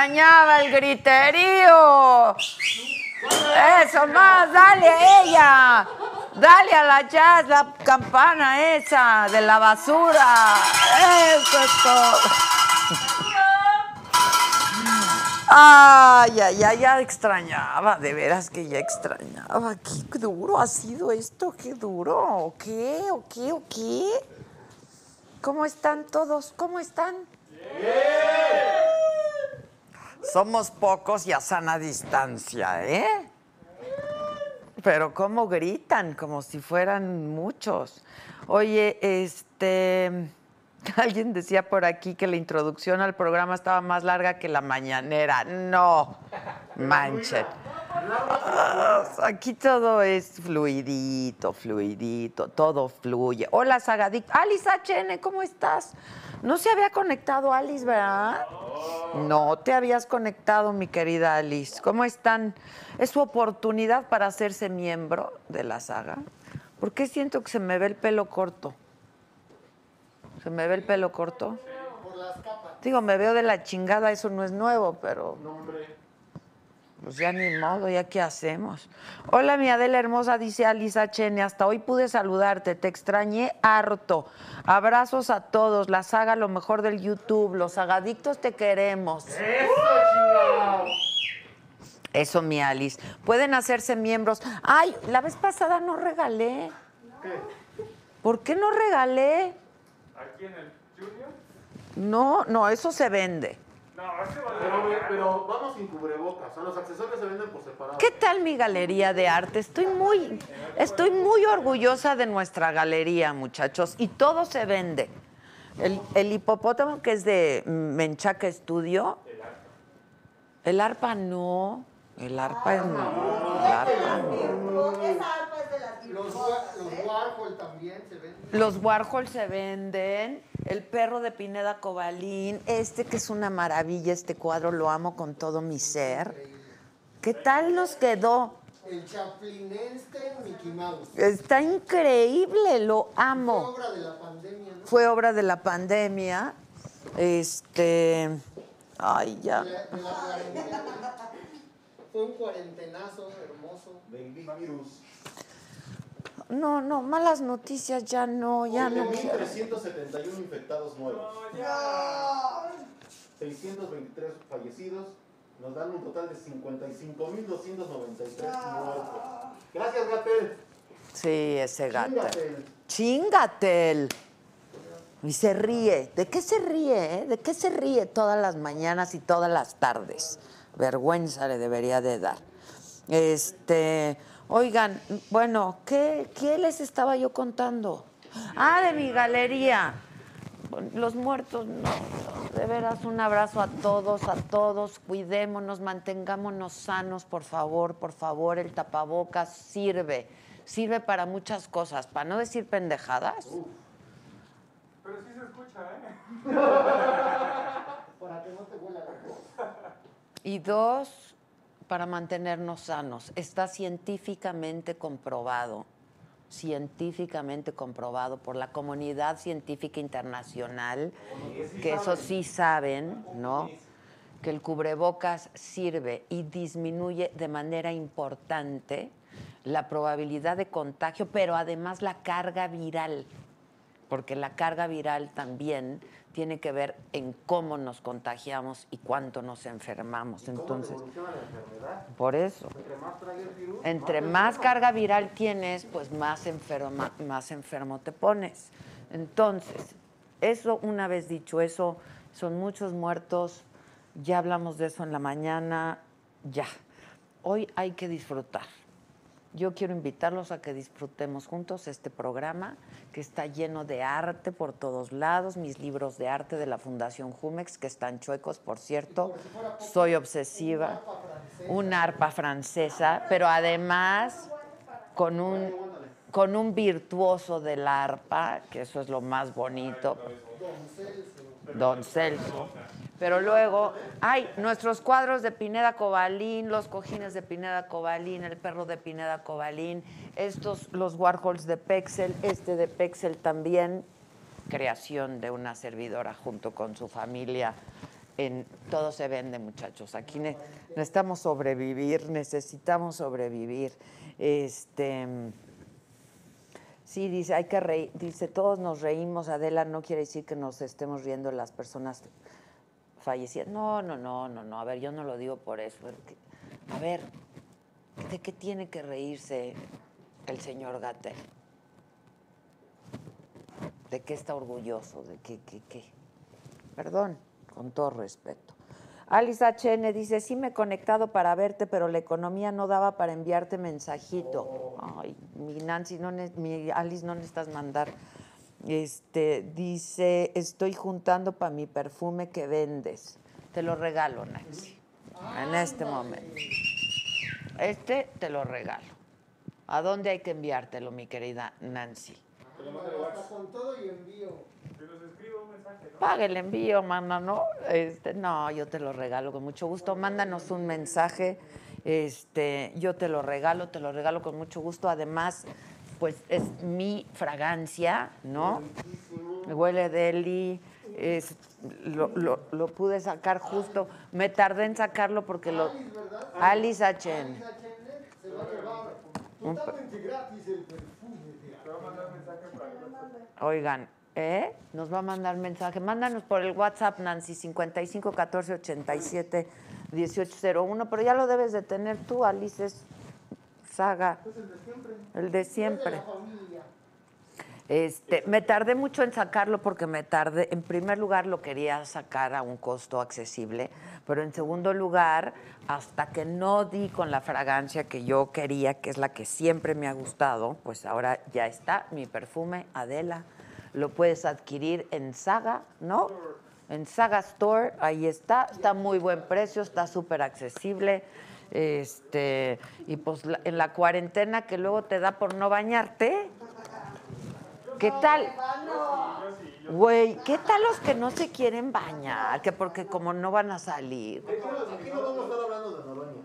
Extrañaba el griterío. Eso más, dale a ella. Dale a la jazz la campana esa de la basura. Eso es todo. Ay, ay, ay, ya extrañaba, de veras que ya extrañaba. Qué duro ha sido esto, qué duro. ¿O qué? ¿O qué? ¿O qué? ¿Cómo están todos? ¿Cómo están? Somos pocos y a sana distancia, ¿eh? Pero cómo gritan, como si fueran muchos. Oye, este, alguien decía por aquí que la introducción al programa estaba más larga que la mañanera. No, manchen. Ah, Aquí todo es fluidito, fluidito, todo fluye. Hola, Sagadic. Alice HN, ¿cómo estás? No se había conectado Alice, ¿verdad? No te habías conectado, mi querida Alice. ¿Cómo están? Es su oportunidad para hacerse miembro de la saga. ¿Por qué siento que se me ve el pelo corto? ¿Se me ve el pelo corto? Digo, me veo de la chingada, eso no es nuevo, pero... Pues ya ni modo, ya qué hacemos. Hola, mi Adela hermosa, dice Alisa Chene. Hasta hoy pude saludarte, te extrañé harto. Abrazos a todos, la saga lo mejor del YouTube. Los sagadictos te queremos. Eso, mi Alice. Pueden hacerse miembros. Ay, la vez pasada no regalé. ¿Por qué no regalé? ¿Aquí en el Junior? No, no, eso se vende. No, ese va Pero, pero vamos sin cubrebocas, o sea, los accesorios se venden por separado. ¿Qué tal mi galería de arte? Estoy muy, estoy muy orgullosa de nuestra galería, muchachos, y todo se vende. El, el hipopótamo que es de Menchaca Estudio. El arpa no. El arpa es no. El arpa no. Los, Wa- los Warhol también se ven. Los Warhol se venden. El perro de Pineda Cobalín. Este que es una maravilla, este cuadro lo amo con todo mi ser. ¿Qué tal nos quedó? El Chaplinense Mickey Mouse. Está increíble, lo Fue amo. obra de la pandemia, ¿no? Fue obra de la pandemia. Este. Ay, ya. De la- de la. Fue un cuarentenazo hermoso. Del Virus. No, no, malas noticias ya no, ya no quiero. 371 infectados nuevos. 623 fallecidos. Nos dan un total de 55.293 muertos. Gracias, Gatel. Sí, ese gato. Chingatel. Chingatel. Y se ríe. ¿De qué se ríe? eh? ¿De qué se ríe todas las mañanas y todas las tardes? Vergüenza le debería de dar. Este, oigan, bueno, ¿qué, qué les estaba yo contando? Ah, de mi galería. Los muertos, no, de veras, un abrazo a todos, a todos, cuidémonos, mantengámonos sanos, por favor, por favor, el tapabocas sirve, sirve para muchas cosas, para no decir pendejadas. Pero sí se escucha, ¿eh? Para que no te huela la voz. Y dos, para mantenernos sanos. Está científicamente comprobado, científicamente comprobado por la comunidad científica internacional, que eso sí saben, ¿no? Que el cubrebocas sirve y disminuye de manera importante la probabilidad de contagio, pero además la carga viral, porque la carga viral también tiene que ver en cómo nos contagiamos y cuánto nos enfermamos. Entonces, Evoluciona la enfermedad. por eso. Entre más trae el virus, Entre más más enfermo. carga viral tienes, pues más enfermo, más enfermo te pones. Entonces, eso, una vez dicho eso, son muchos muertos, ya hablamos de eso en la mañana, ya. Hoy hay que disfrutar. yo quiero invitarlos a que disfrutemos juntos este programa que está lleno de arte por todos lados, mis libros de arte de la Fundación Jumex, que están chuecos, por cierto. Soy obsesiva. Una arpa francesa, pero además con un, con un virtuoso del arpa, que eso es lo más bonito. Don Celso. Pero luego, hay nuestros cuadros de Pineda Cobalín, los cojines de Pineda Cobalín, el perro de Pineda Cobalín, estos, los Warhols de Pexel, este de Pexel también, creación de una servidora junto con su familia. En, todo se vende, muchachos. Aquí ne- necesitamos sobrevivir, necesitamos sobrevivir. Este. Sí, dice, hay que reír, dice, todos nos reímos, Adela, no quiere decir que nos estemos riendo las personas fallecidas. No, no, no, no, no, a ver, yo no lo digo por eso. A ver, ¿de qué tiene que reírse el señor Gatel? ¿De qué está orgulloso? ¿De qué, qué, qué? Perdón, con todo respeto. Alice HN dice, sí me he conectado para verte, pero la economía no daba para enviarte mensajito. Ay, mi Nancy, no mi Alice, no necesitas mandar. Este, dice, estoy juntando para mi perfume que vendes. Te lo regalo, Nancy, en este momento. Este te lo regalo. ¿A dónde hay que enviártelo, mi querida Nancy? Con todo y envío. Paga el envío, mana, ¿no? Este, no, yo te lo regalo con mucho gusto. Mándanos un mensaje. Este, yo te lo regalo, te lo regalo con mucho gusto. Además, pues es mi fragancia, ¿no? Me Huele deli. Es, lo, lo- lo pude sacar justo. Me tardé en sacarlo porque lo. Alice HN. HN se va a llevar totalmente gratis el perfume de Te va a mandar mensaje para el WhatsApp. Oigan, ¿eh? Nos va a mandar mensaje. Mándanos por el WhatsApp, Nancy, 55 14 87 1801. Pero ya lo debes de tener tú, Alice. Es saga. Es el de siempre. El de Es de siempre. la familia. Este, me tardé mucho en sacarlo porque me tardé, en primer lugar lo quería sacar a un costo accesible, pero en segundo lugar, hasta que no di con la fragancia que yo quería, que es la que siempre me ha gustado, pues ahora ya está mi perfume Adela. Lo puedes adquirir en Saga, ¿no? En Saga Store, ahí está, está muy buen precio, está súper accesible. Este, y pues la- en la cuarentena que luego te da por no bañarte, ¿Qué tal? Güey, ¿qué tal los que no se quieren bañar? Que porque como no van a salir. Aquí no, no vamos a estar hablando de Noroña.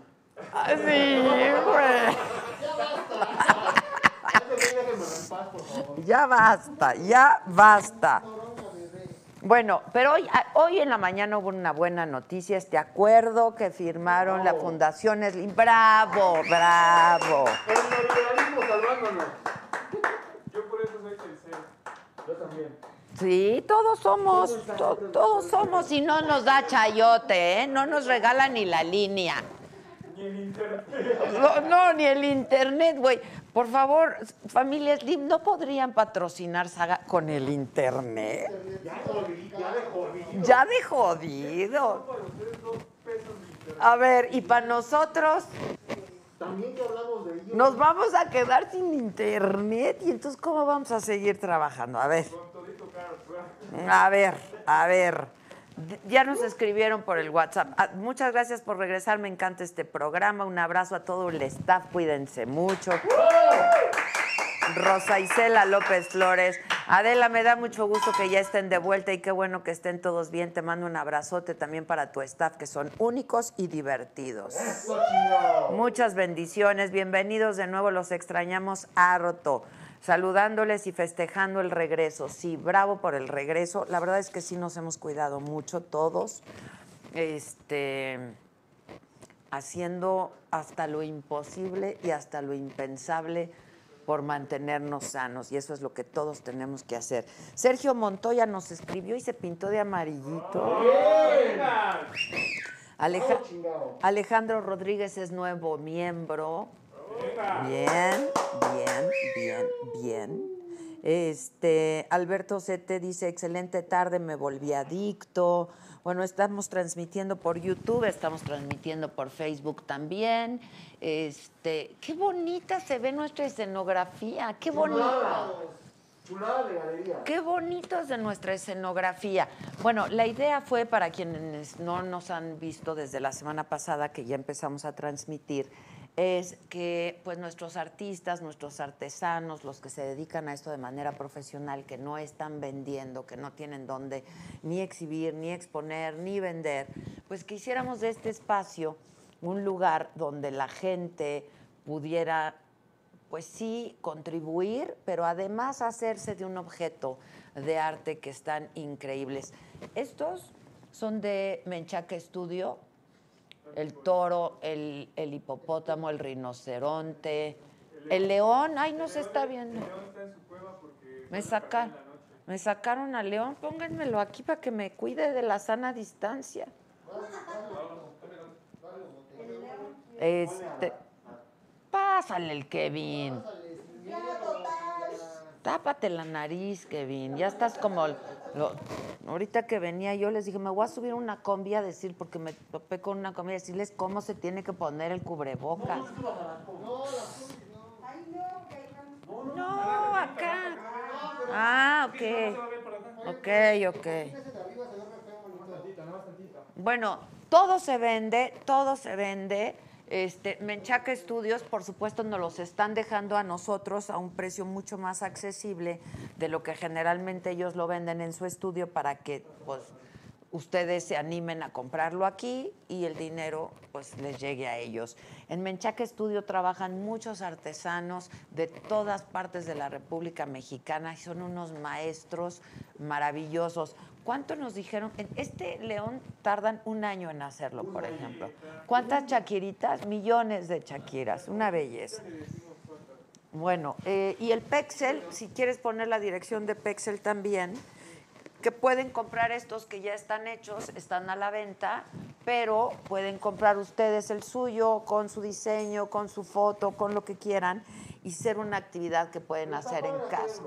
Ah, Sí, güey. Ya basta, ya basta. Bueno, pero hoy, a- hoy en la mañana hubo una buena noticia, este acuerdo que firmaron la Fundación Slim. ¡Bravo, bravo! El neoliberalismo salvándonos. Yo por eso soy tercero. Yo también. Sí, todos somos, to- todos somos y no nos da chayote, ¿eh? No nos regala ni la línea. No, no, ni el internet, güey. Por favor, familia Slim, ¿no podrían patrocinar Saga con el internet? Ya ya de jodí. Ya de jodido. A ver, y para nosotros También que hablamos de ellos. nos vamos a quedar sin internet. ¿Y entonces cómo vamos a seguir trabajando? A ver. A ver, a ver. Ya nos escribieron por el WhatsApp. Ah, muchas gracias por regresar. Me encanta este programa. Un abrazo a todo el staff. Cuídense mucho. Rosa Isela López Flores. Adela, me da mucho gusto que ya estén de vuelta y qué bueno que estén todos bien. Te mando un abrazote también para tu staff, que son únicos y divertidos. Muchas bendiciones. Bienvenidos de nuevo. Los extrañamos harto. Saludándoles y festejando el regreso. Sí, bravo por el regreso. La verdad es que sí nos hemos cuidado mucho todos. Este haciendo hasta lo imposible y hasta lo impensable por mantenernos sanos y eso es lo que todos tenemos que hacer. Sergio Montoya nos escribió y se pintó de amarillito. Aleja- Alejandro Rodríguez es nuevo miembro. Bien, bien, bien, bien. Este, Alberto Cete dice, excelente tarde, me volví adicto. Bueno, estamos transmitiendo por YouTube, estamos transmitiendo por Facebook también. Este, qué bonita se ve nuestra escenografía, qué bonita. Chulada de galería. Qué bonitos de nuestra escenografía. Bueno, la idea fue para quienes no nos han visto desde la semana pasada que ya empezamos a transmitir, es que pues nuestros artistas, nuestros artesanos, los que se dedican a esto de manera profesional, que no están vendiendo, que no tienen dónde ni exhibir, ni exponer, ni vender, pues que hiciéramos de este espacio un lugar donde la gente pudiera pues sí, contribuir, pero además hacerse de un objeto de arte que están increíbles. Estos son de Menchaca Studio, el toro, el, el hipopótamo, el rinoceronte, el león, ay, no se está viendo. Me sacaron, me sacaron al león, pónganmelo aquí para que me cuide de la sana distancia. Este, pásale el Kevin. Tápate la nariz, Kevin. Ya estás como. Lo- ahorita que venía yo les dije, me voy a subir una combi a decir, porque me topé con una combi, a decirles cómo se tiene que poner el cubrebocas. No, acá. Ah, ok. Ok, ok. Bueno, todo se vende, todo se vende. Este, Menchaca Estudios, por supuesto, nos los están dejando a nosotros a un precio mucho más accesible de lo que generalmente ellos lo venden en su estudio para que pues, ustedes se animen a comprarlo aquí y el dinero pues les llegue a ellos. En Menchaca Estudio trabajan muchos artesanos de todas partes de la República Mexicana y son unos maestros maravillosos. ¿Cuánto nos dijeron? En este león tardan un año en hacerlo, por ejemplo. ¿Cuántas chaquiritas? Millones de chaquiras, una belleza. Bueno, eh, y el Pexel, si quieres poner la dirección de Pexel también, que pueden comprar estos que ya están hechos, están a la venta, pero pueden comprar ustedes el suyo con su diseño, con su foto, con lo que quieran y ser una actividad que pueden hacer en casa.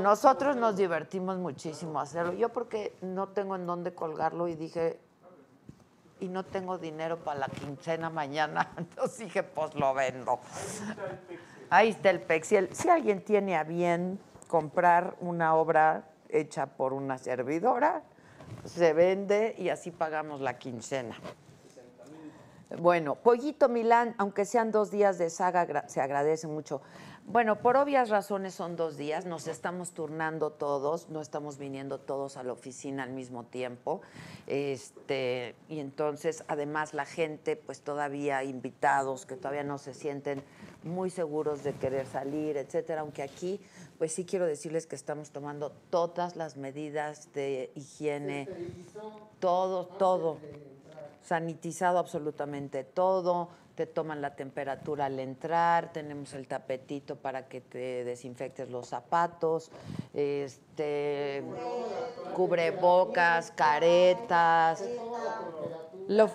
Nosotros nos divertimos muchísimo hacerlo. Yo porque no tengo en dónde colgarlo y dije, y no tengo dinero para la quincena mañana, entonces dije, pues lo vendo. Ahí está el Pexel. Si alguien tiene a bien comprar una obra hecha por una servidora, se vende y así pagamos la quincena. Bueno, Pollito Milán, aunque sean dos días de saga, se agradece mucho. Bueno, por obvias razones son dos días, nos estamos turnando todos, no estamos viniendo todos a la oficina al mismo tiempo. Este, y entonces, además, la gente, pues todavía invitados que todavía no se sienten muy seguros de querer salir, etcétera, aunque aquí, pues sí quiero decirles que estamos tomando todas las medidas de higiene, todo, todo. sanitizado absolutamente todo, te toman la temperatura al entrar, tenemos el tapetito para que te desinfectes los zapatos, este cubrebocas, caretas, la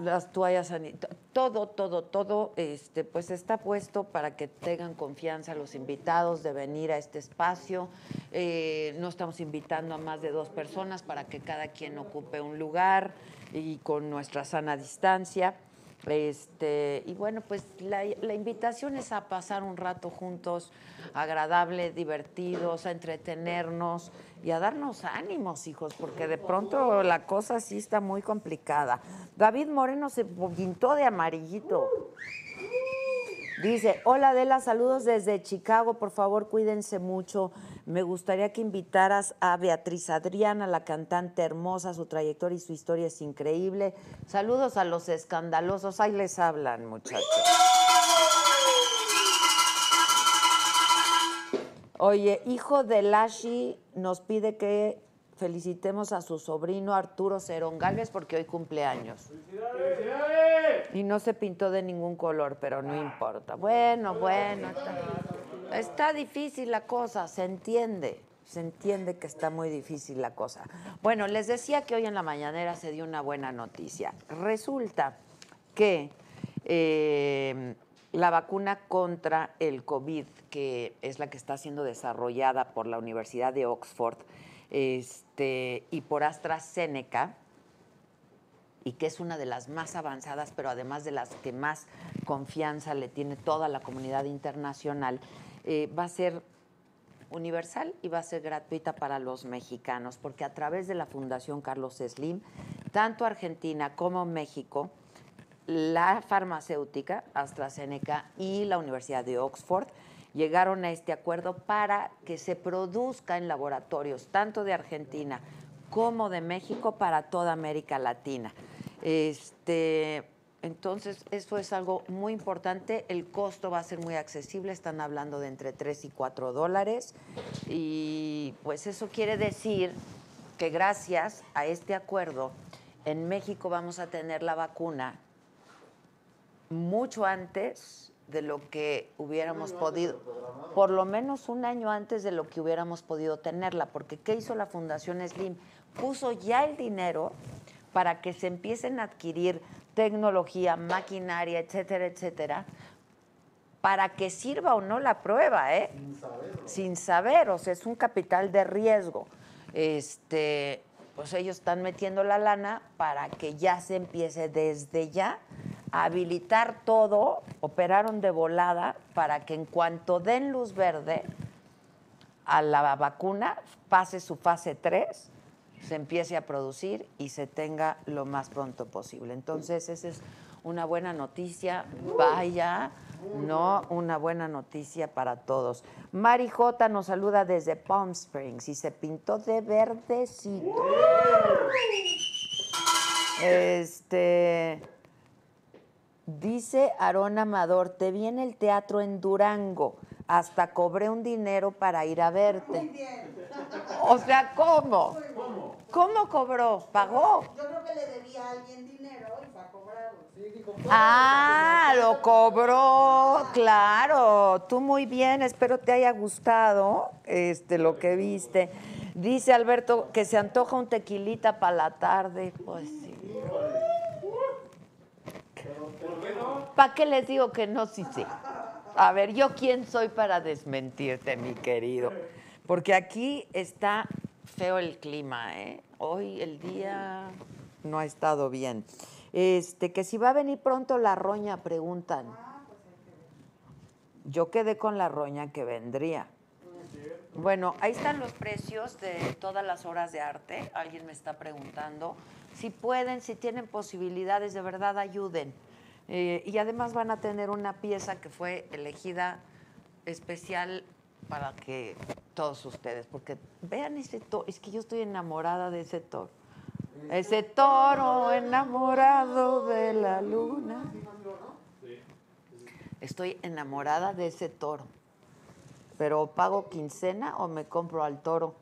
las toallas sanitarias, todo, todo, todo, este, pues está puesto para que tengan confianza los invitados de venir a este espacio. Eh, no estamos invitando a más de dos personas para que cada quien ocupe un lugar y con nuestra sana distancia. Este, y bueno, pues la, la invitación es a pasar un rato juntos, agradable, divertidos, a entretenernos y a darnos ánimos, hijos, porque de pronto la cosa sí está muy complicada. David Moreno se pintó de amarillito. Dice, hola Adela, saludos desde Chicago, por favor cuídense mucho. Me gustaría que invitaras a Beatriz Adriana, la cantante hermosa, su trayectoria y su historia es increíble. Saludos a los escandalosos, ahí les hablan muchachos. Oye, hijo de Lashi nos pide que felicitemos a su sobrino Arturo Cerón Galvez porque hoy cumpleaños. Y no se pintó de ningún color, pero no importa. Bueno, bueno, está, está difícil la cosa, se entiende. Se entiende que está muy difícil la cosa. Bueno, les decía que hoy en la mañanera se dio una buena noticia. Resulta que eh, la vacuna contra el COVID, que es la que está siendo desarrollada por la Universidad de Oxford este, y por AstraZeneca, y que es una de las más avanzadas, pero además de las que más confianza le tiene toda la comunidad internacional, eh, va a ser universal y va a ser gratuita para los mexicanos, porque a través de la Fundación Carlos Slim, tanto Argentina como México, la farmacéutica AstraZeneca y la Universidad de Oxford llegaron a este acuerdo para que se produzca en laboratorios tanto de Argentina como de México para toda América Latina. Este, entonces, eso es algo muy importante. El costo va a ser muy accesible, están hablando de entre 3 y 4 dólares. Y pues eso quiere decir que gracias a este acuerdo, en México vamos a tener la vacuna mucho antes de lo que hubiéramos podido, por lo menos un año antes de lo que hubiéramos podido tenerla, porque ¿qué hizo la Fundación Slim? Puso ya el dinero para que se empiecen a adquirir tecnología, maquinaria, etcétera, etcétera, para que sirva o no la prueba, ¿eh? Sin saber. Sin saber, o sea, es un capital de riesgo. Este, pues ellos están metiendo la lana para que ya se empiece desde ya habilitar todo, operaron de volada para que en cuanto den luz verde a la vacuna, pase su fase 3, se empiece a producir y se tenga lo más pronto posible. Entonces, esa es una buena noticia, vaya, no, una buena noticia para todos. Mari J nos saluda desde Palm Springs y se pintó de verdecito. Este dice Aarón Amador, te vi en el teatro en Durango, hasta cobré un dinero para ir a verte. O sea, ¿cómo? ¿Cómo cobró? ¿Pagó? Yo creo que le debía a alguien dinero y fue a cobrarlo. Ah, lo cobró, claro. Tú muy bien, espero te haya gustado este lo que viste. Dice Alberto que se antoja un tequilita para la tarde, pues sí. ¿Para qué les digo que no? Sí, sí. A ver, ¿yo quién soy para desmentirte, mi querido? Porque aquí está feo el clima, ¿eh? Hoy el día no ha estado bien. Este, que si va a venir pronto la roña, preguntan. Yo quedé con la roña que vendría. Bueno, ahí están los precios de todas las horas de arte. Alguien me está preguntando. Si pueden, si tienen posibilidades, de verdad ayuden. Eh, y además van a tener una pieza que fue elegida especial para que todos ustedes, porque vean ese toro, es que yo estoy enamorada de ese toro. Ese toro enamorado de la luna. Estoy enamorada de ese toro. Pero pago quincena o me compro al toro.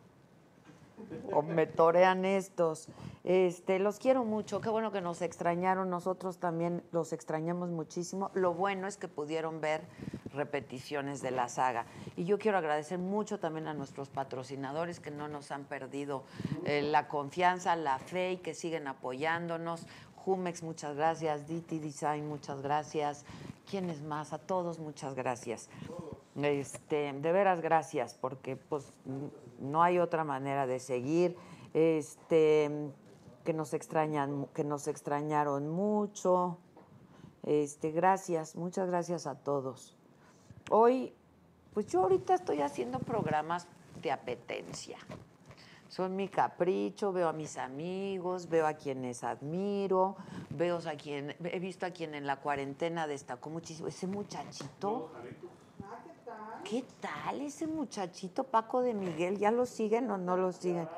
O me torean estos. Este, los quiero mucho. Qué bueno que nos extrañaron. Nosotros también los extrañamos muchísimo. Lo bueno es que pudieron ver repeticiones de la saga. Y yo quiero agradecer mucho también a nuestros patrocinadores que no nos han perdido eh, la confianza, la fe y que siguen apoyándonos. Jumex, muchas gracias. DT Design, muchas gracias. ¿Quiénes más? A todos, muchas gracias. Este, de veras gracias, porque pues no hay otra manera de seguir. Este, que nos extrañan, que nos extrañaron mucho. Este, gracias, muchas gracias a todos. Hoy, pues yo ahorita estoy haciendo programas de apetencia. Son mi capricho, veo a mis amigos, veo a quienes admiro, veo a quien, he visto a quien en la cuarentena destacó muchísimo. Ese muchachito. ¿Qué tal ese muchachito Paco de Miguel? ¿Ya lo siguen o no lo siguen?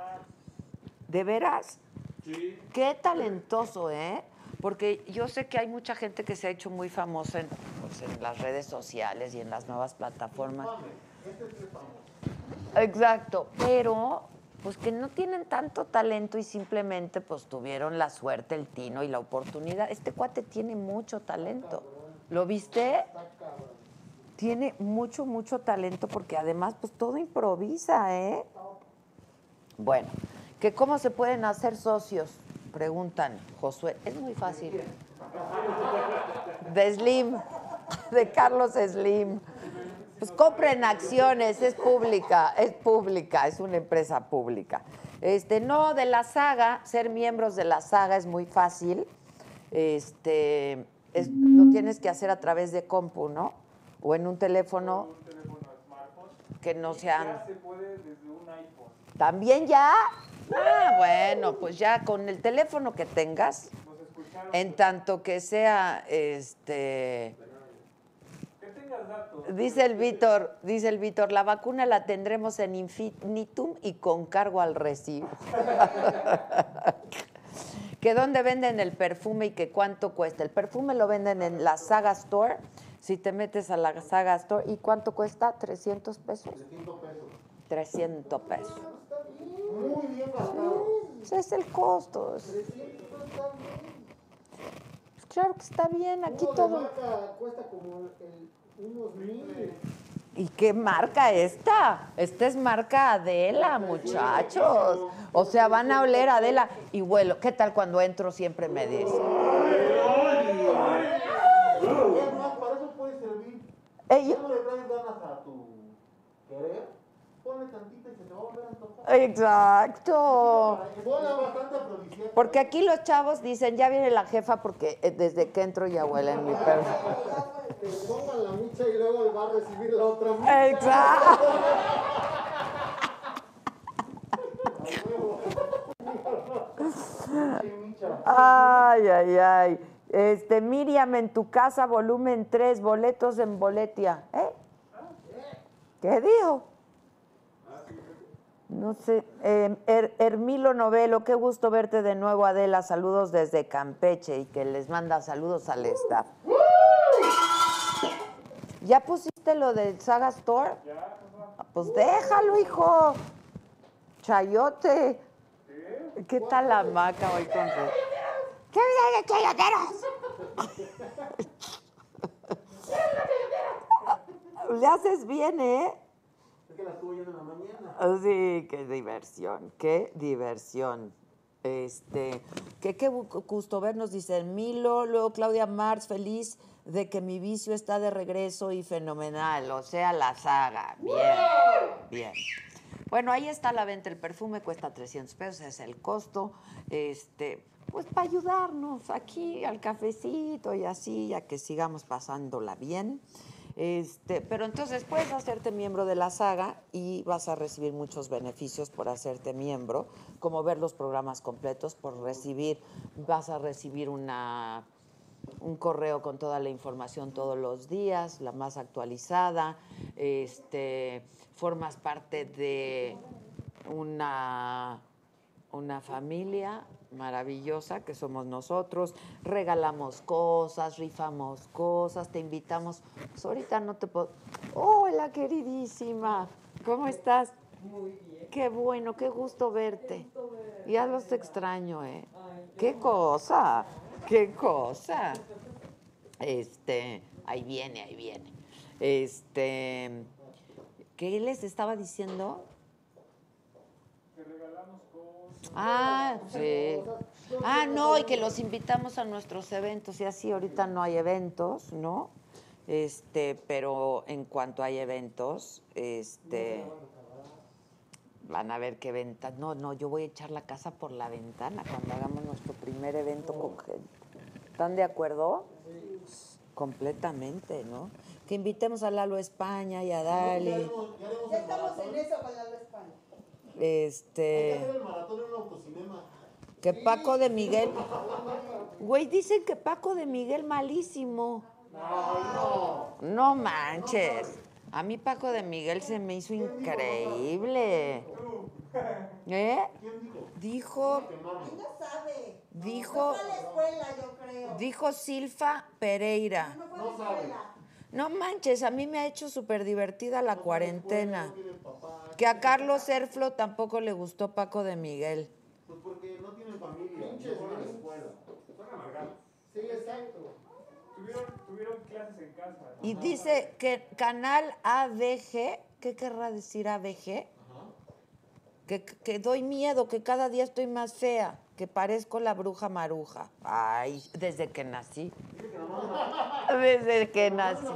¿De veras? Sí. Qué talentoso, ¿eh? Porque yo sé que hay mucha gente que se ha hecho muy famosa en, pues, en las redes sociales y en las nuevas plataformas. Exacto, pero pues que no tienen tanto talento y simplemente pues tuvieron la suerte, el tino y la oportunidad. Este cuate tiene mucho talento. ¿Lo viste? Tiene mucho, mucho talento porque además pues todo improvisa, ¿eh? Bueno, que cómo se pueden hacer socios, preguntan Josué. Es muy fácil. De Slim. de Carlos Slim. Pues compren acciones, es pública, es pública, es una empresa pública. Este, no, de la saga, ser miembros de la saga es muy fácil. Este, es- lo tienes que hacer a través de compu, ¿no? O en un teléfono un teléfono smartphone. que no Ya sean. se puede desde un iPhone. ¿También ya? Ah, bueno, pues ya con el teléfono que tengas, en tanto que sea este. Que tengas datos. Dice el Víctor, dice el Víctor, la vacuna la tendremos en infinitum y con cargo al recibo. que dónde venden el perfume y que cuánto cuesta. El perfume lo venden en la Saga Store. Si te metes a la Saga Store, ¿y cuánto cuesta? 300 pesos. 300 pesos. 300 pesos. Muy bien gastado. Ese es el costo. es- 300 está bien. pues claro que está bien, aquí Uno de todo. marca cuesta como el- unos mil. ¿Y qué marca esta? Esta es marca Adela, muchachos. O sea, van a oler Adela y vuelo. ¿Qué tal cuando entro siempre me dice? Es más, para eso puede servir. Ey, Ya no le traes ganas a tu querer. Ponle tantita y se te va a volver a antojar. Exacto. Bastante. Porque aquí los chavos dicen, ya viene la jefa porque eh, desde que entro ya huelen mi perro. Que pongan la micha y luego va a recibir la otra micha. Exacto. Ay, ay, ay. Este, Miriam, en tu casa, volumen 3, boletos en boletia. ¿Eh? ¿Qué dijo? No sé. Eh, Her- Hermilo Novelo, qué gusto verte de nuevo, Adela. Saludos desde Campeche y que les manda saludos al staff. ¿Ya pusiste lo del Saga Store? Ah, Pues déjalo, hijo. Chayote. ¿Qué tal la maca hoy con. ¿Qué vida de chayoteros? Le haces bien, ¿eh? La estuvo en la mañana. Sí, qué diversión, qué diversión. Este, que qué gusto vernos, dice Milo, luego Claudia Marx, feliz de que mi vicio está de regreso y fenomenal, o sea, la saga. Bien, bien. Bueno, ahí está la venta, el perfume cuesta 300 pesos, es el costo, este, pues para ayudarnos aquí al cafecito y así, ya que sigamos pasándola bien. Este, pero entonces puedes hacerte miembro de la saga y vas a recibir muchos beneficios por hacerte miembro, como ver los programas completos, por recibir, vas a recibir una un correo con toda la información todos los días, la más actualizada, este, formas parte de una, una familia maravillosa que somos nosotros, regalamos cosas, rifamos cosas, te invitamos. Pues ahorita no te puedo. Hola, queridísima. ¿Cómo estás? Muy bien. Qué bueno, qué gusto verte. Ya los extraño, ¿eh? Qué cosa, qué cosa. Este, ahí viene, ahí viene. Este, ¿qué les estaba diciendo? Ah, sí. Ah, no, y que los invitamos a nuestros eventos. Y así, ahorita no hay eventos, ¿no? Este, pero en cuanto hay eventos, este. Van a ver qué ventas. No, no, yo voy a echar la casa por la ventana cuando hagamos nuestro primer evento con gente. ¿Están de acuerdo? Completamente, ¿no? Que invitemos a Lalo España y a Dali. Ya haremos, ya haremos Ya el estamos en eso con la España. Hay que Este. hacer el maratón en un autocinema. Que Paco de Miguel. Güey, dicen que Paco de Miguel malísimo. No manches. A mí Paco de Miguel se me hizo increíble. ¿Eh? ¿Quién dijo? Dijo, dijo, No fue a la escuela, yo creo. dijo Silfa Pereira. No No sabe. No manches, a mí me ha hecho súper divertida la cuarentena. No tienen papá. Que a Carlos Erflo tampoco le gustó Paco de Miguel. Pues porque no tienen familia. Pinches No la escuela. Son amargados. Sí, exacto. Tuvieron, tuvieron clases en casa. ¿no? Y dice que canal ABG, ¿qué querrá decir ABG? Que doy miedo, que cada día estoy más fea, que parezco la bruja maruja. Ay, desde que nací. Desde que nací.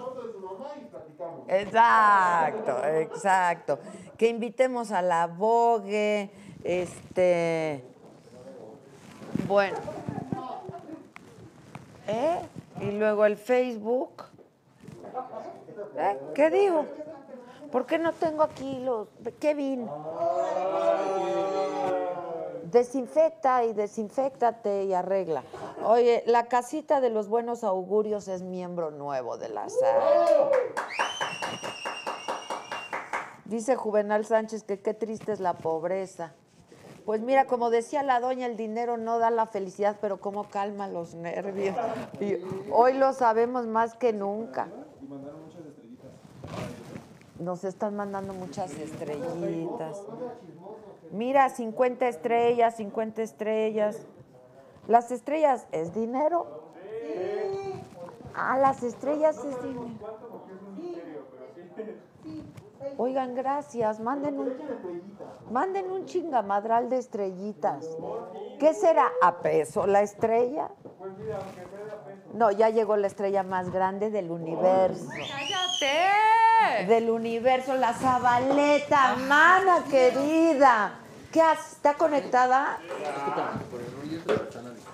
Exacto, exacto. Que invitemos a la Vogue, este. Bueno. ¿Eh? Y luego el Facebook. ¿Eh? ¿Qué digo? ¿Por qué no tengo aquí los. Kevin? Desinfecta y desinfectate y arregla. Oye, la casita de los buenos augurios es miembro nuevo de la sala. Dice Juvenal Sánchez que qué triste es la pobreza. Pues mira, como decía la doña, el dinero no da la felicidad, pero cómo calma los nervios. Y hoy lo sabemos más que nunca. Nos están mandando muchas estrellitas. Mira, 50 estrellas, 50 estrellas. Las estrellas es dinero. Ah, las estrellas es dinero. Oigan, gracias. Manden un, manden un chingamadral de estrellitas. ¿Qué será? ¿A peso la estrella? No, ya llegó la estrella más grande del universo. ¡Cállate! Del universo, la Zabaleta, mana querida. ¿Qué haces? ¿Está conectada?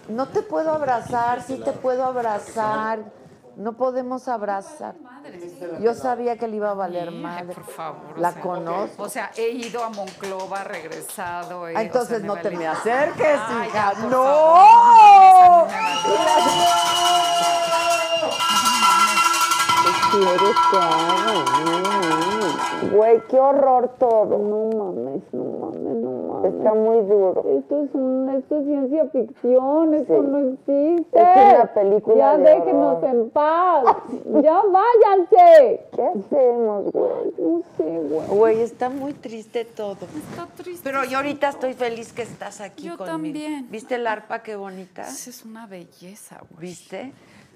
No te puedo abrazar, sí te puedo abrazar. No podemos abrazar. Yo sabía que le iba a valer madre. Por favor. La conozco. O sea, he ido a Monclova, regresado. eh, Ah, o entonces sea, no te vale- me acerques, Ay, hija. ya, por ¡No! favor, no mames, a mí me vale. Quieres que. Güey, qué horror todo. No mames, no mames, no mames. Está muy duro. Esto es, un, esto es ciencia ficción, esto no existe. Es una película Ya de déjenos horror. en paz. ya váyanse. ¿Qué hacemos, güey? No sé, güey. Güey, está muy triste todo. Está triste. Pero yo ahorita estoy feliz que estás aquí Yo conmigo. también. ¿Viste el arpa qué bonita? Esa Es una belleza, güey. ¿Viste?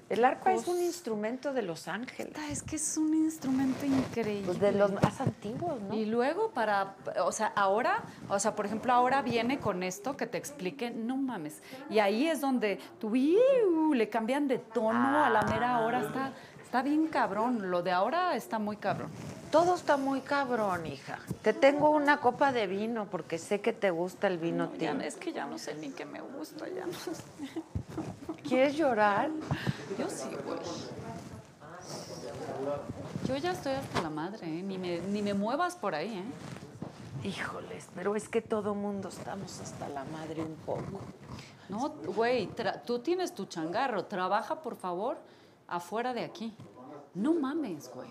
El arpa es un instrumento de Los Ángeles. Es que es un instrumento increíble. Pues de los más antiguos, ¿no? Y luego para, o sea, ahora, o sea, por ejemplo, ahora viene con esto que te explique, no mames. Y ahí es donde tú iu, le cambian de tono a la mera hora, está, está bien cabrón. Lo de ahora está muy cabrón. Todo está muy cabrón, hija. Te tengo una copa de vino porque sé que te gusta el vino Ya, tinto. es que ya no sé ni qué me gusta, ya no sé. ¿Quieres llorar? Yo sí, güey. Yo ya estoy hasta la madre, ¿eh? Ni me, ni me muevas por ahí, ¿eh? Híjoles, pero es que todo mundo estamos hasta la madre un poco. No, güey, tú tienes tu changarro. Trabaja, por favor, afuera de aquí. No mames, güey.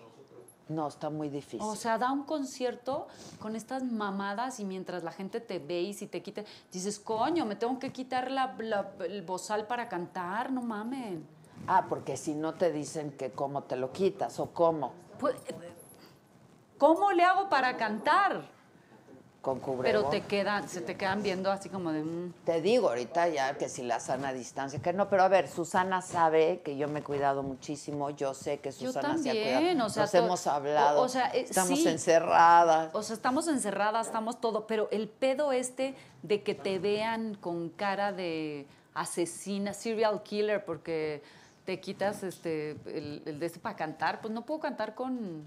No, está muy difícil. O sea, da un concierto con estas mamadas y mientras la gente te ve y si te quita, dices, coño, me tengo que quitar la, la- el bozal para cantar, no mamen. ah, porque si no te dicen que cómo te lo quitas o cómo. Pues, ¿Cómo le hago para cantar? Con Pero cubrebocas. te quedan, se te quedan viendo así como de... mm. Te digo ahorita ya que si la sana distancia, que no, pero a ver, Susana sabe que yo me he cuidado muchísimo, yo sé que Yo Susana se ha también, cuidado. o sea, Nos to- hemos hablado, o- o sea, eh, estamos sí. encerradas. O sea, estamos encerradas, estamos todo, pero el pedo este de que te vean con cara de asesina, serial killer, porque te quitas este el, el de este para cantar, pues no puedo cantar con,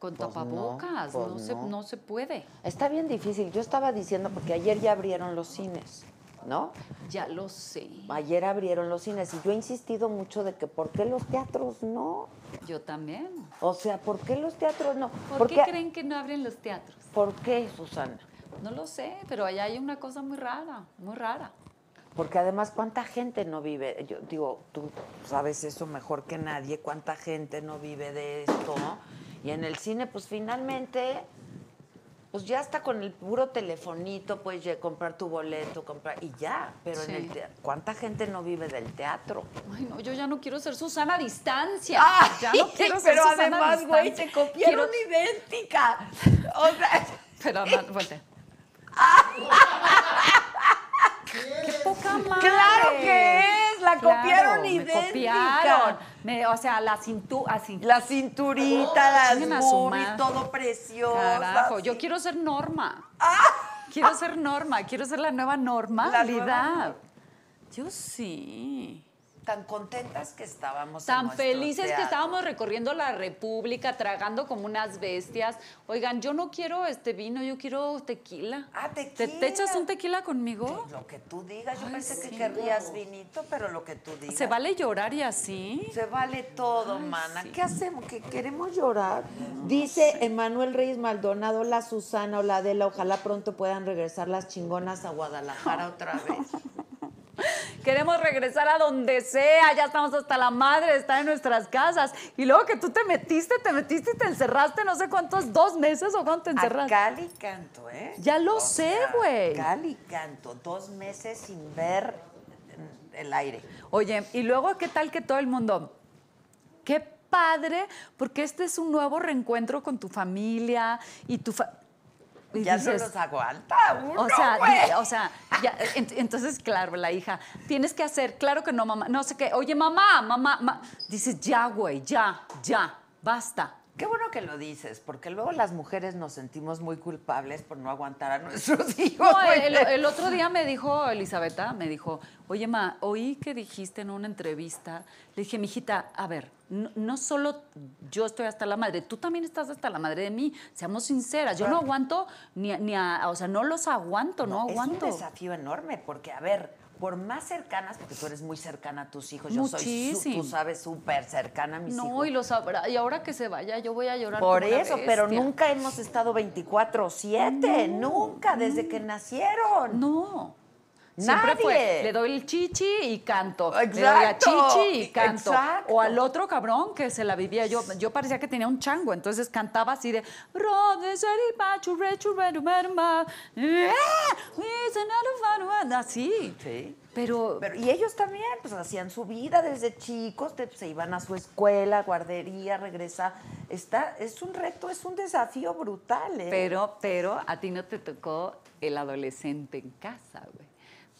con Pues tapabocas, no, pues se, no. no se puede. Está bien difícil. Yo estaba diciendo, porque ayer ya abrieron los cines, ¿no? Ya lo sé. Ayer abrieron los cines y yo he insistido mucho de que ¿por qué los teatros no? Yo también. O sea, ¿por qué los teatros no? ¿Por, qué creen que no abren los teatros? ¿Por qué, Susana? No lo sé, pero allá hay una cosa muy rara, muy rara. Porque además, ¿cuánta gente no vive? Yo digo, tú sabes eso mejor que nadie, ¿cuánta gente no vive de esto? Y en el cine, pues finalmente, pues ya está con el puro telefonito, puedes ya comprar tu boleto, comprar, y ya. Pero Sí. en el teatro, ¿cuánta gente no vive del teatro? Ay, no, yo ya no quiero ser Susana a distancia. Ay, ya no quiero ser pero Susana además, güey, te copiaron Quiero- idéntica. O sea, Pero voltea. ¡Qué poca madre! ¡Claro que es! La Claro, copiaron me idéntica. copiaron. Me- o sea, la cintura, así. La cinturita, las a su boobies, todo precioso. Carajo, yo quiero ser Norma. quiero ser norma, quiero ser la nueva normalidad. nueva- Yo sí. Tan contentas que estábamos. Tan felices que estábamos recorriendo la República, tragando como unas bestias. Oigan, yo no quiero este vino, yo quiero tequila. Ah, ¿Te, tequila. te echas un tequila conmigo? Lo que tú digas. Yo Ay, pensé sí. que querrías vinito, pero lo que tú digas. ¿Se vale llorar y así? Se vale todo, mana. sí. ¿Qué hacemos? ¿Que queremos llorar? Dice Emanuel Reyes Maldonado, la Susana o la Adela, ojalá pronto puedan regresar las chingonas a Guadalajara otra vez. Queremos regresar a donde sea, ya estamos hasta la madre de estar en nuestras casas. Y luego que tú te metiste, te metiste y te encerraste no sé cuántos, dos meses o cuánto te A encerraste. Cali canto, ¿eh? Ya lo O sé, güey. Cali canto, dos meses sin ver el aire. Oye, y luego, ¿qué tal que todo el mundo? Qué padre, porque este es un nuevo reencuentro con tu familia y tu fa- y Ya dices, no los aguanta uno, O sea, di- o sea, ya, ent- entonces, claro, la hija, tienes que hacer, claro que no, mamá, no sé qué, oye, mamá, mamá, ma-". dices, ya, güey, ya, ya, basta. Qué bueno que lo dices, porque luego las mujeres nos sentimos muy culpables por no aguantar a nuestros hijos. No, el, el otro día me dijo Elisabetta, me dijo, oye, ma, oí que dijiste en una entrevista, le dije, mijita, a ver, no, no solo yo estoy hasta la madre, tú también estás hasta la madre de mí, seamos sinceras, yo no aguanto ni, ni a, o sea, no los aguanto, no, aguanto. Es un desafío enorme, porque, a ver, por más cercanas, porque tú eres muy cercana a tus hijos, yo soy, su- Muchísimo. tú sabes, súper cercana a mis No, hijos. y los abra- y ahora que se vaya, yo voy a llorar. Por como una eso, pero nunca hemos estado 24-7, nunca, desde que nacieron. No. Siempre Nadie. fue, le doy el chichi y canto. Le doy a Exacto, chichi y canto. exacto. O al otro cabrón que se la vivía yo. Yo parecía que tenía un chango, entonces cantaba así de. "Rode, seri, pachu, rechu, reru, meru, ma, eh, we, se, naru, faru, ah", Así. Sí. Pero, Pero, y ellos también, pues hacían su vida desde chicos, te- se iban a su escuela, guardería, regresaban. Está, es un reto, es un desafío brutal, ¿eh? pero, pero a ti no te tocó el adolescente en casa, güey.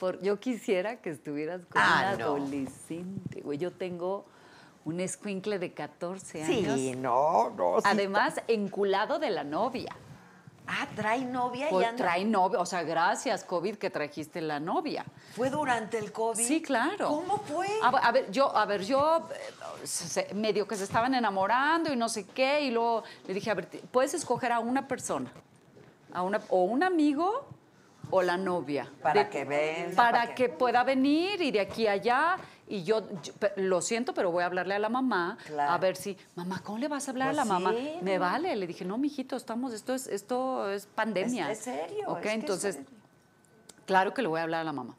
Por, yo quisiera que estuvieras con Ah, un adolescente, güey. Yo tengo un escuincle de 14 años. Sí, no, no. sí. Además, enculado de la novia. Ah, trae novia y Pues anda. trae novia, o sea, gracias, COVID, que trajiste la novia. ¿Fue durante el COVID? Sí, claro. ¿Cómo fue? A, a ver, yo, a ver, yo eh, medio que se estaban enamorando y no sé qué, y luego le dije, a ver, puedes escoger a una persona, a una, o un amigo o la novia. Para que venga, Para, para que... que- pueda venir y de aquí a allá. Y yo, lo siento, pero voy a hablarle a la mamá Claro. a ver si, mamá, ¿cómo le vas a hablar Pues a la mamá? sí, Me no. vale. Le dije, no, mijito, estamos, esto es, esto es pandemia. Es- es serio, Ok, es entonces, serio. Claro que le voy a hablar a la mamá.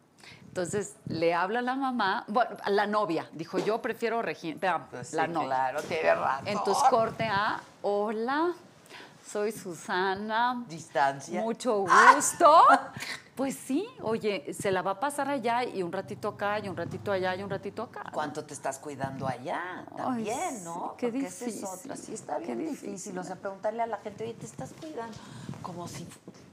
Entonces le habla a la mamá, bueno, la novia. Dijo, yo prefiero Regina, Pues sí, la novia. claro, tiene razón. Entonces corte a, hola, soy Susana. Distancia. Mucho gusto. Pues sí, oye, se la va a pasar allá y un ratito acá y un ratito allá y un ratito acá. ¿Cuánto te estás cuidando allá? Ay, También, sí, ¿no? qué Porque esa es difícil, otra. Sí, está qué bien difícil. difícil. O sea, preguntarle a la gente, oye, ¿te estás cuidando? Como si...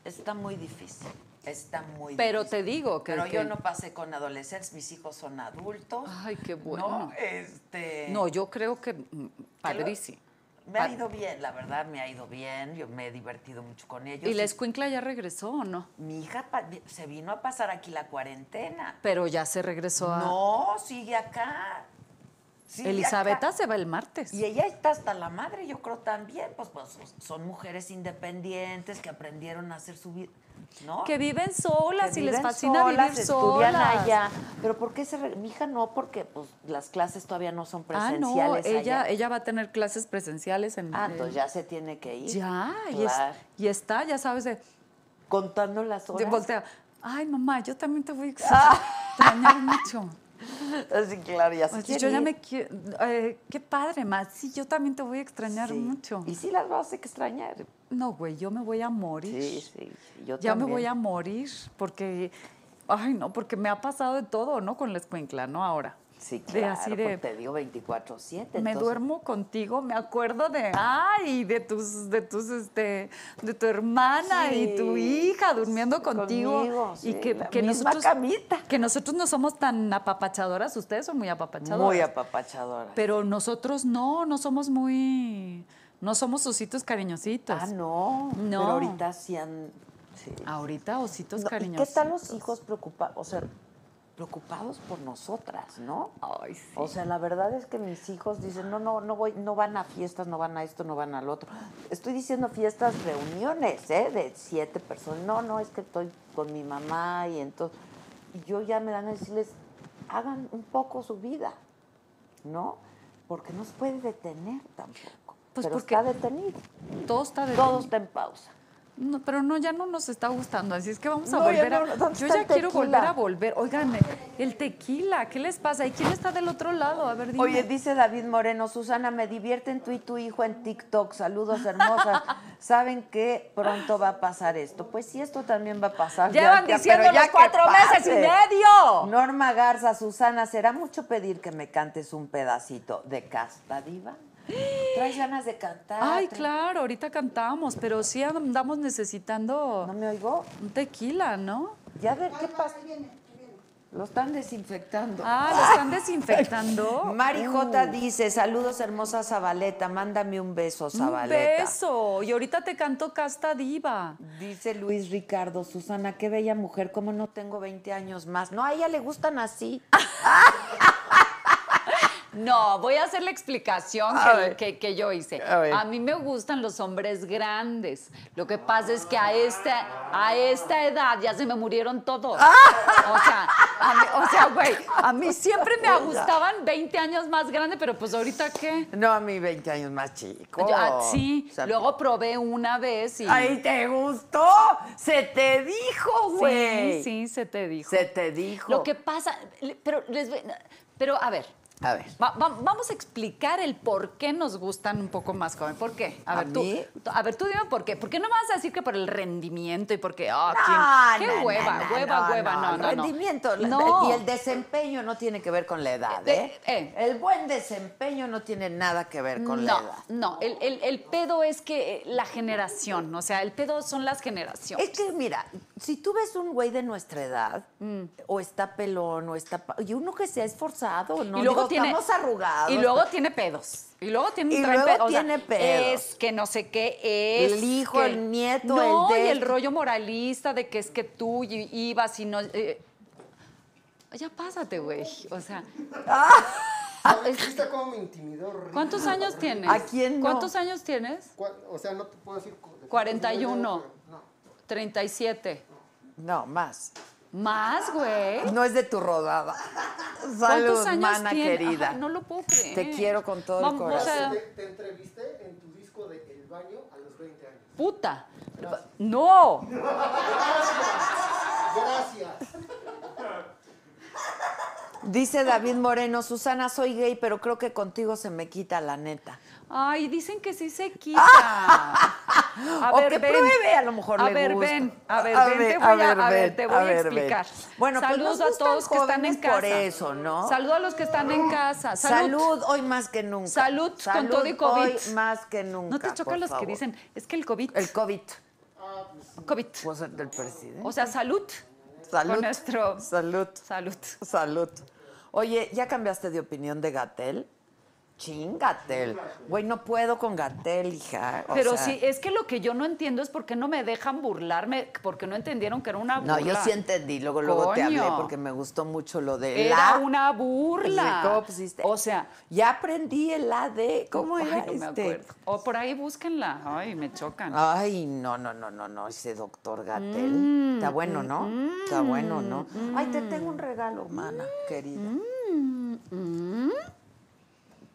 Está muy difícil. Está muy Pero difícil. te digo que- Pero yo no pasé con adolescentes, mis hijos son adultos. Ay, qué bueno. ¿no? Este... No, yo creo que padrísimo. Me ha ido bien, la verdad, me ha ido bien. Yo me he divertido mucho con ellos. ¿Y la escuincla ya regresó o no? Mi hija se vino a pasar aquí la cuarentena. Pero ya se regresó a... No, sigue acá. Sigue Elisabetta acá. se va el martes. Y ella está hasta la madre, yo creo también. Pues, pues son mujeres independientes que aprendieron a hacer su vida, ¿no? Que viven solas Que y les fascina solas, vivir estudian solas. allá. Pero ¿por qué se re- mi hija no? Porque pues las clases todavía no son Ah, presenciales no, ella, allá. ella va a tener clases presenciales en... Ah, en- entonces ya se tiene que ir. Ya, y, es- Claro. y está, ya sabes, de, Contando las de horas. voltea. Ay, mamá, yo también te voy a extrañar mucho. Así, claro, ya se quiere yo ya ir. me quiero... eh, qué padre, más. Sí, yo también te voy a extrañar Sí. mucho. Y sí las vas a extrañar. No, güey, yo me voy a morir. Sí, sí, yo ya me voy a morir porque... Ay, no, porque me ha pasado de todo, ¿no? Con la escuincla, ¿no? Ahora. Sí, De claro, así porque de- te digo 24-7. Me entonces- duermo contigo, me acuerdo de, ay, de tus, de tus, este, de tu hermana y tu hija durmiendo contigo. conmigo, y sí, que, la que misma nosotros, camita. que nosotros no somos tan apapachadoras, ustedes son muy apapachadoras. Muy apapachadora. Pero nosotros no, no somos muy, no somos ositos cariñositos. Ah, no. No. Pero ahorita sí han, Sí. Ahorita ositos No, ¿y cariñosos. ¿Qué tal los hijos preocupados? O sea, preocupados por nosotras, ¿no? Ay, sí. O sea, la verdad es que mis hijos dicen, no, no, no voy, no van a fiestas, no van a esto, no van al otro. Estoy diciendo fiestas, reuniones, ¿eh? De siete personas. No, no, es que estoy con mi mamá y entonces. Y yo ya me dan a decirles, hagan un poco su vida, ¿no? Porque no se puede detener tampoco. Pues pero porque- está detenido. todo está de Todo está en pausa. No, pero no, ya no nos está gustando, así es que vamos a No, volver a... no, ¿dónde Yo ya quiero volver a volver. Oigan, el tequila, ¿qué les pasa? ¿Y quién está del otro lado? A ver, dime. Oye, dice David Moreno, Susana, me divierten tú y tu hijo en TikTok. Saludos, hermosas. ¿Saben que pronto va a pasar esto? Pues sí, esto también va a pasar. Llevan ya, diciendo ya los cuatro meses y medio. Norma Garza, Susana, ¿será mucho pedir que me cantes un pedacito de Casta Diva? ¿Traes ganas de cantar? Ay, claro, ahorita cantamos, pero sí andamos necesitando ¿No me oigo? un tequila, ¿no? Ya ver qué pasa. Lo están desinfectando. Ah, lo están desinfectando. Mari J Uh, dice, saludos hermosa Zabaleta, mándame un beso, Un Zabaleta. beso. Y ahorita te canto Casta Diva. Dice Luis Ricardo, Susana, qué bella mujer, como no tengo 20 años más. No, a ella le gustan así. No, voy a hacer la explicación que, ver. que- que yo hice. A mí me gustan los hombres grandes. Lo que pasa es que a esta, a esta edad ya se me murieron todos. O sea, a mí, o sea, güey, a mí siempre me gustaban 20 años más grandes, pero pues ahorita qué. No, a mí 20 años más chico. Yo, ah, sí, O sea, luego probé una vez y... ¡Ay, te gustó! ¡Se te dijo, güey! sí, sí, se te dijo. Se te dijo. Lo que pasa, pero les voy- pero a ver, A ver. Va- va- vamos a explicar el por qué nos gustan un poco más jóvenes. ¿Por qué? A ¿A ver, tú, mí? tú- a ver, tú dime por qué. ¿Por qué no vas a decir que por el rendimiento y porque, ah, No, ¿quién? qué no, hueva, no, hueva, no, hueva, no, no, no. Rendimiento. No. Y el desempeño no tiene que ver con la edad, De- ¿eh? eh. El buen desempeño no tiene nada que ver con la edad. no, el, el- el pedo es que eh, la generación, o sea, el pedo son las generaciones. Es que, mira, si tú ves un güey de nuestra edad, Mm. o está pelón, o está... Y uno que se ha esforzado, ¿no? y luego tiene Estamos arrugados. y luego tiene pedos y luego tiene Y trae luego pe- o sea, tiene pedos. es que no sé qué es El hijo, que- el nieto, no el de- y el rollo moralista de que es que tú y- ibas y no eh, ya pásate güey o sea ¿Sabes? ¿Viste cómo me intimidó? ¿cuántos años tienes? ¿A quién no? ¿cuántos años tienes? ¿Cuál- O sea, no te puedo decir. cu- de 41. pero No. 37 No, más. Más güey No es de tu rodada. ¿cuántos Salud, años mana tienes? querida. No lo puedo creer Te quiero con todo el o corazón. sea, Te, te entrevisté en tu disco de El Baño a los 20 años. puta no Gracias. Dice David Moreno, Susana, soy gay, pero creo que contigo se me quita la neta. Ay, dicen que sí se quita. A o ver, que ven. pruebe, a lo mejor a le ver, gusta. ven, a ver, ven, te voy a, a ver, ven, te voy a, ver, explicar. Bueno, pues Saludos a todos que están en casa. por eso, ¿no? Saludos a los que están en casa. Salud. Salud, hoy más que nunca. Salud con todo y COVID. Hoy más que nunca. ¿No te chocan por los que dicen, es que el COVID, El COVID. COVID. Pues el del presidente. O sea, salud. salud. con nuestro- Salud. Salud. Salud. Oye, ¿ya cambiaste de opinión de Gatel? Ching, Gatel. Güey, no puedo con Gatel, hija. O Pero sea, sí, es que lo que yo no entiendo es por qué no me dejan burlarme, porque no entendieron que era una burla. No, yo sí entendí. Luego, luego te hablé porque me gustó mucho lo de Era la. una burla. ¿Cómo pusiste? O sea, Ya aprendí el A de. ¿Cómo ay, era no me este? acuerdo. O por ahí búsquenla. Ay, me chocan. Ay, no, no, no, no, no, ese doctor Gatel. Mm, Está bueno, ¿no? Está bueno, ¿no? Ay, te tengo un regalo, mana, querida.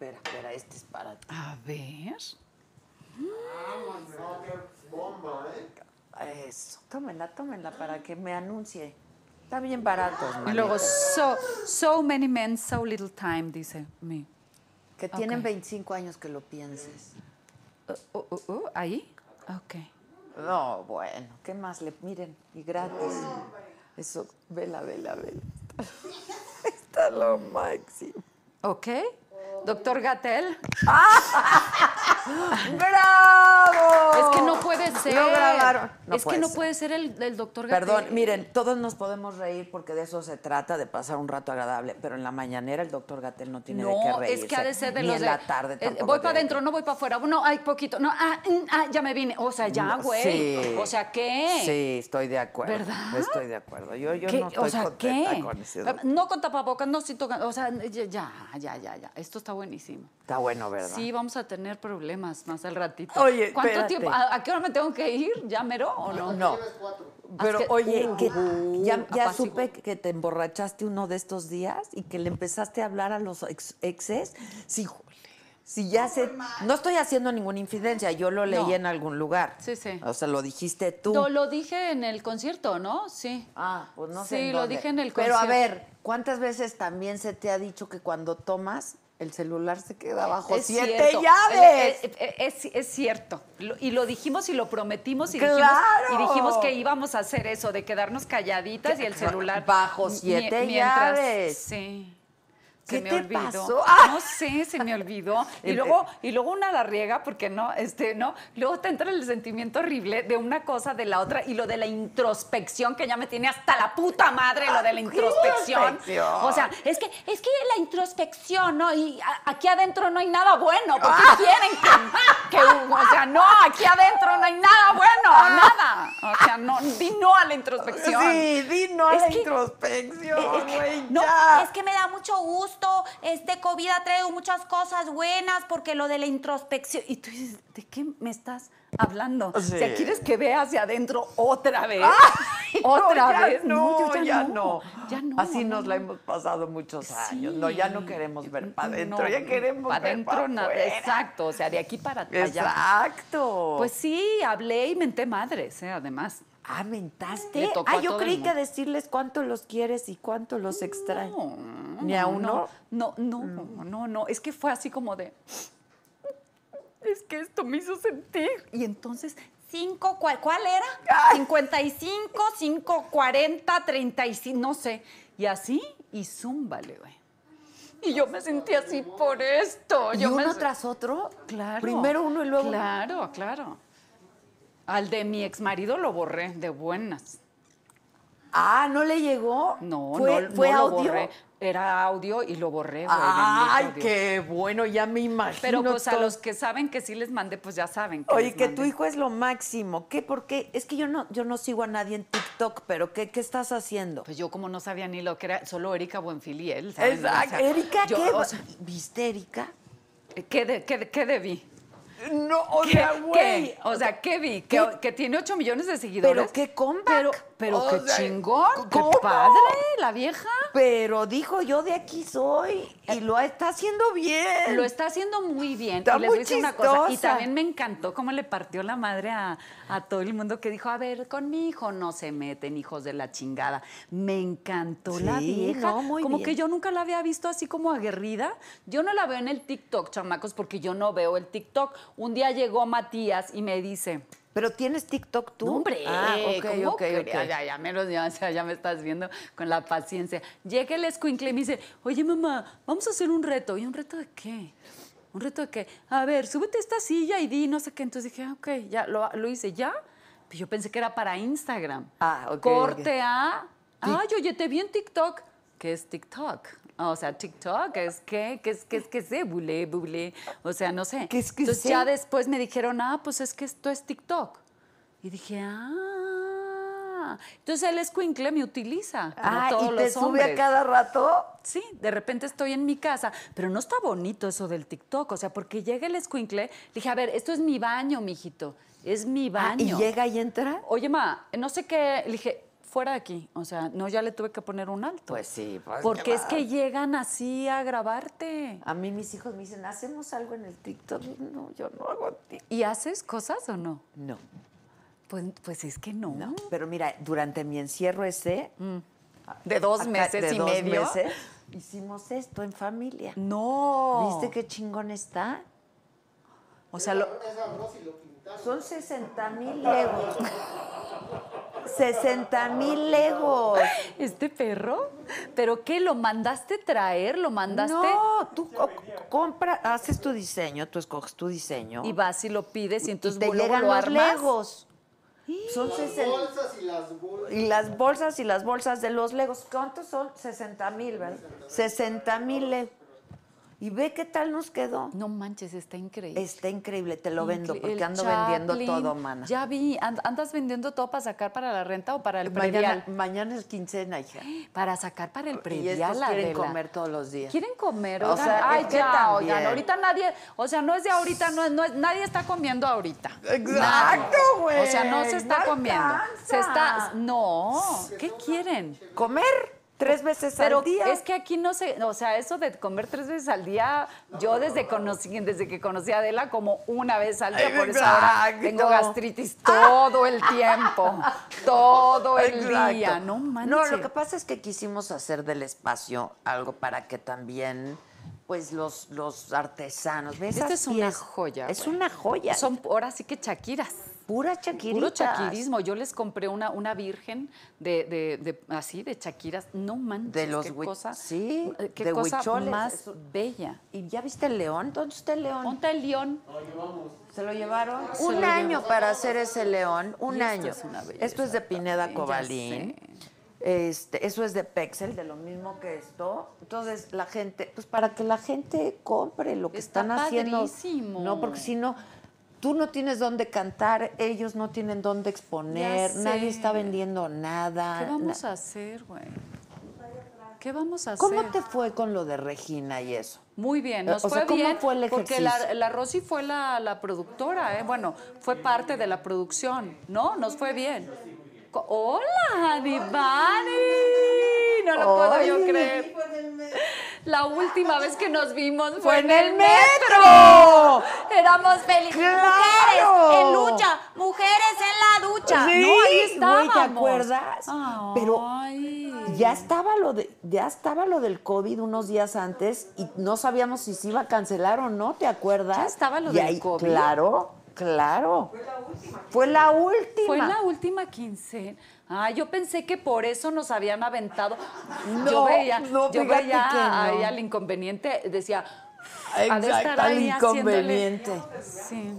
Espera, espera, este es para ti. A ver. Bomba, ¿eh? Eso, tómenla, tómenla para que me anuncie. Está bien baratos, Y luego, so, so many men, so little time, dice mi. Que tienen ok. 25 años que lo pienses. Uh, uh, uh, uh, ¿Ahí? Ok. No, bueno, ¿qué más le miren? Y gratis. Eso, vela, vela, vela. Está lo máximo. Ok. Doctor Gatel. ¡Bravo! Es que no puede ser. Lo grabaron. No es que no ser. puede ser el, el doctor Gatel. Perdón, miren, todos nos podemos reír porque de eso se trata, de pasar un rato agradable, pero en la mañanera el doctor Gatel no tiene de qué No, reírse. es que ha de ser de ni los en de, la tarde eh, tampoco voy para adentro, no voy para afuera. No, hay poquito. No, ah, mm, ah, ya me vine. O sea, ya, No, güey. sí. O sea, ¿qué? Sí, estoy de acuerdo. ¿Verdad? Estoy de acuerdo. Yo, yo ¿Qué? no estoy o sea, contenta ¿qué? con ese Ah, doctor. No con tapabocas, no sin tocar. O sea, ya, ya, ya, ya. Esto está buenísimo. Está bueno, ¿verdad? Sí, vamos a tener problemas más al ratito. Oye, ¿Cuánto espérate. tiempo? ¿A, a qué hora me tengo que ir? ¿Ya mero o no? No. Pero que- oye, uh, que uh, ya, supe que te emborrachaste uno de estos días y que le empezaste a hablar a los ex- exes. Sí, jole. Si ya sé, no estoy haciendo ninguna infidencia, yo lo leí No. en algún lugar. Sí, sí. O sea, lo dijiste tú. Lo, lo dije en el concierto, ¿no? Sí. Ah, pues no sé. Sí, lo dije en el Pero a concierto. ver, ¿cuántas veces también se te ha dicho que cuando tomas el celular se queda bajo Es siete cierto. llaves? Es, es cierto. Y lo dijimos y lo prometimos y, ¡Claro! dijimos, y dijimos que íbamos a hacer eso, de quedarnos calladitas y el celular. Bajo siete mientras- llaves. Sí. ¿Qué se me te olvidó. pasó? ¡Ah! No sé, se me olvidó. Y luego, y luego una la riega porque no, este, no. Luego te entra el sentimiento horrible de una cosa, de la otra, y lo de la introspección que ya me tiene hasta la puta madre, lo de la introspección. O sea, es que, es que la introspección, ¿no? Y a- aquí adentro no hay nada bueno. ¿Por Ah. qué quieren que, que, o sea, no, aquí adentro no hay nada bueno, nada. O sea, no, di no a la introspección. Sí, di no a Es la que- introspección, güey, No, es que me da mucho gusto. Este COVID ha traído muchas cosas buenas porque lo de la introspección. Y tú dices, ¿de qué me estás hablando? Sí. O sea, ¿quieres que vea hacia adentro otra vez? Ay, ¿Otra no, ya vez? No, ya, no. Ya no. Así no, nos no. la hemos pasado muchos años. No, ya no queremos ver para adentro, No, ya queremos pa' ver adentro para nada. afuera. Exacto, o sea, de aquí para allá. Exacto. Pues sí, hablé y menté madres, ¿eh? además. Ah, mentaste. Ah, yo creí que decirles cuánto los quieres y cuánto los extrañas. No, ¿Ni a no, uno? No, no, no, no, no. Es que fue así como de. Es que esto me hizo sentir. Y entonces, cinco, ¿cuál, cuál era? Ay. 55, 5, 40, 35, no sé. Y así, y zúmbale, güey. Y yo me sentí así por esto. ¿Y Yo uno tras otro? Claro. Primero uno y luego. Claro, claro. Al de mi ex marido lo borré de buenas. Ah, ¿no le llegó? No, ¿Fue, no, fue no lo audio? borré. Era audio y lo borré, güey. Ay, bendito qué bueno, ya me imagino. Pero pues a los que saben que sí les mandé, pues ya saben. Que Oye, les que mandé. tu hijo es lo máximo. ¿Qué? ¿Por qué? Es que yo no, yo no sigo a nadie en TikTok, pero ¿qué, qué estás haciendo? Pues yo como no sabía ni lo que era, solo Erika Buenfil y él, ¿saben? Exacto. O sea, Erika, yo, ¿qué? o sea, ¿Viste, Erika? ¿qué, de- qué de- qué debí? No, o ¿Qué- sea, qué? güey. O sea, ¿qué vi? Que, ¿Qué? que tiene 8 millones de seguidores. Pero qué comeback. Pero, pero qué sea, chingón, qué ¿cómo? padre, la vieja. Pero dijo, yo de aquí soy. Y lo está haciendo bien. Lo está haciendo muy bien. Está y les voy a muy decir una cosa. Y también me encantó cómo le partió la madre a, a todo el mundo que dijo, a ver, con mi hijo no se meten, hijos de la chingada. Me encantó la vieja. no, muy como bien. que yo nunca la había visto así como aguerrida. Yo no la veo en el TikTok, chamacos, porque yo no veo el TikTok. Un día llegó Matías y me dice, ¿Pero tienes TikTok tú? no, hombre, Ah, ok, ¿cómo ok, crees? ok. Ya, ya, me lo- ya, ya me estás viendo con la paciencia. Llega el escuincle y me dice, oye, mamá, vamos a hacer un reto. ¿Y un reto de qué? ¿Un reto de qué? A ver, súbete a esta silla y di no sé qué. Entonces dije, ah, ok, ya, lo, lo hice, ¿ya? Pues yo pensé que era para Instagram. Ah, ok, Corte a, ay, oye, te vi en TikTok. ¿Qué es TikTok? O sea, TikTok es que, que es que es que sé, bule, bule. O sea, no sé. ¿Qué es que Entonces sé? ya después me dijeron, ah, pues es que esto es TikTok. Y dije, ah. Entonces el escuincle me utiliza. Como Ah, todos ¿y te los sube hombres. a cada rato? Sí, de repente estoy en mi casa, pero no está bonito eso del TikTok, o sea, porque llega el escuincle, le dije, a ver, esto es mi baño, mijito, es mi Ah, baño. ¿Y llega y entra? Oye, ma, no sé qué, le dije, fuera de aquí, o sea, no, ya le tuve que poner un alto. Pues sí, pues, Porque ¿qué es va? que llegan así a grabarte. A mí mis hijos me dicen, ¿hacemos algo en el TikTok? No, yo no hago TikTok. ¿Y haces cosas o no? No, Pues, pues es que no. no. Pero mira, durante mi encierro ese... De dos acá- meses de y dos medio. meses, hicimos esto en familia. No. ¿Viste qué chingón está? O sea, lo. Son 60 mil legos. 60 mil legos. ¿Este perro? ¿Pero qué? ¿Lo mandaste traer? ¿Lo mandaste? No, tú, cu- compra, haces tu diseño, tú escoges tu diseño. Y vas y lo pides y entonces te luego llegan lo los armas. legos. Son Las 60 bolsas y las bolsas. Y las bolsas y las bolsas de los legos. ¿Cuántos son? 60 mil, ¿verdad? 60 mil legos. Y ve qué tal nos quedó. No manches, está increíble. Está increíble, te lo vendo porque el ando vendiendo todo, mana. Ya vi, and- ¿andas vendiendo todo para sacar para la renta o para el mañana, predial? mañana es quincena, hija. Para sacar para el Y predial, estos quieren Adela. comer todos los días. ¿Quieren comer? O sea, ay, es ya, también. oigan, ahorita nadie, o sea, no es de ahorita, no, es- no es- nadie está comiendo ahorita. Exacto, güey, O sea, no se está no comiendo. Se está, alcanza. no, ¿qué quieren? Comer tres veces Pero al día. es que aquí no sé, o sea, eso de comer tres veces al día, yo desde, conocí, desde que conocí a Adela como una vez al día, por eso ahora tengo gastritis todo el tiempo, todo el Exacto. día, no manches. No, lo que pasa es que quisimos hacer del espacio algo para que también, pues, los, los artesanos. ¿ves Esta es una joya. Es güey. una joya. Son ahora sí que chaquiras. Pura chaquirita. Puro chaquirismo. Yo les compré una, una virgen de, de, de- así, de chaquiras. No manches, De los qué cosa, sí, eh, qué de cosa huicholes, más eso. bella. ¿Y ya viste el león? ¿Dónde está el león? Ponte el león. ¿Se lo llevaron? Se un lo año para hacer ese león, un esto año. es una belleza esto es de Pineda Cobalín. Este, eso es de Pexel, de lo mismo que esto. Entonces, la gente, pues para que la gente compre lo que Está están haciendo. padrísimo. No, porque si no, tú no tienes dónde cantar, ellos no tienen dónde exponer, nadie está vendiendo nada. ¿Qué vamos na- a hacer, güey? ¿Qué vamos a hacer? ¿Cómo te fue con lo de Regina y eso? Muy bien, nos O sea, fue ¿cómo bien. fue el porque la, la Rosy fue la, la productora, ¿eh? Bueno, fue parte de la producción, ¿no? Nos fue bien. ¡Hola, Divani! No lo puedo yo creer. La última vez que nos vimos fue, ¡Fue en el metro. metro! Éramos felices. ¡Claro! Mujeres en lucha, mujeres en la ducha. Sí, no, ahí estábamos. ¿te acuerdas? Pero Ay. Ya estaba lo de, ya estaba lo del COVID unos días antes y no sabíamos si se iba a cancelar o no, ¿te acuerdas? ¿Ya estaba lo Y del ahí- COVID? Claro, claro. Fue la última. Fue la última. Fue la última quincena. Ah, yo pensé que por eso nos habían aventado. No, yo veía, no, yo veía que no. ahí al inconveniente, decía, ha de estar Exacto, al ahí haciéndole- inconveniente. Sí.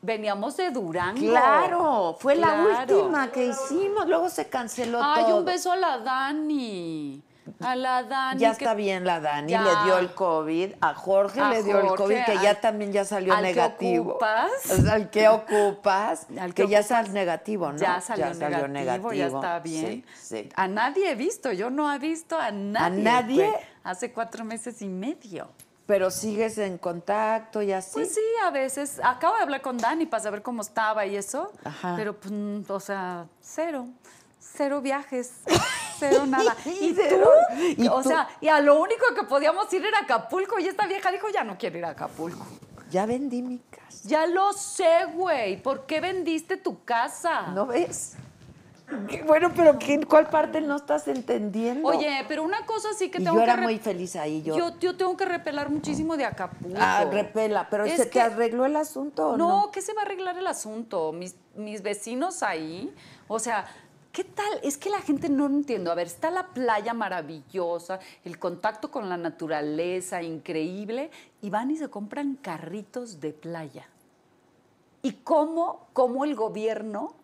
Veníamos de Durango. Claro, fue la última que hicimos, luego se canceló Ay, todo. un beso a la Dani. A la Dani. Ya que- está bien la Dani, Ya. le dio el COVID, a Jorge A le dio el COVID, que al- ya también ya salió al que negativo. ocupas. Al que ocupas, Al que, que ya salió negativo, ¿no? Ya salió, negativo, ya está bien. Sí, sí. A nadie he visto, yo no he visto a nadie. nadie? güey. Hace cuatro meses y medio. Pero sigues en contacto y así. Pues sí, a veces. Acabo de hablar con Dani para saber cómo estaba y eso. Ajá. Pero, pues, o sea, cero. Cero viajes. Cero nada. ¿Y tú? ¿Y o tú? sea, y a lo único que podíamos ir era Acapulco. Y esta vieja dijo, ya no quiero ir a Acapulco. Ya vendí mi casa. Ya lo sé, güey. ¿Por qué vendiste tu casa? ¿No ves? Bueno, pero ¿qué- ¿cuál parte no estás entendiendo? Oye, pero una cosa sí que tengo yo que era re- muy feliz ahí. Yo, Yo, yo tengo que repelar muchísimo de Acapulco. ah, repela, pero Es ¿se te arregló el asunto o no? No, ¿qué se va a arreglar el asunto? Mis, mis vecinos ahí, o sea, ¿qué tal? Es que la gente no entiendo. A ver, está la playa maravillosa, el contacto con la naturaleza increíble, y van y se compran carritos de playa. ¿Y cómo, cómo el gobierno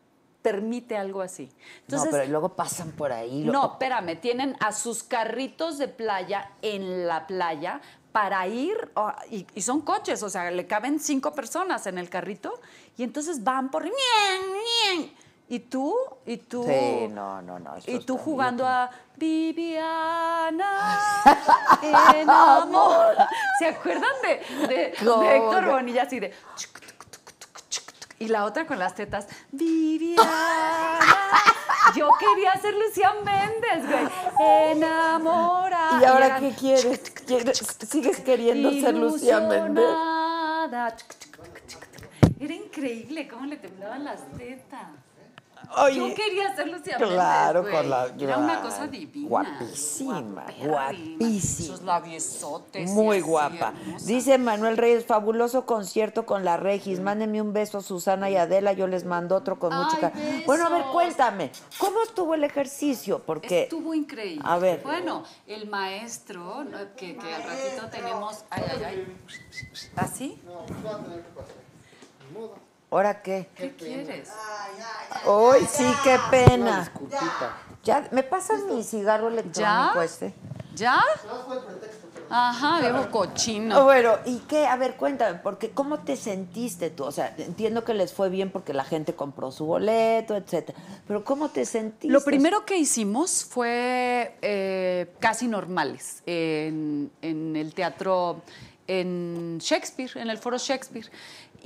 permite algo así? no, pero luego pasan por ahí. lo- No, espérame, tienen a sus carritos de playa en la playa para ir, oh, y, y son coches, o sea, le caben cinco personas en el carrito, y entonces van por... ¡Nien, nien! Y tú, y tú... Sí, no, no, no. Y tú jugando bien. a Viviana, enamor. ¿Se acuerdan de, de, de. Héctor Bonilla así de... Y la otra con las tetas, Viviana. Yo quería ser Lucía Méndez, güey. Enamora. ¿Y ahora qué quieres? ¿Quieres- ¿Sigues queriendo ser Lucía Méndez? Era increíble cómo le temblaban las tetas. Oye, Yo quería hacer Lucía Méndez, Claro, con la. Era una cosa divina. Guapísima, guapísima. Esos labiosotes. Muy guapa. hermosa. Dice Manuel Reyes, fabuloso concierto con la Regis. Mándenme un beso, Susana y Adela. Yo les mando otro con mucho Ay, cariño. Bueno, a ver, besos. cuéntame, ¿cómo estuvo el ejercicio? Porque Estuvo increíble. A ver. Bueno, el maestro, ¿no? que, que al ratito tenemos. Ay, ay, ay. ¿Así? No, pues va ¿ahora qué? ¿Qué quieres? Hoy sí, qué pena. Ya, ¿me pasan mi cigarro electrónico ¿Ya? este? ¿Ya? No fue el pretexto, pero Ajá, viejo cochino. Bueno, ¿y qué? A ver, cuéntame, porque ¿cómo te sentiste tú? O sea, entiendo que les fue bien porque la gente compró su boleto, etcétera. Pero ¿cómo te sentiste? Lo primero que hicimos fue eh, casi normales en, en el teatro, en Shakespeare, en el foro Shakespeare.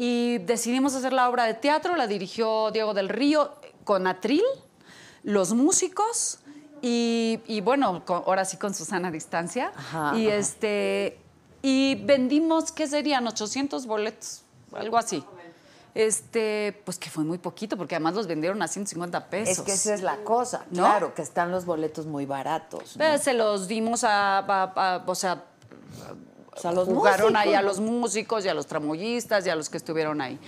Y decidimos hacer la obra de teatro, la dirigió Diego del Río con Atril, los músicos y, y bueno, con- ahora sí con Susana a distancia. Ajá, y ajá. este y vendimos, ¿qué serían? 800 boletos, algo así. Este, pues que fue muy poquito, porque además los vendieron a 150 pesos. Es que esa es la cosa, ¿No? claro, que están los boletos muy baratos. ¿no? Pues, se los dimos a, a- a- o sea, O sea, los jugaron músicos. ahí a los músicos y a los tramoyistas y a los que estuvieron ahí.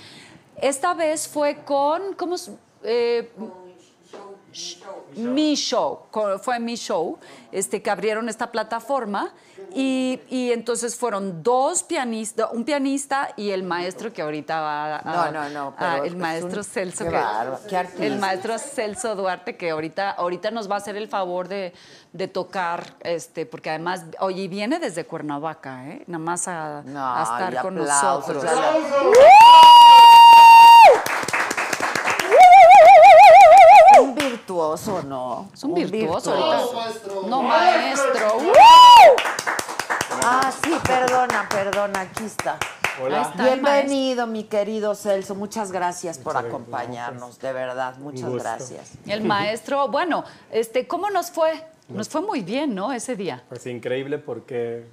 Esta vez fue con, ¿cómo? es? Eh, mi show, co- fue mi show, este, que abrieron esta plataforma y, y entonces fueron dos pianistas, un pianista y el maestro que ahorita va a, No, no, no, a- el es maestro un- Celso, qué que, qué artista. el maestro Celso Duarte que ahorita, ahorita nos va a hacer el favor de, de tocar, este, porque además, oye, viene desde Cuernavaca, ¿eh? Nada más a, No, a estar con aplausos, nosotros. sea, Un virtuoso, ¿no? Es un virtuoso No, ahorita. maestro. No, maestro. Ah, sí, perdona, perdona, aquí está. El Bienvenido, mi querido Celso. Muchas gracias por acompañarnos, de verdad, muchas gracias. El maestro, bueno, este, ¿cómo nos fue? Nos fue muy bien, ¿no? Ese día. Pues increíble porque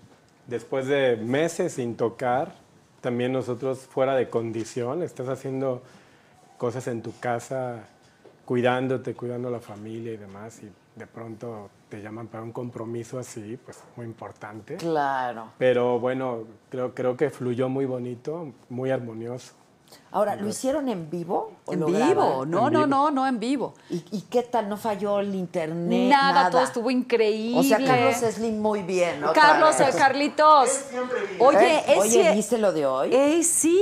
después de meses sin tocar, también nosotros fuera de condición, estás haciendo cosas en tu casa, cuidándote, cuidando a la familia y demás, y de pronto te llaman para un compromiso así, pues muy importante. Claro. Pero bueno, creo, creo que fluyó muy bonito, muy armonioso. Ahora, ¿lo hicieron en vivo? En vivo, no, En no, vivo. no, no en vivo. ¿Y, y qué tal? ¿No falló el internet? Nada, todo estuvo increíble. O sea, Carlos Slim muy bien, ¿no? Carlos, Carlitos. Oye, ¿Eh? es Oye, ¿viste lo de hoy? Eh, sí,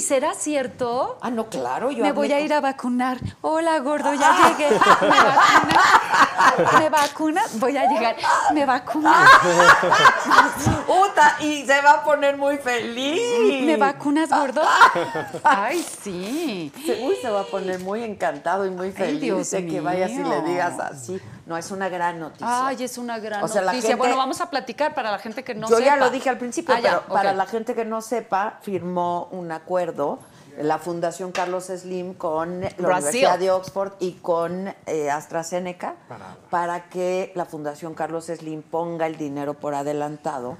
¿será cierto? Ah, no, claro, yo Me voy a ir a vacunar. Hola, gordo, ya llegué. ¿Me vacunas? ¿Me vacunas? Voy a llegar. ¿Me vacunas? Uta, y se va a poner muy feliz. ¿Me vacunas, gordo? Ay, sí. Se- Uy, se va a poner muy encantado y muy feliz Dios de que vayas y le digas así. No, es una gran noticia. Ay, es una gran O sea, la noticia. gente- Bueno, vamos a platicar para la gente que no Yo ya sepa. lo dije al principio, Ah, ya, pero para la gente que no sepa, firmó un acuerdo la Fundación Carlos Slim con la Brasil. Universidad de Oxford y con eh, AstraZeneca Para- para que la Fundación Carlos Slim ponga el dinero por adelantado.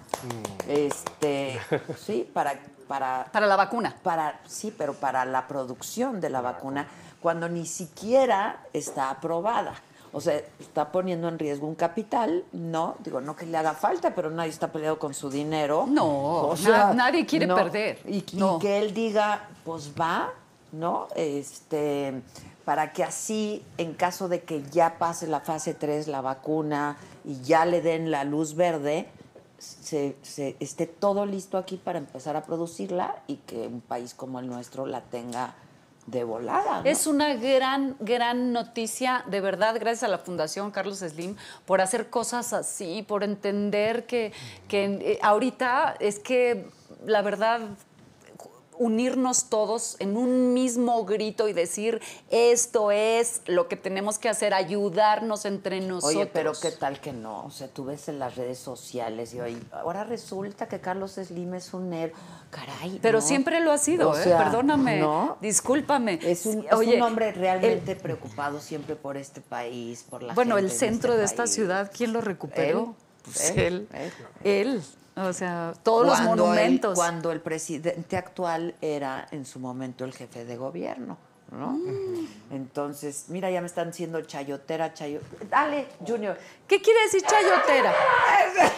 Este, sí, para para Para la vacuna. para sí, pero para la producción de la vacuna cuando ni siquiera está aprobada. O sea, está poniendo en riesgo un capital, ¿no? Digo, no que le haga falta, pero nadie está peleado con su dinero. No, O na- nadie quiere perder. Y, y que él diga, pues va, ¿no? Este, para que así, en caso de que ya pase la fase 3, la vacuna, y ya le den la luz verde, se, se- esté todo listo aquí para empezar a producirla y que un país como el nuestro la tenga de volada. Es una gran, gran noticia, de verdad, gracias a la Fundación Carlos Slim por hacer cosas así, por entender que, que eh, ahorita es que la verdad unirnos todos en un mismo grito y decir esto es lo que tenemos que hacer, ayudarnos entre nosotros. Oye, pero qué tal que no, o sea, tú ves en las redes sociales y hoy, ahora resulta que Carlos Slim es un héroe, caray. Pero ¿no? siempre lo ha sido, O ¿eh? perdóname, ¿no? discúlpame. Es un, Sí, es oye, un hombre el- realmente preocupado siempre por este país, por la Bueno, gente el en centro este de esta ciudad, ¿quién lo recuperó? Él, Pues él, él. él. Él. O sea, todos los Cuando monumentos. cuando el presidente actual era en su momento el jefe de gobierno, ¿no? Entonces, mira, ya me están diciendo chayotera, chayo. Dale, Junior. ¿Qué quiere decir chayotera?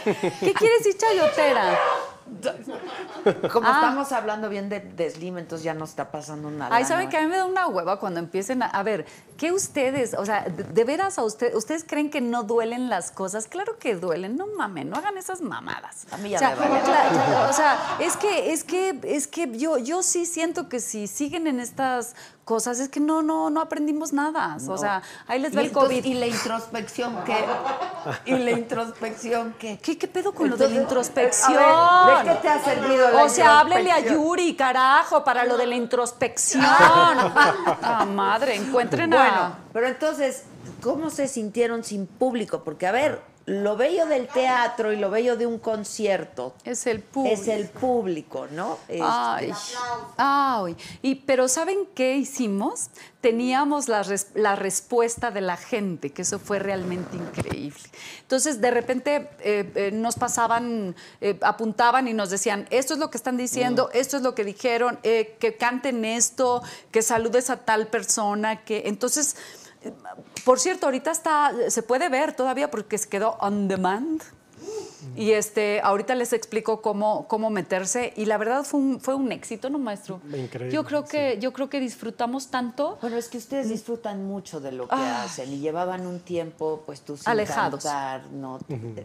¿Qué quiere decir chayotera? Como Ah. estamos hablando bien de, de Slim, entonces ya nos está pasando una Ay, ¿saben ¿no? que a mí me da una hueva cuando empiecen a... A ver, ¿qué ustedes, o sea, de, de veras a ustedes, ustedes creen que no duelen las cosas? Claro que duelen, no mamen, no hagan esas mamadas. A mí ya o sea, me vale. o sea, es que, es que, es que yo, yo sí siento que si siguen en estas cosas, es que no, no, no aprendimos nada. O sea, ahí les va el entonces, COVID. ¿Y la introspección qué? ¿Y la introspección qué? ¿Qué, qué pedo con lo de la introspección? a ver, ¿de qué te ha servido la O sea, háblele a? Yuri, carajo, para lo de la introspección. Ah, madre, encuentren a... Bueno, pero entonces, ¿cómo se sintieron sin público? Porque, a ver, lo bello del teatro y lo bello de un concierto Es el público. es el público, ¿no? Este, Ay, ay. Y, pero ¿saben qué hicimos? Teníamos la, res- la respuesta de la gente, que eso fue realmente increíble. Entonces, de repente eh, eh, nos pasaban, eh, apuntaban y nos decían, esto es lo que están diciendo, esto es lo que dijeron, que canten esto, que saludes a tal persona, que entonces... Por cierto, ahorita está, se puede ver todavía porque se quedó on demand. Y este, ahorita les explico cómo, cómo meterse. Y la verdad fue un, fue un éxito, ¿no, maestro? Increíble, Yo creo que, yo creo que disfrutamos tanto. Bueno, es que ustedes disfrutan mucho de lo que Ah. hacen y llevaban un tiempo, pues tú sin Alejados. cantar, no,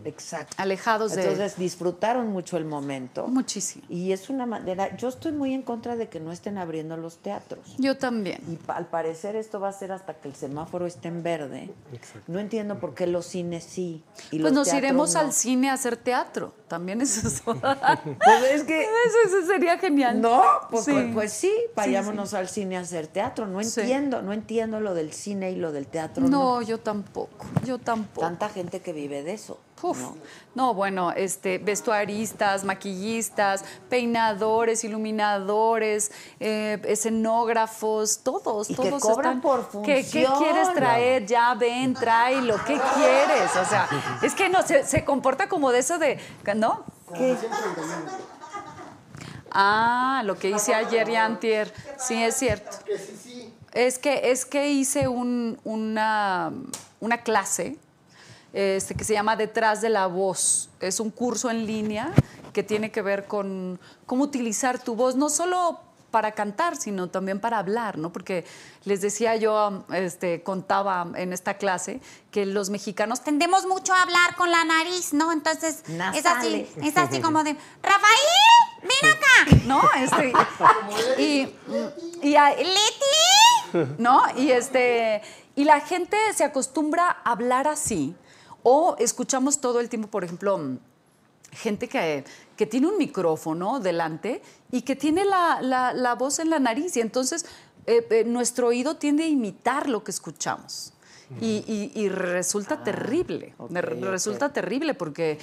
exacto. Alejados de- Entonces disfrutaron mucho el momento. Muchísimo. Y es una manera, yo estoy muy en contra de que no estén abriendo los teatros. Yo también. Y al parecer esto va a ser hasta que el semáforo esté en verde. No entiendo por qué los cines sí. Y Pues los nos teatros iremos no. al cine a hacer teatro. También eso es- Pues es que eso, eso sería genial. No, pues Sí. pues, pues sí, vayámonos sí. al cine a hacer teatro. No Sí. entiendo, no entiendo lo del cine y lo del teatro. No, yo tampoco. Yo tampoco. Tanta gente que vive de eso. Uf. ¿no? No, bueno, este, vestuaristas, maquillistas, peinadores, iluminadores, eh, escenógrafos, todos, Y que todos cobran están. por ¿Qué, qué función. quieres traer? Ya ven, tráelo. ¿Qué quieres? O sea, es que no, se, se comporta como de eso de, ¿no? ¿Qué? Ah, lo que hice ayer y antier. Sí, es cierto. Es que, es que hice un- una, una clase este, que se llama Detrás de la Voz. Es un curso en línea que tiene que ver con cómo utilizar tu voz, no solo para cantar, sino también para hablar, ¿no? Porque les decía yo, este, contaba en esta clase que los mexicanos tendemos mucho a hablar con la nariz, ¿no? Entonces es así, es así como de, Rafael, ven acá, ¿no? Este, y, y a- Leti, ¿no? Y este, y la gente se acostumbra a hablar así. O escuchamos todo el tiempo, por ejemplo, gente que, que tiene un micrófono delante y que tiene la, la- la voz en la nariz y entonces eh, eh, nuestro oído tiende a imitar lo que escuchamos. Y, y- y resulta terrible, me re- ok. resulta terrible porque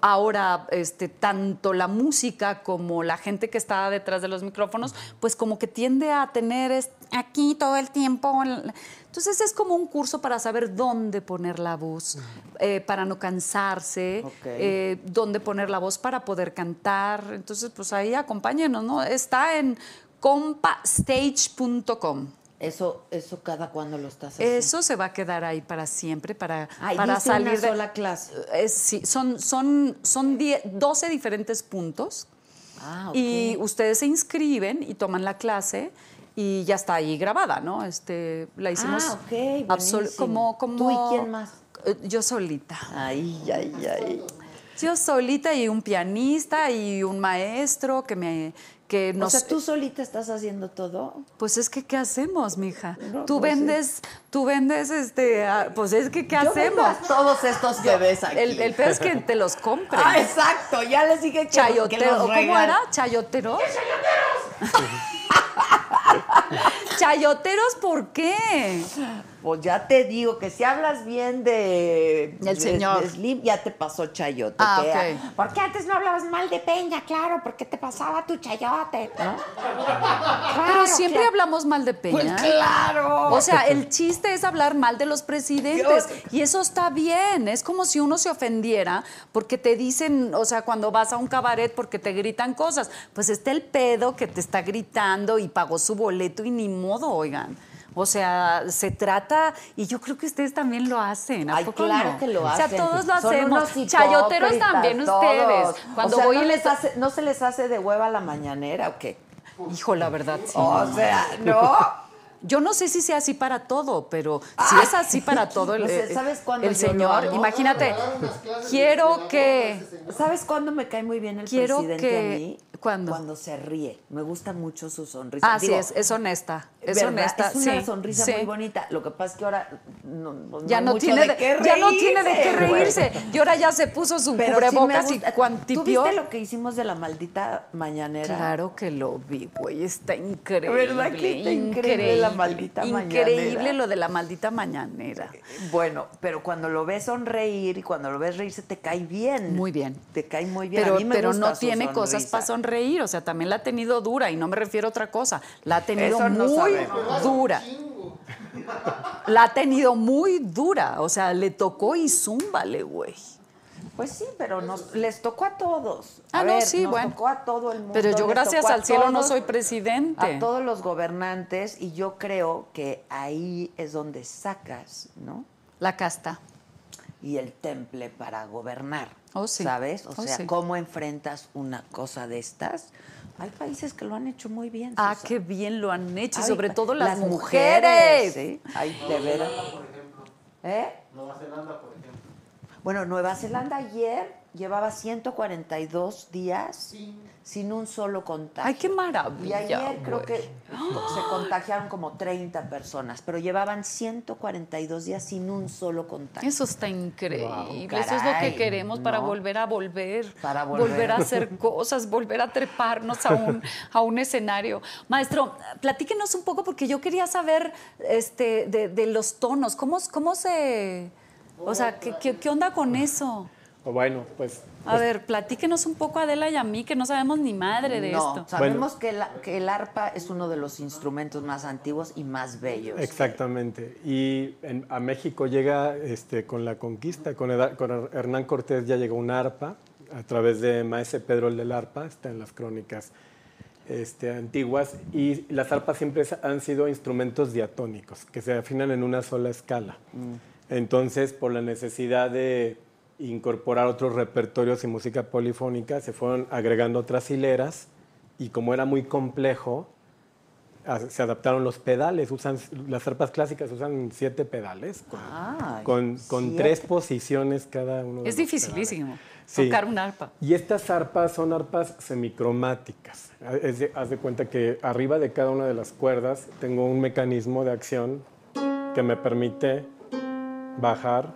ahora este, tanto la música como la gente que está detrás de los micrófonos, pues como que tiende a tener aquí todo el tiempo. Entonces es como un curso para saber dónde poner la voz, eh, para no cansarse, eh, dónde poner la voz para poder cantar. Entonces, pues ahí acompáñenos, ¿no? Está en compastage.com. Eso, eso cada cuando lo estás haciendo. Eso se va a quedar ahí para siempre, para, Ay, para una salir de sola clase. Es- sí, son, son, son die- 12 diferentes puntos Ah, ok. y ustedes se inscriben y toman la clase y ya está ahí grabada, ¿no? Este, la hicimos Ah, ok, absol- buenísimo. como, como ¿Tú y quién más? Eh, Yo solita. Ay, ay, ay. Yo solita y un pianista y un maestro que me que O sea, tú solita estás haciendo todo. pues es que qué hacemos, mija. No, tú pues, vendes, tú vendes este, pues es que qué Yo vendo hacemos. a todos estos bebés aquí. El, el peor es que te los compren. Ah, exacto. Ya les dije que, que Chayotero, los ¿cómo era? ¿Chayoteros? ¿Chayoteros por qué? Pues ya te digo que si hablas bien de, El señor. de Slim, ya te pasó chayote. Ah, que, ok. ¿Por qué antes no hablabas mal de Peña? Claro, porque te pasaba tu chayote, ¿no? Pero siempre hablamos mal de Peña. Pues claro. O sea, el chiste es hablar mal de los presidentes. Y eso está bien. Es como si uno se ofendiera porque te dicen, o sea, cuando vas a un cabaret porque te gritan cosas. Pues está el pedo que te está gritando y pagó su boleto y ni modo, oigan. O sea, se trata, y yo creo que ustedes también lo hacen. ¿a Ay, poco claro no? que lo O hacen. sea, todos lo hacemos. Chayoteros también todos. ustedes. Cuando o sea, voy ¿no y les les hace, ¿no se les hace de hueva la mañanera o qué? Hijo, la verdad, sí. O sea, ¿no? Yo no sé si sea así para todo, pero si es así para todo el, No sé, eh, ¿sabes cuándo el señor, imagínate, quiero que ¿Sabes cuándo me cae muy bien el Quiero presidente que- a mí? ¿Cuándo? Cuando se ríe. Me gusta mucho su sonrisa. Sí, Digo, es, es honesta, es ¿verdad? honesta, Es una sí, sonrisa sí. muy bonita. Lo que pasa es que ahora no, Ya hay no, mucho tiene de de, qué ya no tiene de qué reírse. Y ahora ya se puso su Pero sí cubrebocas y gusta. cuantipió. ¿Tú viste lo que hicimos de la maldita mañanera? Claro que lo vi, güey. Está increíble. ¿Verdad que está increíble la maldita Increíble mañanera? lo de la maldita mañanera. Bueno, pero cuando lo ves sonreír y cuando lo ves reírse te cae bien. Muy bien. Te cae muy bien. A Pero, mí me pero gusta no tiene cosas para sonreír, o sea, también la ha tenido dura y no me refiero a otra cosa. La ha tenido Eso muy dura. La ha tenido muy dura, o sea, le tocó y zúmbale, güey. Pues sí, pero nos, les tocó a todos. Ah, no, sí, nos bueno. tocó a todo el mundo. Pero yo, gracias al cielo, no soy presidente. A todos los gobernantes y yo creo que ahí es donde sacas, ¿no? La casta. Y el temple para gobernar. Oh, sí. ¿Sabes? O Oh, sea, sí. ¿cómo enfrentas una cosa de estas? Hay países que lo han hecho muy bien. Ah, Susana. qué bien lo han hecho, y Ay, sobre todo las, las mujeres. ¿sí? Ay, de veras. ¿Eh? Nueva Zelanda, por ejemplo. Bueno, Nueva Zelanda ayer llevaba 142 días sin un solo contagio. Ay, qué Y maravilla. ayer creo que se contagiaron como 30 personas, pero llevaban 142 días sin un solo contagio. Eso está increíble. Wow, Eso es lo que queremos para ¿no? volver a volver. Para volver. a hacer cosas, volver a treparnos a un, a un escenario. Maestro, platíquenos un poco porque yo quería saber este, de, de los tonos. ¿Cómo, cómo se. O sea, ¿qué, qué, qué onda con eso? Bueno, pues A ver, platíquenos un poco, Adela y a mí, que no sabemos ni madre de no, esto. sabemos que, la- que el arpa es uno de los instrumentos más antiguos y más bellos. Exactamente. Y en- a México llega este, con la conquista, con, Hernán Cortés ya llegó un arpa a través de Maese Pedro el del arpa, está en las crónicas este, antiguas, y las arpas siempre han sido instrumentos diatónicos, que se afinan en una sola escala. Entonces, por la necesidad de incorporar otros repertorios y música polifónica, se fueron agregando otras hileras, y como era muy complejo, se adaptaron los pedales. Usan, las arpas clásicas usan siete pedales con, con, tres posiciones cada uno. de Es los dificilísimo. Sí. tocar un arpa. Y estas arpas son arpas semicromáticas. De- haz de cuenta que arriba de cada una de las cuerdas tengo un mecanismo de acción que me permite bajar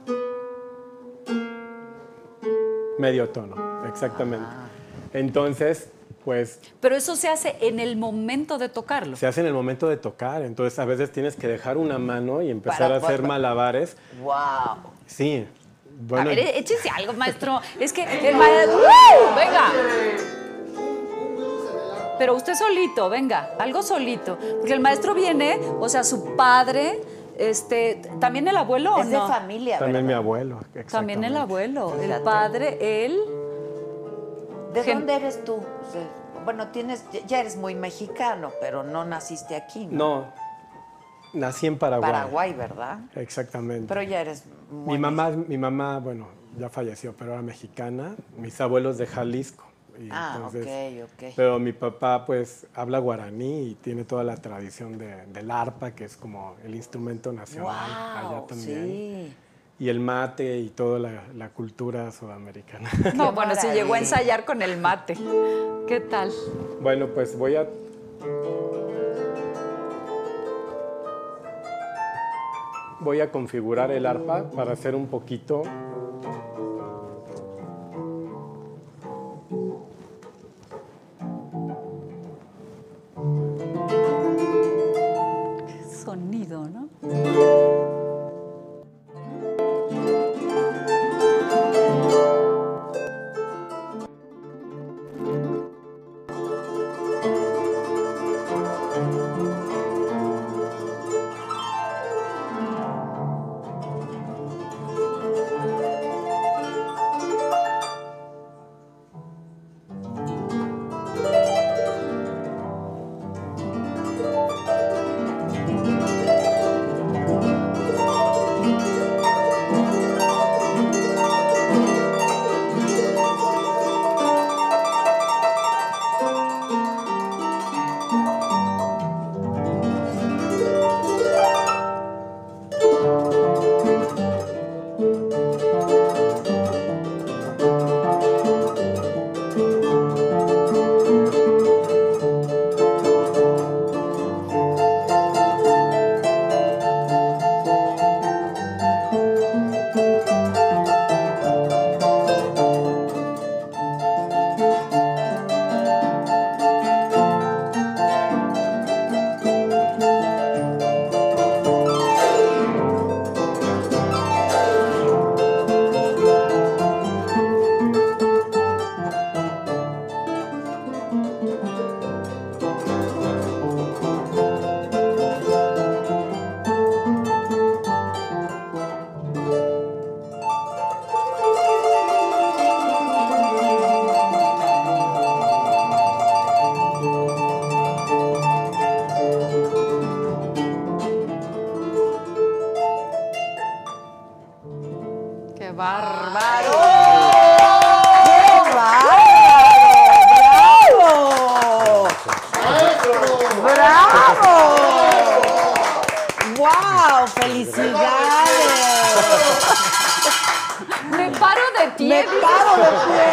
medio tono, exactamente. Ah. Entonces, pues Pero eso se hace en el momento de tocarlo. se hace en el momento de tocar, entonces a veces tienes que dejar una mano y empezar Para- a hacer para- malabares. ¡Wow! Sí. Bueno, a ver, échese algo, maestro. Es que el maestro. ¡Uh! Venga. Pero usted solito, venga, algo solito. Porque el maestro viene, o sea, su padre, este, también el abuelo, ¿o Es de no? familia, también mi abuelo. También el abuelo, el padre, él. ¿De Gen- dónde eres tú? O sea, bueno, tienes, ya eres muy mexicano, pero no naciste aquí, ¿no? No, nací en Paraguay. Paraguay, ¿verdad? Exactamente. Pero ya eres muy mi mamá, mi mamá, bueno, ya falleció, pero era mexicana. Mis abuelos de Jalisco. Y Ah, entonces- ok, ok. Pero mi papá, pues, habla guaraní y tiene toda la tradición de- del arpa, que es como el instrumento nacional allá también. sí. Y el mate y toda la, la cultura sudamericana. No, bueno, si llegó a ensayar con el mate. ¿Qué tal? bueno, pues voy a... Voy a configurar el arpa para hacer un poquito bárbaro! ¡Qué bárbaro! ¡Bravo! ¡Bravo! ¡Wow! ¡Felicidades! Me paro de pie. ¡Me paro de pie!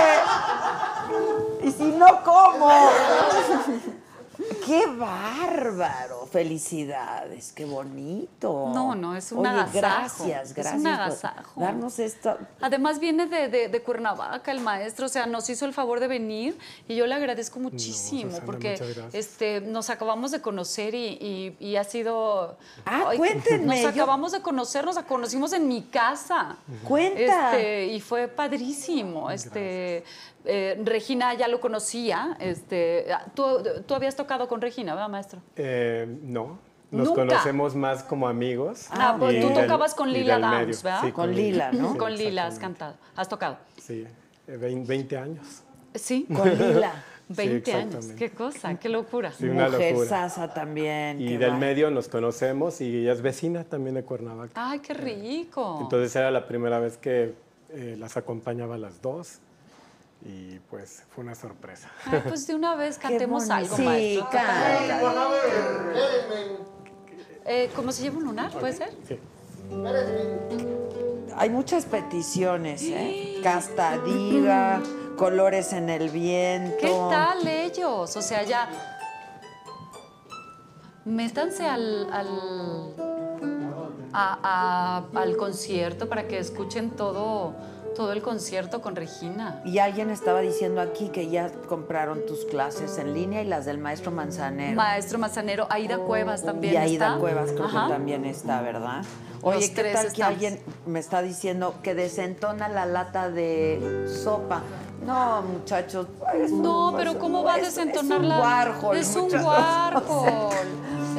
Y si no, ¿cómo? ¡Qué bárbaro! Felicidades, qué bonito. No, no, es un Oye, agasajo. gracias, Es gracias. un por agasajo. Darnos esto. Además viene de, de- de Cuernavaca el maestro, o sea, nos hizo el favor de venir y yo le agradezco muchísimo Susana, porque este, nos acabamos de conocer y, y- y ha sido... Ah, cuéntenme, Nos yo- acabamos de conocer, nos conocimos en mi casa. Cuenta. Este, y fue padrísimo. Este, eh, Regina ya lo conocía. Este, ¿tú, tú habías tocado con Regina, ¿verdad, maestro? Eh, no, nos Nunca. conocemos más como amigos. Ah, pues tú tocabas con Lila Downs, medio. ¿verdad? Sí, Con Lila, ¿no? Sí, con Lila has cantado, has tocado. Sí, eh, vein- 20 años. Sí. Con Lila. 20 años, qué cosa, qué locura. Sí, una Mujer locura. sasa también. Y del medio nos conocemos y ella es vecina también de Cuernavaca. Ay, qué rico. Entonces era la primera vez que eh, las acompañaba a las dos y pues fue una sorpresa. Ay, pues de una vez cantemos algo, Sí, maestro. canta. Espérenme, Eh, ¿Cómo se llama un lunar? ¿Puede ser? Sí. espérenme. Hay muchas peticiones, ¿eh? Casta diga, colores en el viento. ¿Qué tal ellos? O sea, ya. Métanse al, al, a- a- al concierto para que escuchen todo, todo el concierto con Regina. Y alguien estaba diciendo aquí que ya compraron tus clases en línea y las del maestro Manzanero. Maestro Mazanero, Aida Cuevas también y Aida está. Cuevas creo Ajá. que también está, ¿verdad? Oye, Los ¿qué tal que alguien me está diciendo que desentona la lata de sopa? No, muchachos. No, pero ¿cómo va a es- desentonar es un la...? Warhol, Es un muchachos.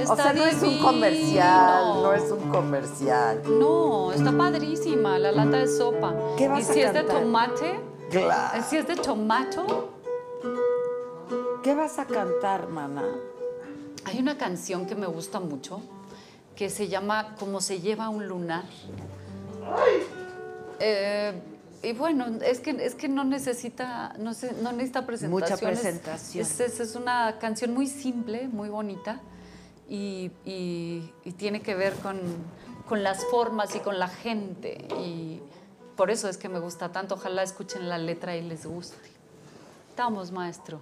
O sea, no es un comercial, no es un comercial. No, está padrísima la lata de sopa. ¿Qué vas y a si es de cantar? tomate, Claro. si es de tomato, ¿Qué vas a cantar, mana? hay una canción que me gusta mucho que se llama Como se lleva un lunar. Eh, y bueno, es que, es que no necesita, no, se- no necesita presentaciones. presentación. Es, es- es una canción muy simple, muy bonita y, tiene que ver con, con las formas y con la gente. Y por eso es que me gusta tanto. Ojalá escuchen la letra y les guste. Estamos, maestro.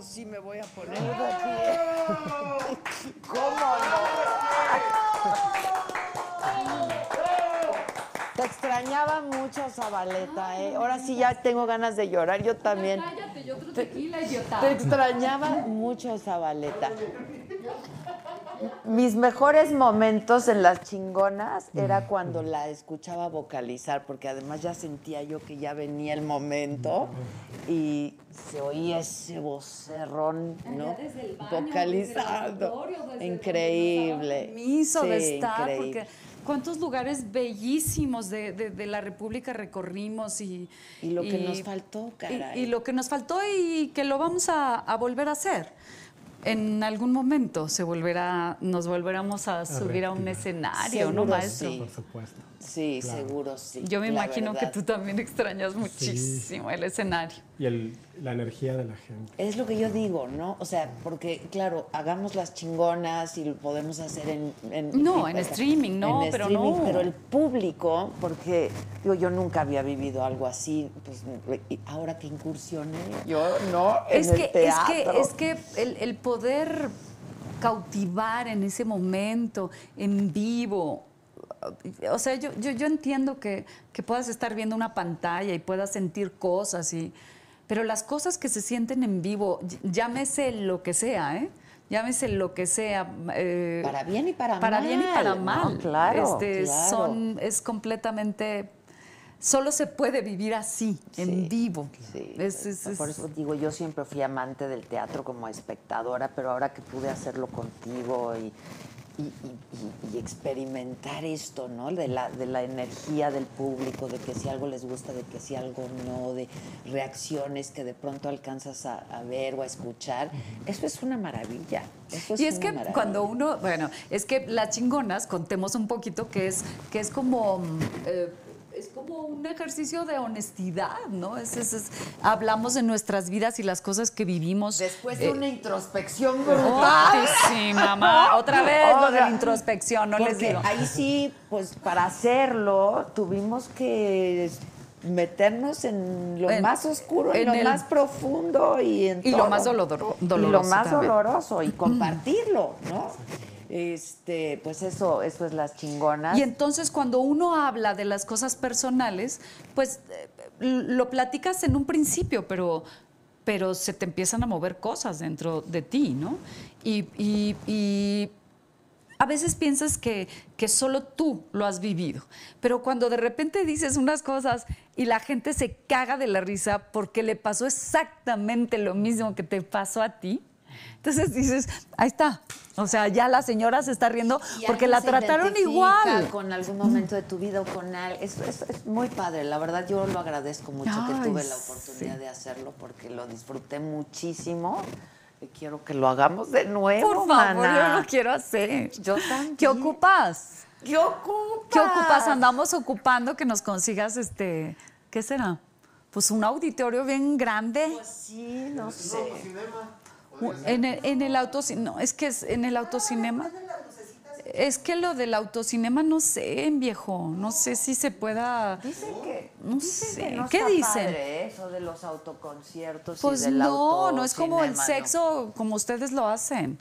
Yo sí me voy a poner de pie. ¿Cómo no? Te extrañaba mucho, Zabaleta, ¿eh? Ahora sí ya tengo ganas de llorar, yo también. Cállate, yo otro tequila, idiota. Te extrañaba mucho, Zabaleta. Mis mejores momentos en las chingonas era cuando la escuchaba vocalizar, porque además ya sentía yo que ya venía el momento y se oía ese vocerrón, ¿no? desde el baño, Vocalizando. desde el Increíble. permiso de estar, increíble. porque cuántos lugares bellísimos de, de- de la República recorrimos y... Y lo que nos faltó, y- caray. Y, lo que nos faltó y que lo vamos a, a volver a hacer. En algún momento se volverá, nos volveremos a subir a un escenario, ¿no, maestro? sí. Por supuesto. Sí, Claro. seguro sí. Yo me la imagino que tú también extrañas muchísimo el escenario. Y el, la energía de la gente. Es lo que yo digo, ¿no? O sea, porque, claro, hagamos las chingonas y lo podemos hacer en... en- No, en streaming, no, en pero streaming, no. Pero el público, porque digo, yo nunca había vivido algo así, pues ahora que incursioné, yo no, en Es el que, es que, es que el, el poder cautivar en ese momento, en vivo. O sea, yo, yo, yo entiendo que, que puedas estar viendo una pantalla y puedas sentir cosas, y, pero las cosas que se sienten en vivo, ll- llámese lo que sea, ¿eh? Llámese lo que sea. eh, Para bien y para para bien y para mal, mal. ¿no? Claro, Este, claro. Son, es completamente. Solo se puede vivir así, Sí, en vivo. Sí, Es- es- es- por eso digo, yo siempre fui amante del teatro como espectadora, pero ahora que pude hacerlo contigo y, y- y- y- y experimentar esto, ¿no? De la, de la energía del público, de que si algo les gusta, de que si algo no, de reacciones que de pronto alcanzas a, a ver o a escuchar, eso es una maravilla. Eso y es una que maravilla. cuando uno, bueno, es que las chingonas, contemos un poquito que es, que es como, mm, eh, es como un ejercicio de honestidad, ¿no? Es, es- es- hablamos de nuestras vidas y las cosas que vivimos. Después de eh, una introspección oh, brutal. sí, mamá. Otra vez lo de la introspección, no les digo. ahí sí, pues para hacerlo tuvimos que meternos en lo En- más oscuro, en, en lo el- más profundo y en Y lo más doloro- y lo doloroso más también. doloroso y compartirlo, ¿no? Este, pues eso, eso es las chingonas. Y entonces cuando uno habla de las cosas personales, pues eh, lo platicas en un principio, pero, pero se te empiezan a mover cosas dentro de ti, ¿no? Y, y- y a veces piensas que, que solo tú lo has vivido, pero cuando de repente dices unas cosas y la gente se caga de la risa porque le pasó exactamente lo mismo que te pasó a ti, entonces dices, ahí está. O sea, ya la señora se está riendo Y porque la se trataron igual. Con algún momento de tu vida o con algo. Es, es- es muy padre. La verdad, yo lo agradezco mucho Ay, que tuve la oportunidad sí. de hacerlo porque lo disfruté muchísimo. Y quiero que lo hagamos de nuevo. Por favor, maná. yo lo quiero hacer. Yo también. ¿Qué ocupas? ¿Qué ocupas? ¿Qué ocupas? Andamos ocupando que nos consigas este, ¿qué será? Pues un auditorio bien grande. Pues sí, no sé. En el, en el autocinema, no, es que es en el autocinema. Es que lo del autocinema no sé, viejo, no sé si se pueda. Dicen que. No dicen sé, que no ¿qué está dicen? padre. Eso de los autoconciertos. y Pues del no, no es como el sexo como ustedes lo hacen.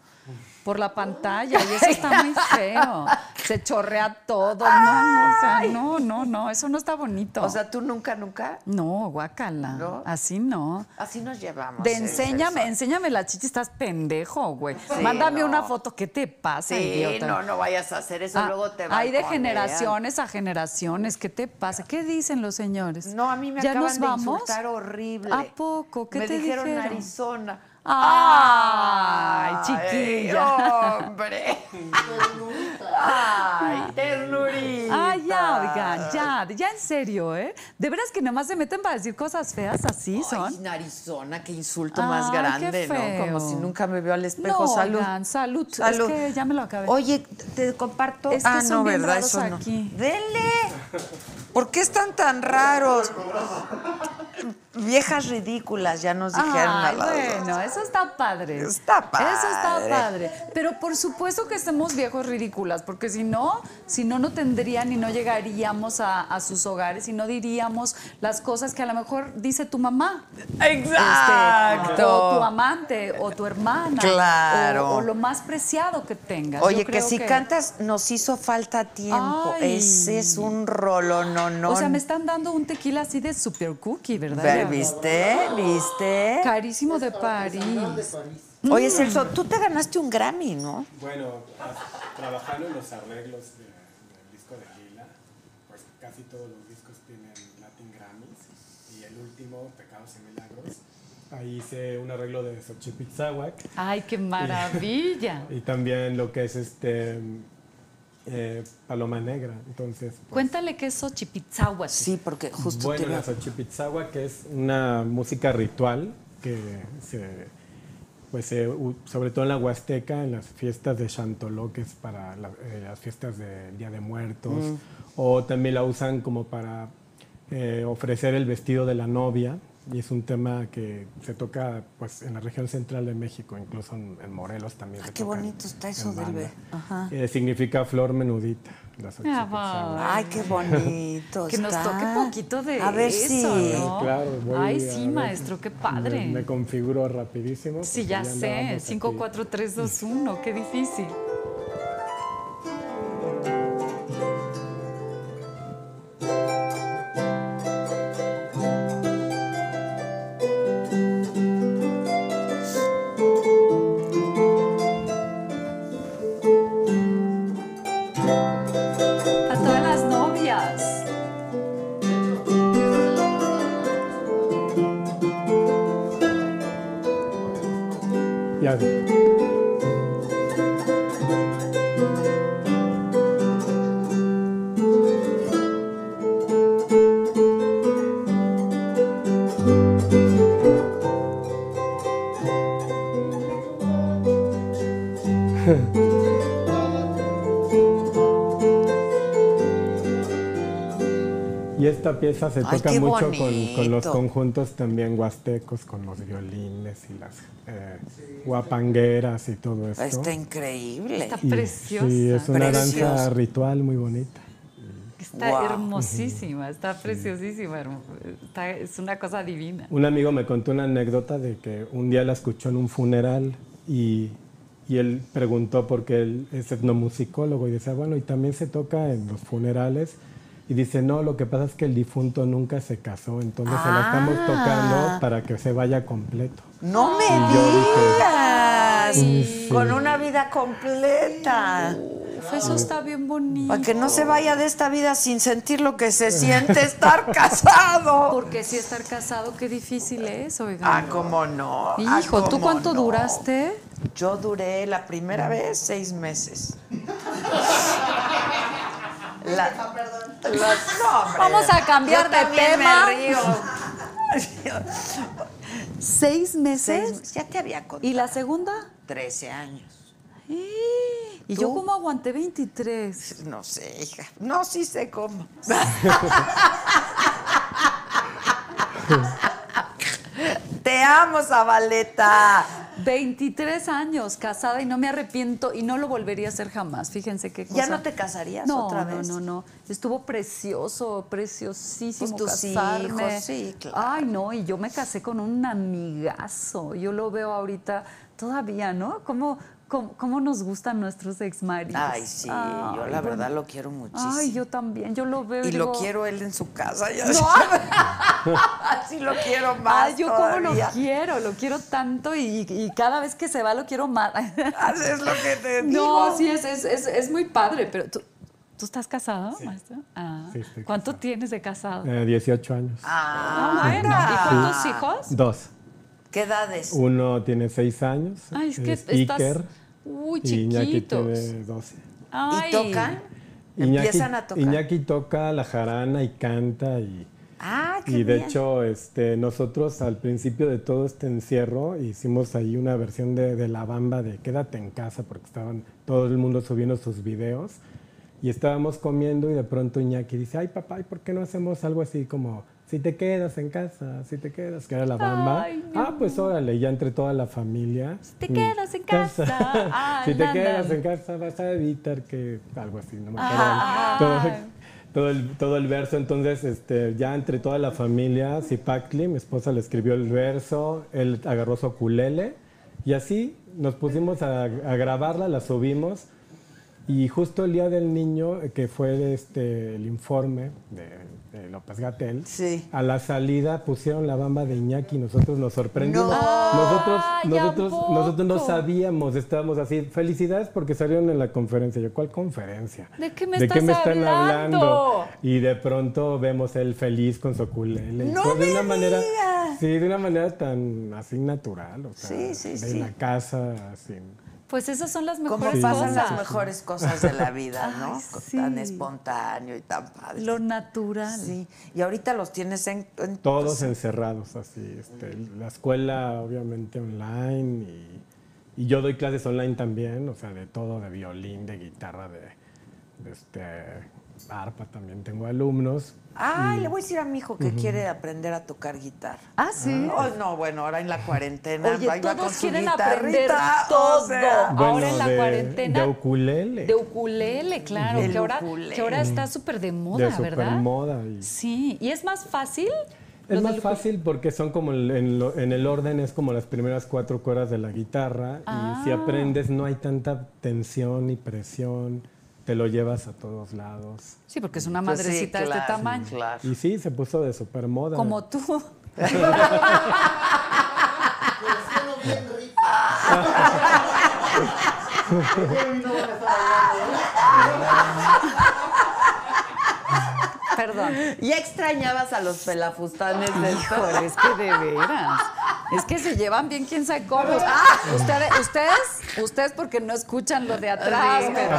Por la pantalla, y eso está muy feo. Se chorrea todo. No, no, o sea, no, no, no, eso no está bonito. O sea, tú nunca, nunca. no, guácala. ¿No? Así no. Así nos llevamos. De es enséñame, enséñame la chichi, estás pendejo, güey. Sí, Mándame no. una foto, ¿qué te pasa, Sí, idiota? no, no vayas a hacer eso, Ah, luego te va hay de generaciones a generaciones, ¿qué te pasa? ¿Qué dicen los señores? No, a mí me ¿Ya acaban nos de insultar horrible. ¿A poco? ¿Qué me te dijeron, dijeron? Arizona. Ay, chiquilla. hombre. Ay, ternurita. Ay, ya, oigan, ya, ya en serio, ¿eh? De veras que nomás se meten para decir cosas feas así son. Ay, Arizona, qué insulto más Ay, qué grande, ¿no? Como si nunca me vio al espejo. No, salud. oigan, salud. Salud. Es que ya me lo acabé. Oye, te comparto. Es que ah, son no, bien ¿verdad? raros Eso no. aquí. Denle. ¿Por qué están tan raros? Viejas ridículas, ya nos dijeron a Ay, dos. bueno, eso está padre. Está padre. Eso está padre. Pero por supuesto que estemos viejos ridículas, porque si no, si no, no tendrían y no llegaríamos a, a sus hogares y no diríamos las cosas que a lo mejor dice tu mamá. Exacto. Este, o tu amante, o tu hermana. Claro. O, o lo más preciado que tengas. Oye, Yo que si cantas nos hizo falta tiempo. Ay. Ese es un rolo, no, no. O sea, me están dando un tequila así de super cookie, ¿verdad? Ve, ¿Viste? ¿Viste? Carísimo de París. Oye, Celso, tú te ganaste un Grammy, ¿no? Bueno, trabajando en los arreglos de- del disco de Lila, pues casi todos los discos tienen Latin Grammys y el último, Pecados y Milagros, ahí hice un arreglo de Xochipitzahuac Ay, qué maravilla. y también lo que es este eh, Paloma Negra, entonces... pues, Cuéntale qué es Xochipitzahuatl. Sí, porque justo bueno, te la Xochipitzahuac es una música ritual que se, pues se sobre todo en la Huasteca, en las fiestas de Chantoló, que es para la- eh, las fiestas del Día de Muertos, Mm. o también la usan como para eh, ofrecer el vestido de la novia, y es un tema que se toca pues en la región central de México, incluso en, en Morelos también. se qué toca en- bonito está eso en del be- ajá. Eh, significa flor menudita. Xochipitzahuac. Ay, qué bonito Que nos está. toque poquito de A ver eso, si... ¿no? Claro, voy Ay, sí, ver. maestro, qué padre. Me, me configuro rapidísimo. Sí, ya ya sé. andábamos aquí. 5, 4, 3, 2, 1. Qué difícil. Esta pieza se Ay, toca mucho con, con los conjuntos también huastecos, con los violines y las eh, guapangueras y todo esto. Está increíble. Está Y- preciosa. Sí, es una Preciosa. danza ritual muy bonita. Está Guau. hermosísima, está preciosísima. está- es una cosa divina. Un amigo me contó una anécdota de que un día la escuchó en un funeral y, y él preguntó porque él es etnomusicólogo y decía, bueno, y también se toca en los funerales. Y dice, no, lo que pasa es que el difunto nunca se casó, entonces se la estamos Ah. tocando para que se vaya completo. No me digas. Sí. Con una vida completa. Uf, eso está bien bonito. Para que no se vaya de esta vida sin sentir lo que se siente estar casado. Porque si estar casado, qué difícil es, oiga. Ah, cómo no. Ah, Hijo, ¿tú cuánto no. duraste? Yo duré la primera vez seis meses. La, no. Vamos a cambiar Yo de tema. Me río. ¿Seis meses? Seis- ya te había contado. ¿Y la segunda? 13 años. ¿Y yo cómo aguanté 23? No sé, hija. No, sí sé cómo. Te amo, Zabaleta. 23 años casada y no me arrepiento y no lo volvería a hacer jamás. Fíjense qué cosa. ¿Ya no te casarías no, otra no, vez? No, no, Estuvo precioso, preciosísimo Pues tus casarme. hijos, sí, claro. Ay, no, y yo me casé con un amigazo. Yo lo veo ahorita todavía, ¿no? ¿Cómo, cómo, cómo nos gustan nuestros exmaridos? Ay, sí, yo la verdad bueno. lo quiero muchísimo. Ay, yo también, yo lo veo y, y lo digo, quiero él en su casa. Ya No. Así lo quiero más. Ay, yo como lo todavía. quiero, lo quiero tanto y, y cada vez que se va lo quiero más. Haces lo que te digo. No, sí, es, es, es, es muy padre, pero tú, ¿tú estás casado, maestro? Ah, Sí, estoy ¿Cuánto tienes de casado? Eh, 18 años. Ah, bueno. ¿Y cuántos hijos? Dos. ¿Qué edades? Uno tiene 6 años. Ay, es que es estás Iker, Uy, y Iñaki chiquitos. tiene 12. Ay. ¿Y tocan? Iñaki, Empiezan a tocar. Iñaki toca la jarana y canta y, Ah, qué y de bien. hecho este, nosotros al principio de todo este encierro hicimos ahí una versión de, de La Bamba de Quédate en casa porque estaban todo el mundo subiendo sus videos y estábamos comiendo y de pronto Iñaki dice, ay papá, ¿y por qué no hacemos algo así como si te quedas en casa, si te quedas, que era la bamba. Ay, ah, pues órale, ya entre toda la familia. Si te quedas en casa, ah, si te quedas en casa vas a evitar que algo así, no me acuerdo. Todo, el, todo el verso, entonces este, ya entre toda la familia, Zipactli, mi esposa le escribió el verso, él agarró su ukulele y así nos pusimos a, a grabarla, la subimos y justo el día del niño, que fue este, el informe de, de López Gatel, Sí. a la salida pusieron la bamba de Iñaki y nosotros nos sorprendimos. No. Nosotros, Ay, ¿a nosotros, nosotros no sabíamos, estábamos así, felicidades porque salieron en la conferencia. Yo, ¿cuál conferencia? ¿De qué me ¿De qué estás me están hablando? hablando? Y de pronto vemos él feliz con su ukulele. y ¡No fue de una manera! Sí, de una manera tan así natural. O sea, Sí, sí, de sí. la casa, así. Pues esas son las ¿Cómo mejores pasan cosas. las mejores cosas de la vida, no? Ay, Con- sí. Tan espontáneo y tan padre. Lo natural. Sí. Y ahorita los tienes en... en- Todos pues, encerrados así. Este, la escuela obviamente online y, y yo doy clases online también, o sea, de todo, de violín, de guitarra, de, de, este, arpa también tengo alumnos. Ay, le voy a decir a mi hijo que quiere aprender a tocar guitarra. Ah, sí. Oh, no, bueno, ahora en la cuarentena. Oye, con todos su quieren aprender todo. o sea, Ahora en la de, cuarentena. De ukulele. De ukulele, claro. Que, ahora, ukulele. que ahora está súper de moda, de ¿verdad? Y Sí, y es más fácil. es más fácil porque son como el- en, lo- en el orden es como las primeras cuatro cuerdas de la guitarra y si Ah. aprendes no hay tanta tensión ni presión, te lo llevas a todos lados. Sí, porque es una pues sí, madrecita de este tamaño. Claro. Y sí, se puso de supermoda. Como tú. Pero bien rico. Pero no van a estar hablando, Perdón. ¿Ya extrañabas a los pelafustanes de Híjole, es que de veras. Es que se llevan bien quién sabe cómo. Ustedes, ustedes, ustedes porque no escuchan lo de atrás, Sí. pero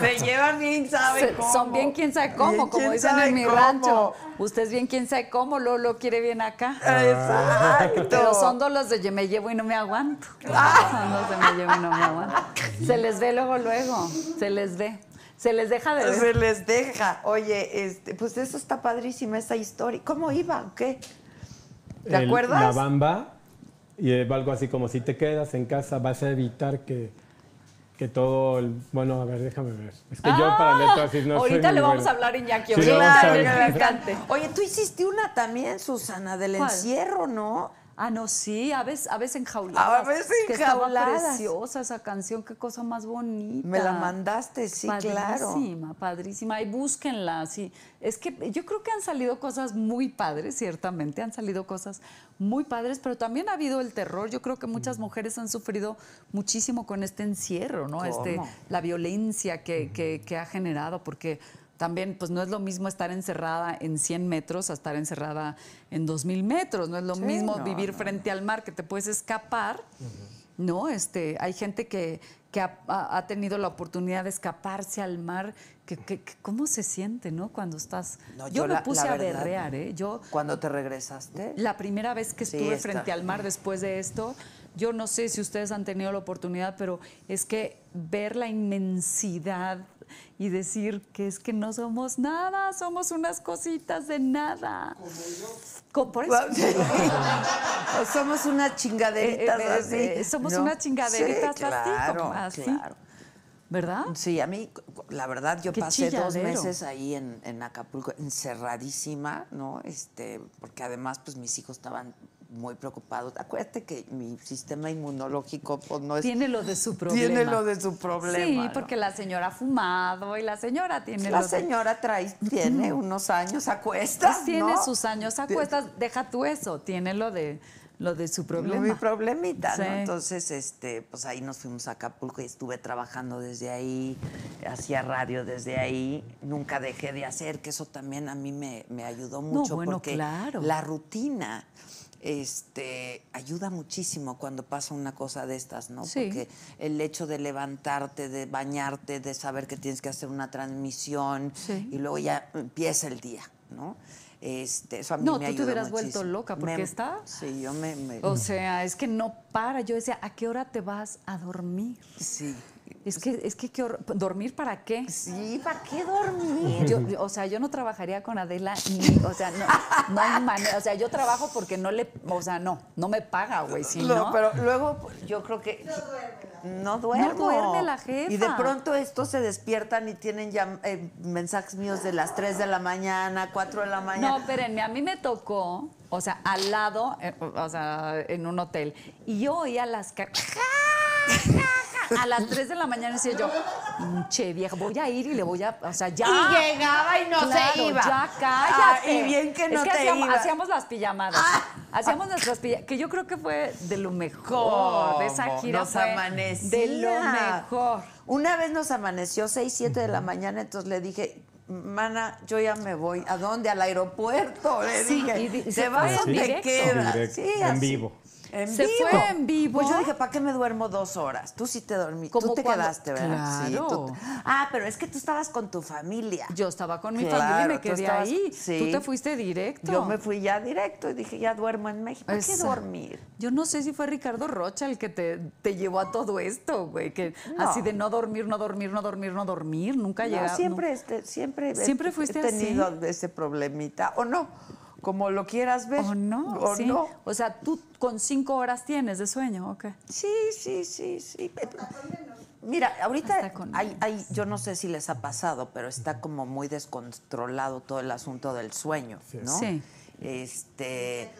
Se llevan bien, ¿sabe se- cómo? son bien quién sabe cómo, Bien como dicen en mi cómo. rancho. Usted es bien quién sabe cómo, Lolo quiere bien acá. Exacto. Pero son dos los de yo me llevo y no me aguanto. Son los de me llevo y no me aguanto. Se les ve luego, luego. Se les ve. Se les deja de ver. Se les deja. Oye, este, pues eso está padrísima esa historia. ¿Cómo iba o qué? ¿Te el- acuerdas? La bamba, y eh, algo así como si te quedas en casa vas a evitar que, que todo, el- bueno, a ver, déjame ver. Es que yo para letras sí no soy Ah, Ahorita muy le vamos bueno. a hablar a Iñaki. Sí, ahorita, vamos a en ver. el instante. Oye, tú hiciste una también, Susana, del ¿Cuál? encierro, ¿no? Ah, no, sí, a veces, a veces enjauladas. A veces Que estaba enjauladas. preciosa esa canción, qué cosa más bonita. Me la mandaste, sí, claro. Padrísima, padrísima. Y búsquenla, sí. Es que yo creo que han salido cosas muy padres, ciertamente, han salido cosas muy padres, pero también ha habido el terror. Yo creo que muchas mujeres han sufrido muchísimo con este encierro, ¿no? Este, la violencia que, que- que ha generado, porque también pues no es lo mismo estar encerrada en 100 metros a estar encerrada en 2000 metros, no es lo Sí, mismo no, vivir no, frente al mar que te puedes escapar, ¿no? Este, hay gente que, que ha, tenido la oportunidad de escaparse al mar, que, que- que ¿cómo se siente, no? Cuando estás... Yo, yo me la- puse la a berrear, ¿eh? Yo Cuando te regresaste. la primera vez que estuve frente al mar después de esto, yo no sé si ustedes han tenido la oportunidad, pero es que ver la inmensidad y decir que es que no somos nada, somos unas cositas de nada. Co- Por eso. O somos unas chingaderitas Eh, eh, así. eh, somos ¿no? unas chingaderitas Sí, así, claro, como así. claro. ¿Verdad? Sí, a mí, la verdad, yo Qué pasé dos chilladero. meses ahí en, en Acapulco, encerradísima, ¿no? Este, porque además, pues mis hijos estaban muy preocupados. Acuérdate que mi sistema inmunológico, pues no es. Tiene lo de su problema. Tiene lo de su problema. Sí, ¿no? porque la señora ha fumado y la señora tiene la lo de- señora trae, tiene unos años a cuestas, Pues tiene ¿no? sus años a cuestas, deja tú eso, tiene lo de lo de su problema. Mi problemita, ¿no? Entonces, este, pues ahí nos fuimos a Acapulco y estuve trabajando desde ahí, hacía radio desde ahí, nunca dejé de hacer, que eso también a mí me, me ayudó mucho bueno, porque claro. la rutina este ayuda muchísimo cuando pasa una cosa de estas, ¿no? Sí. Porque el hecho de levantarte, de bañarte, de saber que tienes que hacer una transmisión Sí. y luego ya empieza el día, ¿no? Este, eso a mí No, me tú te hubieras vuelto loca, porque Me- está- Sí, yo me, me- O sea, es que no para. Yo decía, ¿a qué hora te vas a dormir? Sí, Es que, es que, ¿qué hor- ¿dormir para qué? Sí, ¿para qué dormir? Yo, yo- o sea, yo no trabajaría con Adela ni, o sea, no, no hay manera, o sea, yo trabajo porque no le, o sea, no, no me paga, güey, si no. No, pero luego yo creo que no duermo. No duerme la jefa. Y de pronto estos se despiertan y tienen ya eh, mensajes míos de las 3 de la mañana, 4 de la mañana. No, espérenme, a mí me tocó, o sea, al lado, eh, o sea, en un hotel, y yo oía las a las 3 de la mañana decía yo, che vieja, voy a ir y le voy a, o sea, ya. Y llegaba y no se iba. Ya cállate. Ah, y bien que no es que te hacíamos, iba. Ah. hacíamos las pijamadas. Hacíamos nuestras pijamadas, que yo creo que fue de lo mejor. De esa gira Nos fue amanecía. de lo mejor. Una vez nos amaneció 6, 7 de la mañana, entonces le dije, mana, yo ya me voy. ¿A dónde? Al aeropuerto. Le Sí, dije, y ¿te se vas o te directo. quedas? Sí, en así. vivo. En Se vivo. fue en vivo. Pues yo dije, ¿para qué me duermo dos horas? Tú sí te dormiste. Tú te cuando- quedaste, ¿verdad? Sí, Claro. tú- Ah, pero es que tú estabas con tu familia. Yo estaba con mi Claro, familia y me quedé estabas- ahí. sí. Tú te fuiste directo. Yo me fui ya directo y dije, ya duermo en México. ¿Para qué dormir? Yo no sé si fue Ricardo Rocha el que te, te llevó a todo esto, güey. Que No. así de no dormir, no dormir, no dormir, no dormir. Nunca No, llegaba. siempre, este, siempre, ¿Siempre fuiste he tenido ese problemita. O no, como lo quieras ver. ¿O no? O sí. no. O sea, tú con cinco horas tienes de sueño, ¿o qué? Sí, sí, sí, sí. Mira, ahorita hay, hay, yo no sé si les ha pasado, pero está como muy descontrolado todo el asunto del sueño, ¿no? Sí. Este,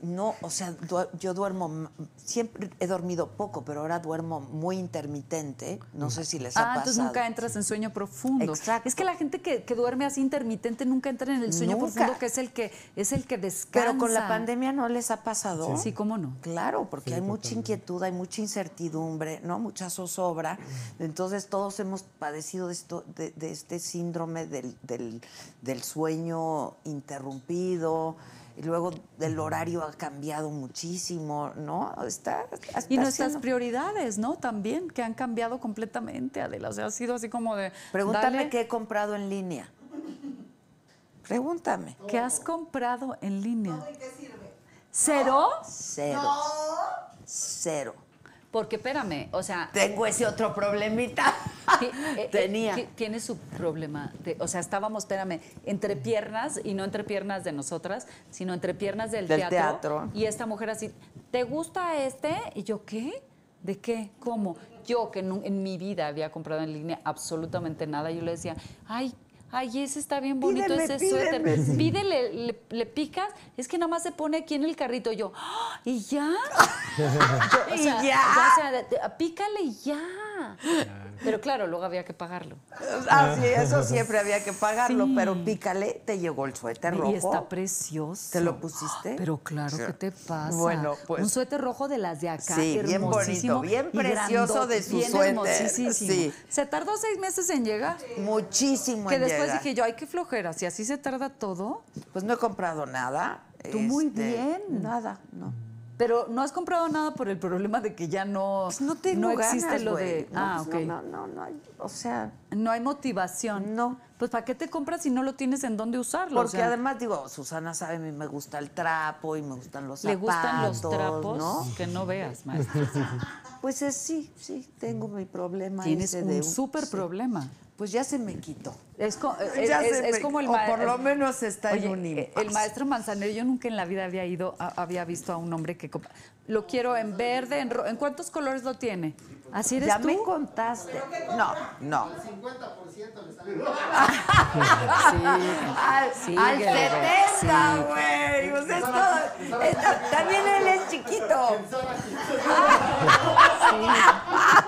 no, o sea, du- yo duermo, siempre he dormido poco, pero ahora duermo muy intermitente. No sé si les ha Ah, pasado. entonces nunca entras en sueño profundo. Exacto. Es que la gente que, que duerme así intermitente nunca entra en el sueño Nunca. profundo, que es el que es el que descansa. Pero con la pandemia no les ha pasado. Sí, cómo no. Claro, porque Sí, hay mucha inquietud, hay mucha incertidumbre, ¿no? Mucha zozobra. Entonces todos hemos padecido de, esto, de, de este síndrome del, del- del sueño interrumpido. Y luego el horario ha cambiado muchísimo, ¿no? Está, está Y nuestras prioridades, ¿no? También, que han cambiado completamente, Adela. O sea, ha sido así como de. Pregúntame dale, qué he comprado en línea. Pregúntame. ¿Qué has comprado en línea? ¿Y qué sirve? ¿Cero? Cero. Cero. Porque espérame, o sea, Tengo ese otro problemita. eh, eh, Tenía. ti- tiene su problema. de- o sea, estábamos, espérame, entre piernas y no entre piernas de nosotras, sino entre piernas del, Del teatro, teatro. Y esta mujer así, ¿te gusta este? Y yo, ¿qué? ¿De qué? ¿Cómo? Yo que en mi vida había comprado en línea absolutamente nada, yo le decía, ay. Ay, ese está bien bonito, Pídeme, ese pídeme, suéter. sí. Pídele, le, le picas, es que nada más se pone aquí en el carrito. Yo, ¡ah! ¿y ya? Yo, o Y sea, ya. o sea, pícale y ya. Pero claro, luego había que pagarlo. Ah, sí, eso siempre había que pagarlo, Sí. pero pícale, te llegó el suéter rojo. Y está precioso. ¿Te lo pusiste? Pero claro, Sí. ¿qué te pasa? Bueno, pues- Un suéter rojo de las de acá. Sí, bien bonito, bien y precioso grandote, de su bien suéter, hermosísimo. sí. Se tardó seis meses en llegar. Muchísimo Que en después llegar. dije yo, ay, qué flojera. Si así se tarda todo. Pues no he comprado nada. este, Tú muy bien. Nada, no. Pero no has comprado nada por el problema de que ya no, Pues no tengo ganas, lo de. No, ah, pues ok. No, no, no, no hay- o sea, No hay motivación. No. Pues ¿para qué te compras si no lo tienes en dónde usarlo? O porque sea, además digo, Susana sabe, a mí me gusta el trapo y me gustan los le zapatos, gustan los trapos ¿no? que no veas, maestra. Pues es, sí, sí, tengo mi problema Tienes ese de un súper sí. problema. Pues ya se me quitó. Es, co- es- Ya es- es me- como el o ma- por lo menos está en Oye, un eh, impasse. El maestro Manzanero, yo nunca en la vida había ido, a- había visto a un hombre que. Lo quiero en verde, en, ro- ¿en cuántos colores lo tiene? ¿Así eres Ya tú? me contaste. No, no. El 50% le sale. Al, Sí, al Guerrero, 70, sí. güey. Pues es todo- es- también él es chiquito. Maestro.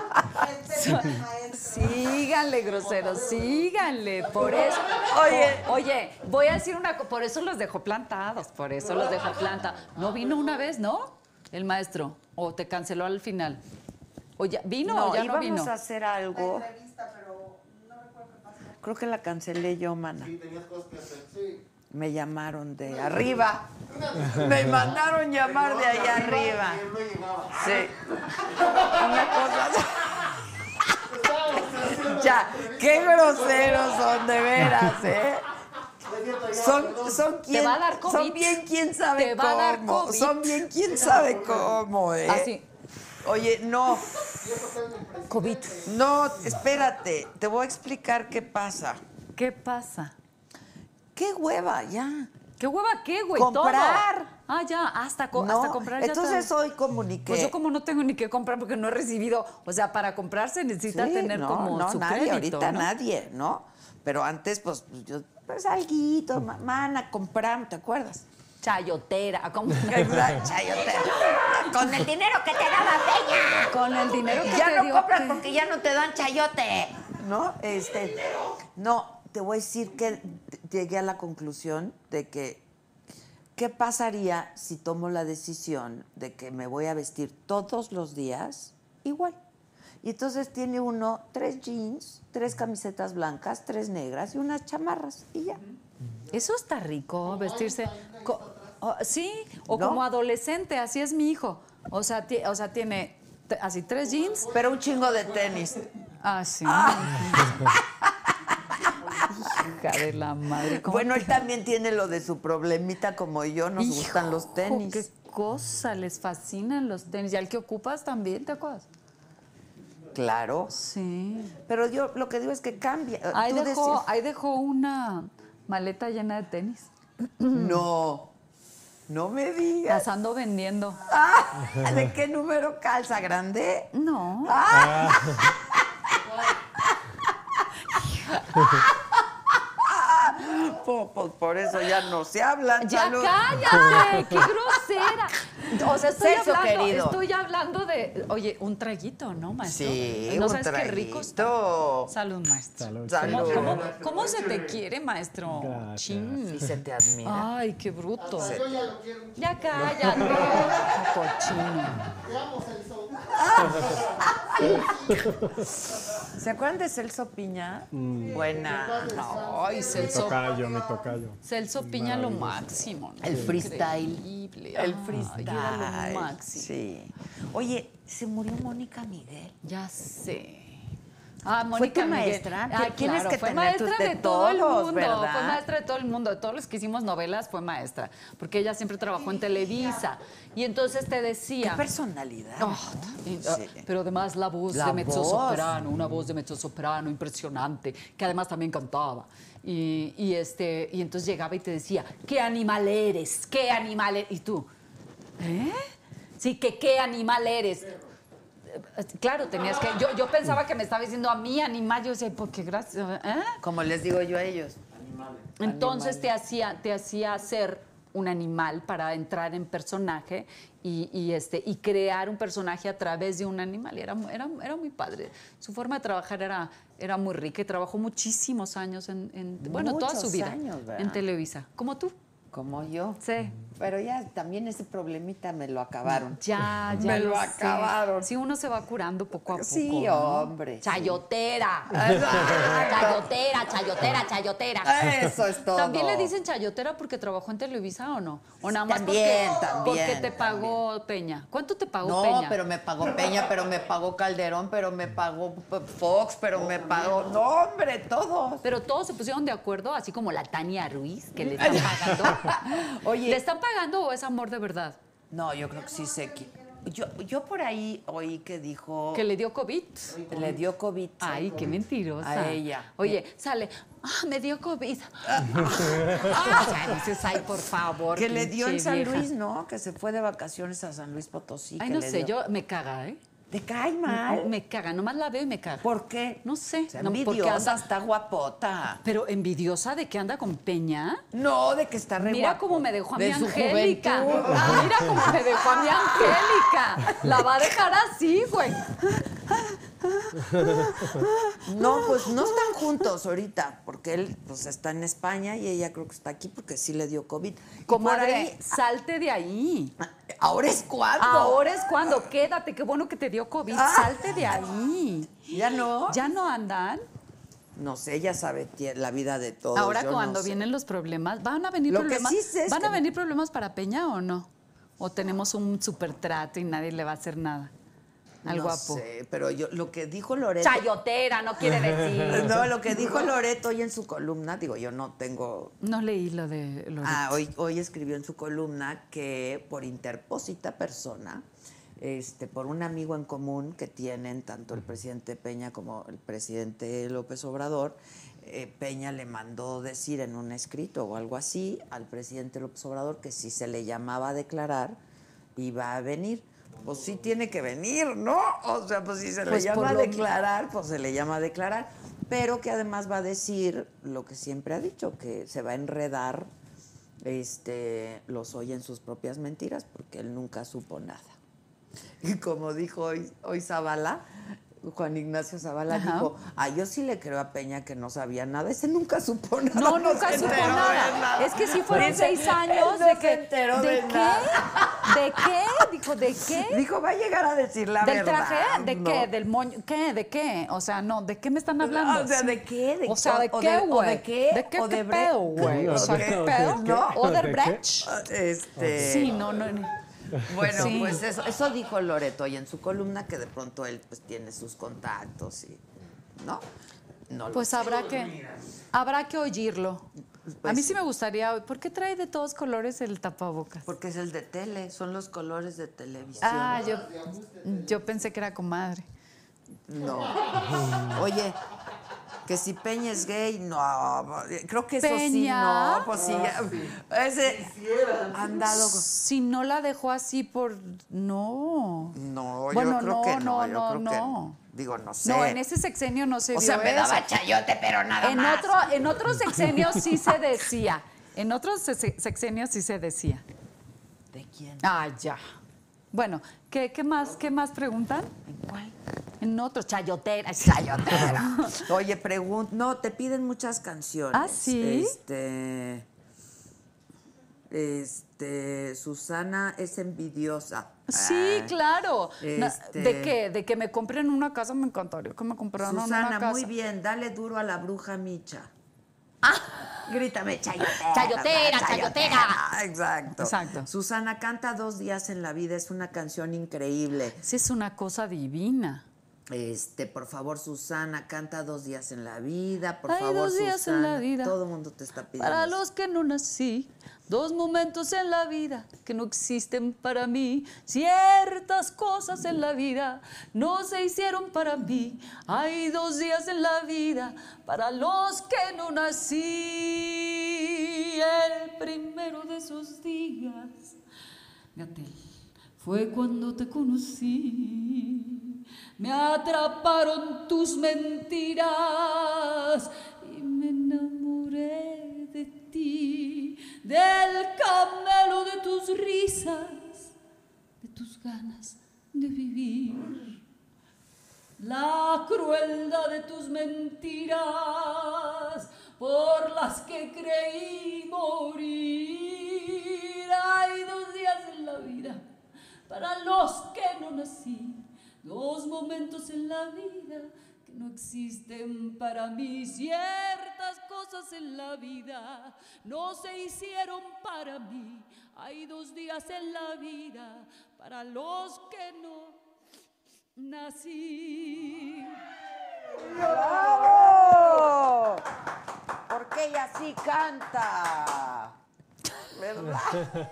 Síganle, groseros, síganle. Por eso. Oye. oye, voy a decir una cosa. Por eso los dejó plantados. Por eso los dejó planta. No vino una vez, ¿no? El maestro. O te canceló al final. O ya, ¿Vino No, o ya no íbamos vino? a hacer algo. Entrevista, pero no recuerdo qué pasó. Creo que la cancelé yo, mana. Sí, tenías cosas que hacer. Sí. Me llamaron de arriba. Me mandaron llamar de allá arriba. Sí. Una cosa. Ya, qué groseros son de veras, ¿eh? Son, son quien, va a dar son bien quién sabe Te va a dar cómo. Son bien quién sabe cómo, ¿eh? Así. Oye, no, COVID. no, espérate, te voy a explicar qué pasa. ¿Qué pasa? Qué hueva, ya. ¿Qué hueva qué, güey? Comprar. Todo. Ah, ya, hasta, co- No, hasta comprar ya entonces hoy comuniqué. Pues yo como no tengo ni que comprar porque no he recibido, o sea, para comprar se necesita Sí, tener no, como no, su nadie, crédito, ahorita ¿no? nadie, ¿no? Pero antes, pues, yo, pues, alguito, ma- mana, compramos, ¿te acuerdas? Chayotera, ¿cómo? Chayotera. Con el dinero que te daba Peña. Con el dinero que ya te no dio, compras porque ya no te dan chayote. ¿No? Este, no, te voy a decir que llegué a la conclusión de que ¿qué pasaría si tomo la decisión de que me voy a vestir todos los días igual? Y entonces tiene uno tres jeans, tres camisetas blancas, tres negras y unas chamarras y ya. Eso está rico, vestirse. co- sí, o ¿No? como adolescente, así es mi hijo. O sea, o sea tiene así tres jeans. Pero un chingo de tenis. Ah, sí. Hija de la madre. ¿cómo Bueno, él también tiene lo de su problemita como yo, nos gustan los tenis. Qué cosa, les fascinan los tenis. ¿Y al que ocupas también, te acuerdas? Claro. Sí. Pero yo lo que digo es que cambia. Ahí Tú dejó, decías- ahí dejó una maleta llena de tenis. No, no me digas. Las ando vendiendo. Ah, ¿De qué número calza? ¿Grande? No. Po- po- por eso ya no se hablan. Ya salud. cállate, qué grosera. O sea, estoy Celso, hablando, querido. estoy hablando de, oye, un traguito, ¿no, maestro? Sí, ¿No un sabes qué rico está? traguito. Salud, maestro. Salud. Salud. ¿Cómo, cómo, cómo se te quiere, maestro? Chin. Y se te admira. Ay, qué bruto. Yo ya lo quiero. Ya cállate, cochino. Te amo, Celso. ¿Se acuerdan de Celso Piña? Buena. Ay, Mi Celso, tocayo, mi tocayo. Celso Piña lo máximo. ¿no? El freestyle. Increíble. El Ay, freestyle. era lo máximo. Sí. Oye, se murió Mónica Miguel. Ya sé. Ah, ¿Fue Mónica maestra? Ay, Tienes claro, que fue tener maestra tus- de, todo el mundo. ¿verdad? Fue maestra de todo el mundo. De todos los que hicimos novelas fue maestra. Porque ella siempre trabajó en Televisa. Y entonces te Qué decía. personalidad. Oh, y, ah, Sí. Pero además la voz La de mezzosoprano, una voz de mezzosoprano impresionante, que además también cantaba. Y, y este, y entonces llegaba y te decía, ¿qué animal eres? ¿Qué animal eres? Y tú, ¿eh? Sí, que qué animal eres. Claro, tenías que. Yo, yo pensaba que me estaba diciendo a mí animal. Yo decía, ¿por qué gracias? ¿Eh? Como les digo yo a ellos. Entonces te hacía, te hacía ser un animal para entrar en personaje y, y, este, y crear un personaje a través de un animal. Y era, era, era muy padre. Su forma de trabajar era, era muy rica y trabajó muchísimos años en, en- bueno, toda su vida en Televisa. Como tú. Como yo. Sí. Pero ya también ese problemita me lo acabaron. Ya, ya Me lo acabaron. Sí, uno se va curando poco a poco. Sí, ¿no? hombre. Chayotera. Chayotera, chayotera, chayotera. Eso es todo. ¿También le dicen chayotera porque trabajó en Televisa o no? ¿O nada más También, porque, también, porque te pagó Peña? ¿Cuánto te pagó No, Peña? pero me pagó Peña, pero me pagó Calderón, pero me pagó Fox, pero me pagó. No, hombre, todos. Pero todos se pusieron de acuerdo, así como la Tania Ruiz, que le están pagando. Oye. ¿Le están pagando o es amor de verdad? No, yo creo que sí sé que. Yo, yo por ahí oí que dijo. ¿Que le dio COVID? le dio COVID. Ay, qué mentirosa. A ella. Oye, sale, ah, me dio COVID. Ah, dices, ay, por favor. Que le dio en San vieja. Luis, ¿no? Que se fue de vacaciones a San Luis Potosí. Ay, que no le sé, dio. yo me caga, ¿eh? ¿Te cae mal? Me caga, nomás la veo y me caga. ¿Por qué? No sé. Sea no, porque envidiosa, anda- está guapota. pero envidiosa de que anda con Peña. No, de que está re Mira guapo. cómo me dejó a De mi Angélica. juventud. Mira cómo me dejó a mi Angélica. La va a dejar así, güey. No, pues no están juntos ahorita, porque él pues está en España y ella creo que está aquí porque sí le dio COVID. Comadre, ahí- salte de ahí. ahora es cuando. Ahora es cuando, quédate, qué bueno que te dio COVID, Ah. salte de ahí. Ya no. ¿Ya no andan? No sé, ella sabe la vida de todos. Ahora yo cuando no sé. vienen los problemas, ¿van a venir Lo que problemas? sí sé es ¿Van a que- venir problemas para Peña o no? ¿O tenemos un super trato y nadie le va a hacer nada? Al no guapo. sé, pero yo lo que dijo Loreto. Chayotera, no quiere decir. No, lo que dijo Loreto hoy en su columna, digo, yo no tengo. No leí lo de Loreto. Ah, hoy, hoy escribió en su columna que por interpósita persona este, por un amigo en común que tienen tanto el presidente Peña como el presidente López Obrador. eh, Peña le mandó decir en un escrito o algo así al presidente López Obrador que si se le llamaba a declarar iba a venir. Pues sí tiene que venir, ¿no? O sea, pues si se le Pues por llama a declarar, pues se le llama a declarar. Pero que además va a decir lo que siempre ha dicho, que se va a enredar, este, los oye en sus propias mentiras, porque él nunca supo nada. Y como dijo hoy, hoy Zavala, Juan Ignacio Zavala Ajá. dijo, ah, yo sí le creo a Peña que no sabía nada, ese nunca supo nada. No, nunca supo nada. Es que sí fueron seis años no de se que. enteró ¿De, de qué? ¿De qué? Dijo, ¿de qué? Dijo, va a llegar a decir la ¿Del verdad. traje? ¿De ¿no? qué? ¿Del moño? ¿Qué? ¿De qué? O sea, no, ¿de qué me están hablando? O sea, ¿de qué? ¿De o sea, ¿de qué, güey? de qué? ¿De qué, o de qué pedo, güey? O sea, ¿De ¿qué qué? pedo? ¿No? ¿Oderbrecht? Este, Sí, no, no. no. Bueno, Sí. pues eso, eso dijo Loreto y en su columna que de pronto él pues tiene sus contactos y ¿no? No lo Pues habrá que, habrá que oírlo. a Pues mí sí. sí me gustaría. ¿Por qué trae de todos colores el tapabocas? porque es el de tele, son los colores de televisión. Ah, yo, yo pensé que era comadre. No. Oye, que si Peña es gay, no. Creo que eso sí, no. Pues sí, ese han dado. Si no la dejó así por. No. No, Bueno, yo creo no, que no. no, yo no, creo que no. Digo, no sé. No, en ese sexenio no se O vio sea, me eso. daba chayote, pero nada en más. Otro, en otros sexenios sí se decía. En otros se- sexenios sí se decía. ¿De quién? Ah, ya. Bueno, ¿qué, qué más, qué más preguntan? ¿En cuál? En otros, chayotera. Chayotera. Oye, pregunta. No, te piden muchas canciones. ¿Ah, sí? Este. Este. Susana es envidiosa. Sí, Ah, claro. Na- este- ¿De qué? ¿De que me compren una casa? Me encantaría que me compraran una Susana, casa. muy bien. Dale duro a la bruja Micha. Grítame, chayotera. Ah. Chayotera, chayotera. Exacto. Exacto. Susana canta dos días en la vida. Es una canción increíble. Sí, es una cosa divina. Este, por favor, Susana, canta dos días en la vida. Por Hay favor, dos días en la vida. Todo el mundo te está pidiendo. Para los que no nací, dos momentos en la vida que no existen para mí. Ciertas cosas en la vida no se hicieron para mí. Hay dos días en la vida para los que no nací. El primero de esos días, Gatel, fue cuando te conocí. Me atraparon tus mentiras y me enamoré de ti, del camelo de tus risas, de tus ganas de vivir. La crueldad de tus mentiras por las que creí morir. Hay dos días en la vida para los que no nací, dos momentos en la vida que no existen para mí. Ciertas cosas en la vida no se hicieron para mí. Hay dos días en la vida para los que no nací. ¡Bravo! Porque ella sí canta. ¿Verdad?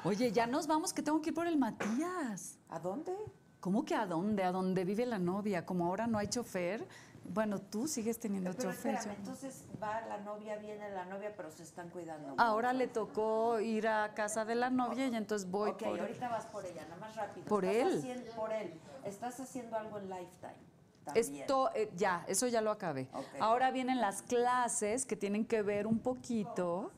Oye, ya nos vamos, que tengo que ir por el Matías. ¿A dónde? ¿Cómo que a dónde? ¿A dónde vive la novia? Como ahora no hay chofer. Bueno, tú sigues teniendo Pero chofer. espérame, yo entonces va la novia, viene la novia, pero se están cuidando. Ahora le tocó ir a casa de la novia y entonces voy ok, por ahorita vas por ella, nada más rápido. Por Estás él. haciendo- por él. Estás haciendo algo en Lifetime. También. Esto, eh, ya, eso ya lo acabé. Ok. Ahora vienen las clases que tienen que ver un poquito,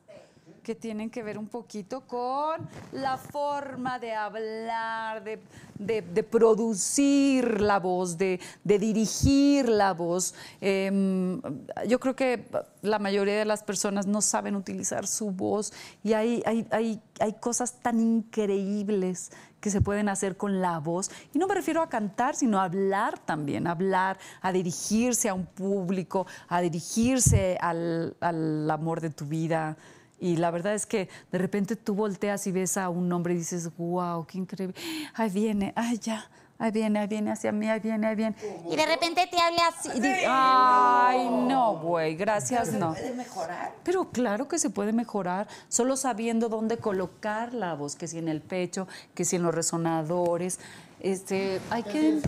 que tienen que ver un poquito con la forma de hablar, de, de- producir la voz, de, de dirigir la voz. Em, yo creo que la mayoría de las personas no saben utilizar su voz y hay, hay, hay, hay cosas tan increíbles que se pueden hacer con la voz. Y no me refiero a cantar, sino a hablar también, hablar, a dirigirse a un público, a dirigirse al, al amor de tu vida. Y la verdad es que de repente tú volteas y ves a un hombre y dices, wow, qué increíble. Ahí viene, ay ya, ahí viene, ahí viene hacia mí, ahí viene, ahí viene. Y de repente te habla así. y Ay, no, güey, gracias, no. ¿Puede mejorar? Pero claro que se puede mejorar, solo sabiendo dónde colocar la voz, que si en el pecho, que si en los resonadores. Este, hay Que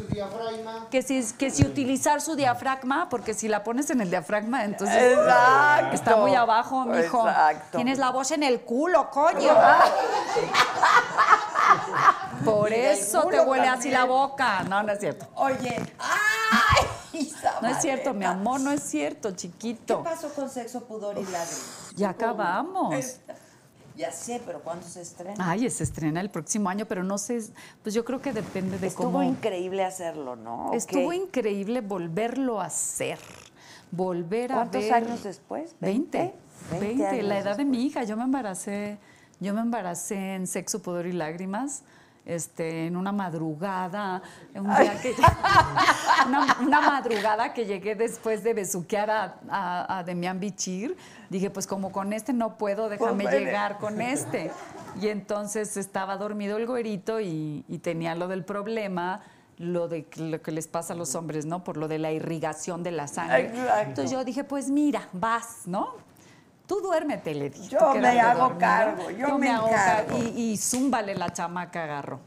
que... si, que si utilizar su diafragma, porque si la pones en el diafragma, entonces Exacto. está muy abajo, mijo. Exacto. Tienes la voz en el culo, coño. Por eso te huele así la boca. No, no es cierto. Oye, ¡ay! No es cierto, mi amor, no es cierto, ¿Qué chiquito. pasó con sexo, pudor y lágrimas? Ya acabamos. Ya sé, pero ¿cuándo se estrena? Ay, se estrena el próximo año, pero no sé, pues yo creo que depende de Estuvo cómo. increíble hacerlo, ¿no? ¿O Estuvo increíble volverlo a hacer. Volver a ¿Cuántos ver. años después? 20. 20 20, la edad de mi hija. Yo me embaracé, yo me embaracé en Sexo, Pudor y Lágrimas. Este, en una madrugada, un día que una, una madrugada que llegué después de besuquear a, a, Bichir, dije, pues como con este no puedo, déjame Pues, llegar con este. Y entonces estaba dormido el güerito y, y tenía lo del problema, lo de que- lo que les pasa a los hombres, ¿no? Por lo de la irrigación de la sangre. Exacto. Entonces yo dije, pues mira, vas, ¿no? Tú duérmete, le dije. Yo me hago dormido. cargo, yo me hago encargo. cargo. Y, y zúmbale la chamaca agarró.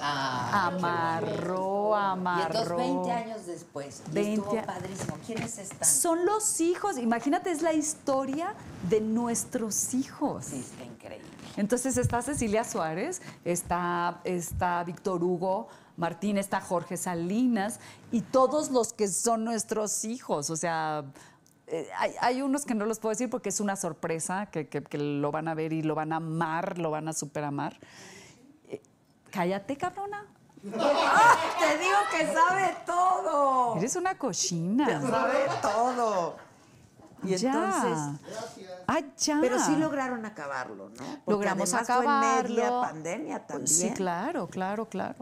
amarró, Y entonces amarró. 20 años después. Y 20 estuvo padrísimo. ¿Quiénes están? Son los hijos, imagínate, es la historia de nuestros hijos. Sí, está increíble. Entonces está Cecilia Suárez, está, está Víctor Hugo Martín, está Jorge Salinas y todos los que son nuestros hijos. O sea, eh, hay, hay unos que no los puedo decir porque es una sorpresa, que, que- que lo van a ver y lo van a amar, lo van a superamar. Eh, cállate, cabrona. ¡Ah! Te digo que sabe todo. Eres una cochina. Sabe todo. Y Ya. entonces. Ay, ya. Pero sí lograron acabarlo, ¿no? Porque Logramos acabarlo. Fue en media pandemia también. Sí, claro, claro, claro.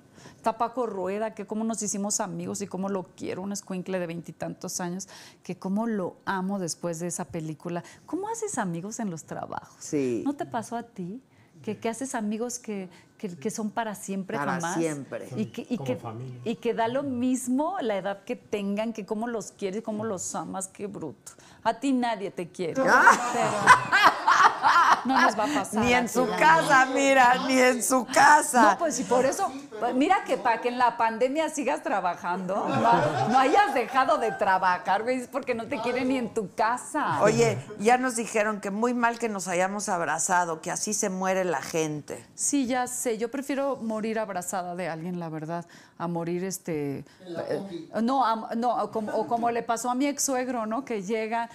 Está Paco Rueda, que cómo nos hicimos amigos y cómo lo quiero, un escuincle de veintitantos años, que cómo lo amo después de esa película. ¿Cómo haces amigos en los trabajos? Sí. ¿No te pasó a ti? Que, que haces amigos que, que- que son para siempre Para jamás. siempre. Y que, y, Como que, familia. y que da lo mismo la edad que tengan, que cómo los quieres, cómo los amas, qué bruto. A ti nadie te quiere. Pero no nos va a pasar. Ni en su casa, mira, ni en su casa. no, pues y por eso, pues, mira que para que en la pandemia sigas trabajando, no, no hayas dejado de trabajar, güey, es porque no te quieren ni en tu casa. Oye, ya nos dijeron que muy mal que nos hayamos abrazado, que así se muere la gente. Sí, ya sé, yo prefiero morir abrazada de alguien, la verdad, a morir este... eh, no, a- no como, o como le pasó a mi ex suegro, ¿no? Que llega,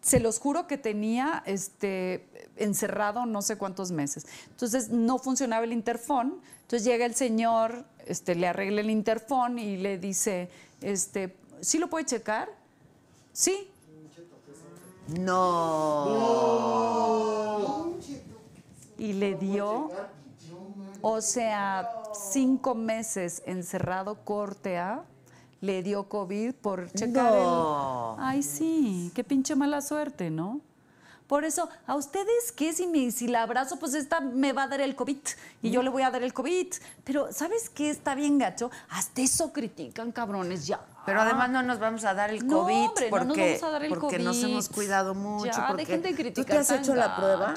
se los juro que tenía este, encerrado no sé cuántos meses. Entonces no funcionaba el interfón, entonces llega el señor, este, le arregla el interfón y le dice, este, ¿sí lo puede checar? Sí. No. y le dio, o sea, cinco meses encerrado corte A, le dio COVID por checar No. el... Ay, sí, qué pinche mala suerte, ¿no? Por eso, ¿a ustedes qué? Si, me, si la abrazo, pues esta me va a dar el COVID y yo le voy a dar el COVID. Pero, ¿sabes qué está bien gacho? Hasta eso critican, cabrones, ya. Pero además no nos vamos a dar el No, COVID hombre, no nos porque, vamos a dar el porque nos COVID. hemos cuidado mucho. Ya, porque... dejen de criticar ¿Tú te has tan hecho la prueba?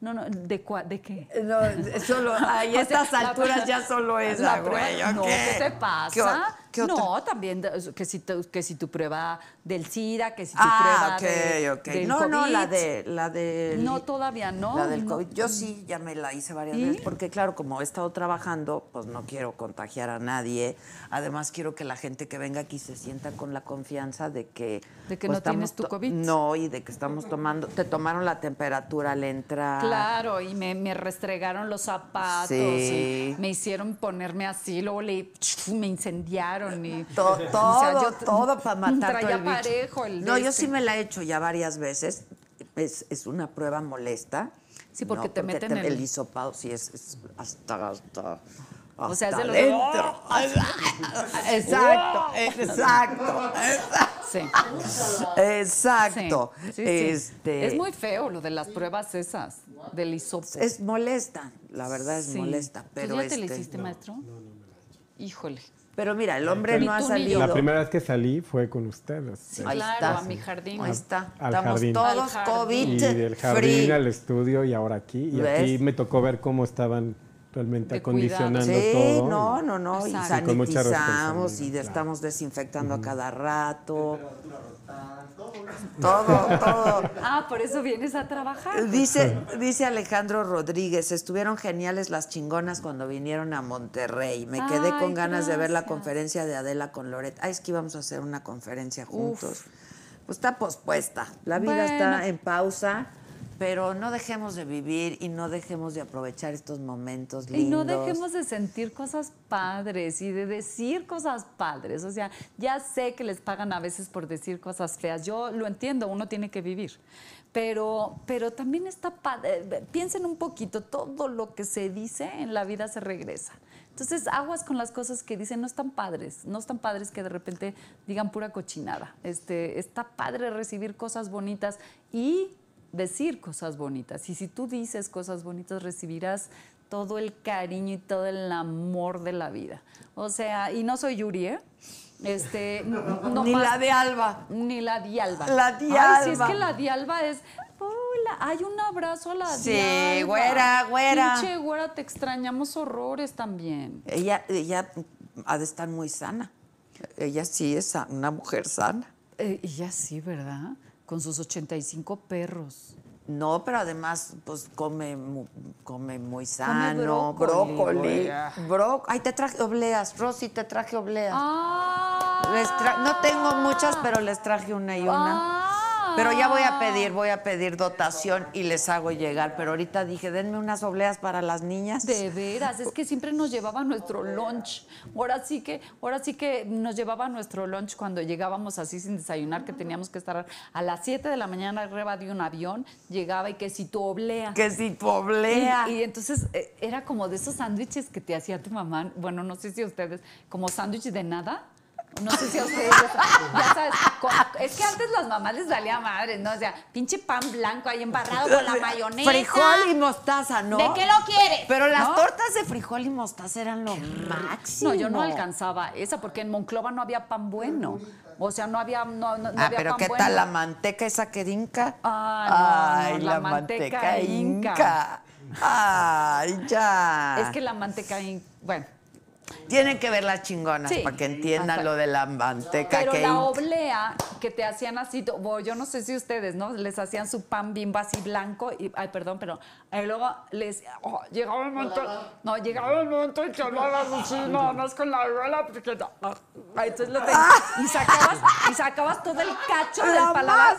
No, no, ¿de, cua- ¿de qué? No, solo, a estas alturas ya solo esa, la prueba- güey. ¿o No, qué? ¿qué te ¿Qué o- pasa? qué no, también que si, tu, que si tu prueba del SIDA, que si tu Ah, prueba ok, de- ok. del No, no, la COVID. de, la de... No, todavía no. La del. COVID. Yo sí, ya me la hice varias ¿Y? veces porque, claro, como he estado trabajando, pues no quiero contagiar a nadie. Además, quiero que la gente que venga aquí se sienta con la confianza de que... De que pues, no tienes tu COVID. No, y de que estamos tomando... Te tomaron la temperatura al entrar. Claro, y me, me restregaron los zapatos, Sí. y me hicieron ponerme así, luego le, me incendiaron y To- todo, o sea, yo todo para matar traía todo el parejo el No, yo este. sí me la he hecho ya varias veces. Es, es una prueba molesta. Sí, porque te meten el... el- hisopado, sí, es, es hasta, hasta, O sea, es de los de- adentro. Exacto, exacto, Sí. exacto. Sí, sí, sí. Este, Es muy feo lo de las pruebas esas, del hisopo. es molesta, la verdad es Sí. molesta, pero ¿Tú ya te la este- hiciste, maestro? Híjole. Pero mira, el hombre no ha salido. La primera vez que salí fue con ustedes. Sí, Ahí claro, está. a mi jardín. Ahí está. Al Estamos jardín. todos. COVID Y del jardín free. al estudio y ahora aquí. Y ¿Ves? aquí me tocó ver cómo estaban realmente De acondicionando Sí, todo. no, no, no. Y Exacto. Sanitizamos y estamos desinfectando a cada rato. Todo, todo. Ah, por eso vienes a trabajar. Dice, dice Alejandro Rodríguez, estuvieron geniales las chingonas cuando vinieron a Monterrey. Me quedé Ay, con ganas de ver la conferencia de Adela con Loret. Ay, es que íbamos a hacer una conferencia juntos. Pues está pospuesta. La vida Bueno. está en pausa, pero no dejemos de vivir y no dejemos de aprovechar estos momentos lindos. Y no dejemos de sentir cosas padres y de decir cosas padres. O sea, ya sé que les pagan a veces por decir cosas feas. Yo lo entiendo, uno tiene que vivir. Pero, pero también está padre. Piensen un poquito, todo lo que se dice en la vida se regresa. Entonces, aguas con las cosas que dicen, no están padres, no están padres que de repente digan pura cochinada. Este, está padre recibir cosas bonitas y decir cosas bonitas. Y si tú dices cosas bonitas, recibirás todo el cariño y todo el amor de la vida. O sea, y no soy Yuri, ¿eh? Este, no, Ni más- la de Alba. Ni la Dialba. La Ay, si es que la Dialba es. Hola, hay un abrazo a la Sí, Dialba. güera, güera. Pinche güera, te extrañamos horrores también. Ella, ella ha de estar muy sana. Ella sí es una mujer sana. Eh, ella sí, ¿verdad? Con sus 85 perros. No, pero además, pues come, mu- come muy sano, brócoli, brócoli. Ay, te traje obleas, Rosy, te traje obleas. Ah. Les tra- no tengo muchas, pero les traje una y una. Pero ya voy a pedir, voy a pedir dotación y les hago llegar. Pero ahorita dije, denme unas obleas para las niñas. De veras, es que siempre nos llevaba nuestro lunch. Ahora sí que, ahora sí que nos llevaba nuestro lunch cuando llegábamos así sin desayunar, que teníamos que estar a las 7 de la mañana arriba de un avión, llegaba y que si tu oblea. Que si tu oblea. Y, y entonces eh, era como de esos sándwiches que te hacía tu mamá. Bueno, no sé si ustedes, como sándwich de nada. No sé si a ustedes, ya sabes, con- es que antes las mamás les valía madre, ¿no? O sea, pinche pan blanco ahí embarrado con la mayonesa. Frijol y mostaza, ¿no? ¿De qué lo quieres? Pero las ¿No? tortas de frijol y mostaza eran lo máximo. No, yo no alcanzaba esa porque en Monclova no había pan bueno. O sea, no había, no, no, no Ah, había pero pan ¿qué bueno. tal la manteca esa que dinca? Ah, no, Ay, la, la manteca, manteca inca. inca. Ay, ya. Es que la manteca, in- bueno, Tienen que ver las chingonas Sí. para que entiendan Ajá. lo de la manteca pero que la oblea que te hacían así, yo no sé si ustedes, ¿no? Les hacían su pan bimbo así blanco y, ay, perdón, pero y luego les, oh, llegaba el momento, no, llegaba el momento en que hablabas así, nada más con la abuela, porque, no, ah, entonces lo tenías, y sacabas, y sacabas todo el cacho La del paladar,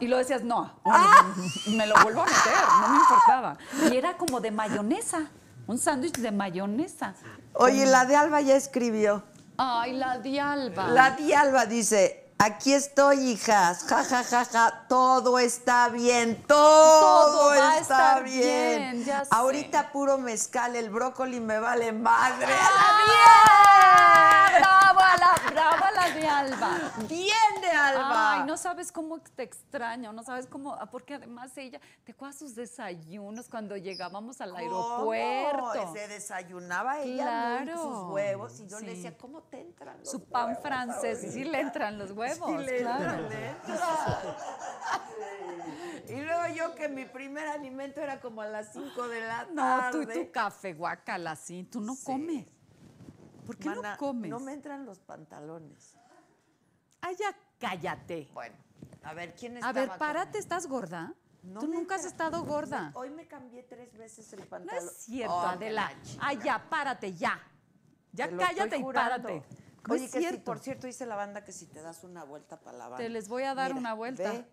y lo decías, no, no, me lo vuelvo a meter, no me importaba, y era como de mayonesa, un sándwich de mayonesa. Oye, la de Alba ya escribió. Ay, la dialba. La de Alba dice, aquí estoy, hijas, ja, ja, ja, ja, todo está bien, todo, Todo va a está estar bien. bien, ya sé. Ahorita puro mezcal, el brócoli me vale madre. ¡Ah, ¡Bravo a la, bravo a la de Alba! ¡Bien de Alba! Ay, no sabes cómo te extraño, no sabes cómo, ah, porque además ella, te acuerdas sus desayunos cuando llegábamos al aeropuerto. ¿Cómo? Se desayunaba ella muy Claro. sus huevos y yo le decía, ¿cómo te entran los Su pan huevos francés, ahorita?" sí le entran los huevos, Sí le claro. le. Y luego yo que mi primer alimento era como a las 5 de la No, tarde. tú y tu café guacala, así, tú no comes. ¿Por qué Mana, no comes? No me entran los pantalones. Ay, ya cállate. Bueno, a ver, ¿quién A estaba ver, con- párate, ¿estás gorda? No Tú nunca has estado gorda. Hoy me cambié tres veces el No pantalón. es cierto, Oh, Adela. Ay, ya, párate, ya. Ya Te cállate y párate. No Oye, es que si, por cierto, dice la banda que si te das una vuelta para la banda. Te les voy a dar Mira, una vuelta. ve,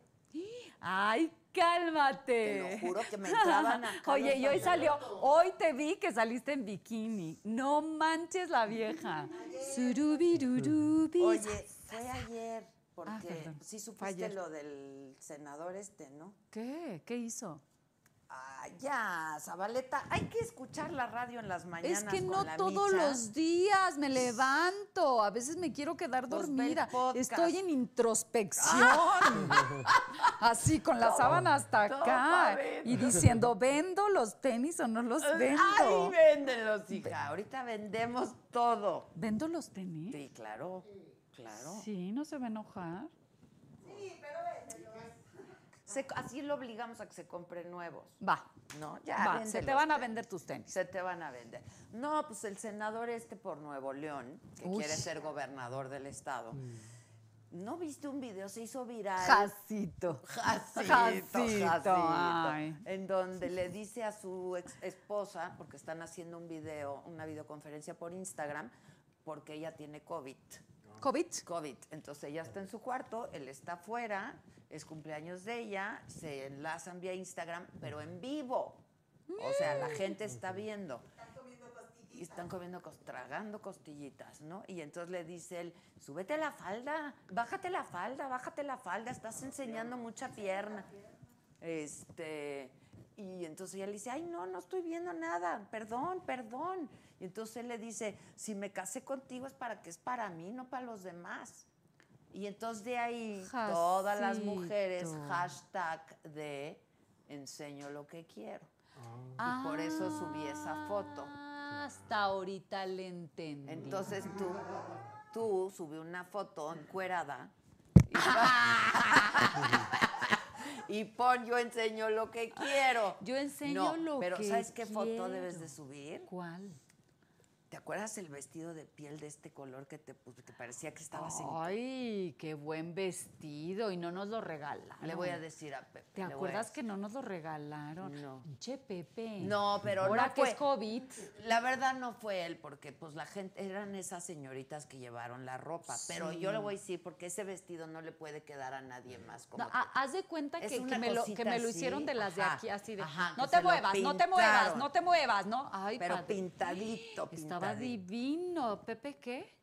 Ay, cálmate. Te lo juro que me entraban acá Oye, y hoy salió, hoy te vi que saliste en bikini. No manches la vieja. Surubirurubis. Oye, fue ayer, porque Ah, sí supiste lo del senador este, ¿no? ¿Qué? ¿Qué hizo? Ya, Zabaleta, hay que escuchar la radio en las mañanas Es que con no la todos Micha. los días me levanto. A veces me quiero quedar Pues dormida. Estoy en introspección. Así con la sábana hasta acá. Y diciendo, ¿vendo los tenis o no los vendo? Ay, véndelos, hija. Ahorita vendemos todo. ¿Vendo los tenis? Sí, claro, claro. Sí, no se va a enojar. Se- así lo obligamos a que se compre nuevos. Va. No, ya. Va, se te van a vender tus tenis. Se te van a vender. No, pues el senador este por Nuevo León, que Uy. quiere ser gobernador del estado. ¿No viste un video? Se hizo viral. Jacito. Jacito, Jacito, Jacito, ay. en donde le dice a su ex esposa, porque están haciendo un video, una videoconferencia por Instagram, porque ella tiene COVID. ¿COVID? COVID. Entonces ella está en su cuarto, él está afuera, es cumpleaños de ella, se enlazan vía Instagram, pero en vivo. O sea, la gente está viendo. Y están comiendo, tragando costillitas, ¿no? Y entonces le dice él, súbete la falda, bájate la falda, bájate la falda, estás enseñando mucha pierna. Este, y entonces ella le dice, ay, no, no estoy viendo nada, perdón, perdón. Y entonces él le dice, si me casé contigo es para que es para mí, no para los demás. Y entonces de ahí todas las mujeres, hashtag de enseño lo que quiero. Y por eso subí esa foto. Ah, Hasta ahorita le entendí. Entonces tú, tú subí una foto encuerada y, y pon yo enseño lo que quiero. Yo enseño No, lo pero que ¿sabes qué foto debes de subir? ¿Cuál? ¿Te acuerdas el vestido de piel de este color que te puse, que parecía que estabas en... Ay, qué buen vestido y no nos lo regalaron. Le voy a decir a Pepe. ¿Te acuerdas que no nos lo regalaron? No. Che, Pepe. No, pero Ahora no que fue. es COVID. La verdad no fue él, porque pues la gente, eran esas señoritas que llevaron la ropa. Pero yo le voy a decir, porque ese vestido no le puede quedar a nadie más como No, haz de cuenta que, que me lo, que me lo hicieron de las de aquí, así de. ajá, no que te muevas, no te muevas, no te muevas, ¿no? Ay, Pero padre. pintadito, Estaba pintadito. divino. ¿Pepe qué?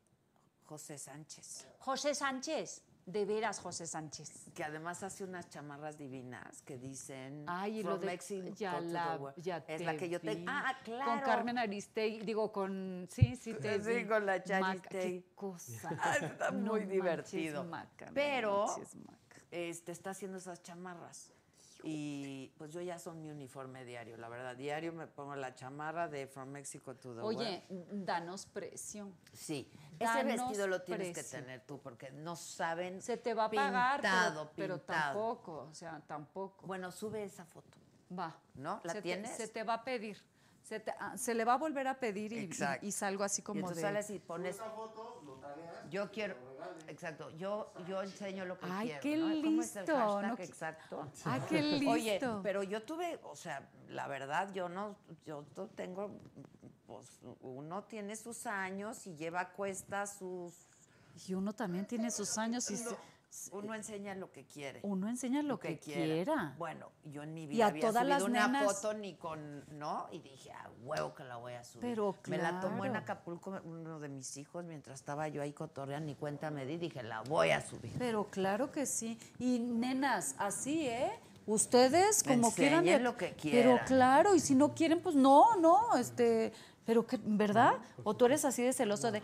José Sánchez, José Sánchez. De veras, José Sánchez. que además hace unas chamarras divinas que dicen Ay, y lo From de Mexico ya to the la, world. ya es te la que yo tengo. Ah, claro. Con Carmen Aristegui, digo con sí, sí te Sí, vi. con la Aristegui. Qué cosa. Ah, Está No muy manches, divertido. Maca, Pero manches, Maca. este, está haciendo esas chamarras. Y pues yo ya son mi uniforme diario, la verdad. Diario me pongo la chamarra de From Mexico to the Oye, World. danos precio. Sí, ese vestido lo tienes que tener tú porque no saben. Se te va a pagar, pero- Pintado, pero, pintado. tampoco, o sea, tampoco. Bueno, sube esa foto. Va. ¿No? ¿La se tienes? Te, se te va a pedir. Se, te- ah, se le va a volver a pedir y, y- y salgo así Y como entonces de... sales y pones. Yo quiero. Exacto. Yo, yo enseño lo que Ay, quiero. qué ¿no? ¿Cómo es el listo, hashtag no qui- exacto? Ah, qué listo. Oye, pero yo tuve, o sea, la verdad, yo no, yo tengo, pues uno tiene sus años y lleva a cuesta sus. Y uno también tiene sus años y se- Uno enseña lo que quiere. uno enseña lo, que, quiera. Bueno, yo en mi Y vida a había todas subido las una nenas- foto ni con, ¿no? Y dije, ah, huevo que la voy a subir. Pero Me la tomó en claro. Acapulco uno de mis hijos mientras estaba yo ahí cotorreando, ni cuenta me di, dije, la voy a subir. Pero claro que sí. Y nenas, así, ¿eh? Ustedes como quieran. Enseñen de- lo que Pero quieran. claro, y si no quieren, pues no, no, este, pero que, ¿verdad? O tú eres así de celoso de.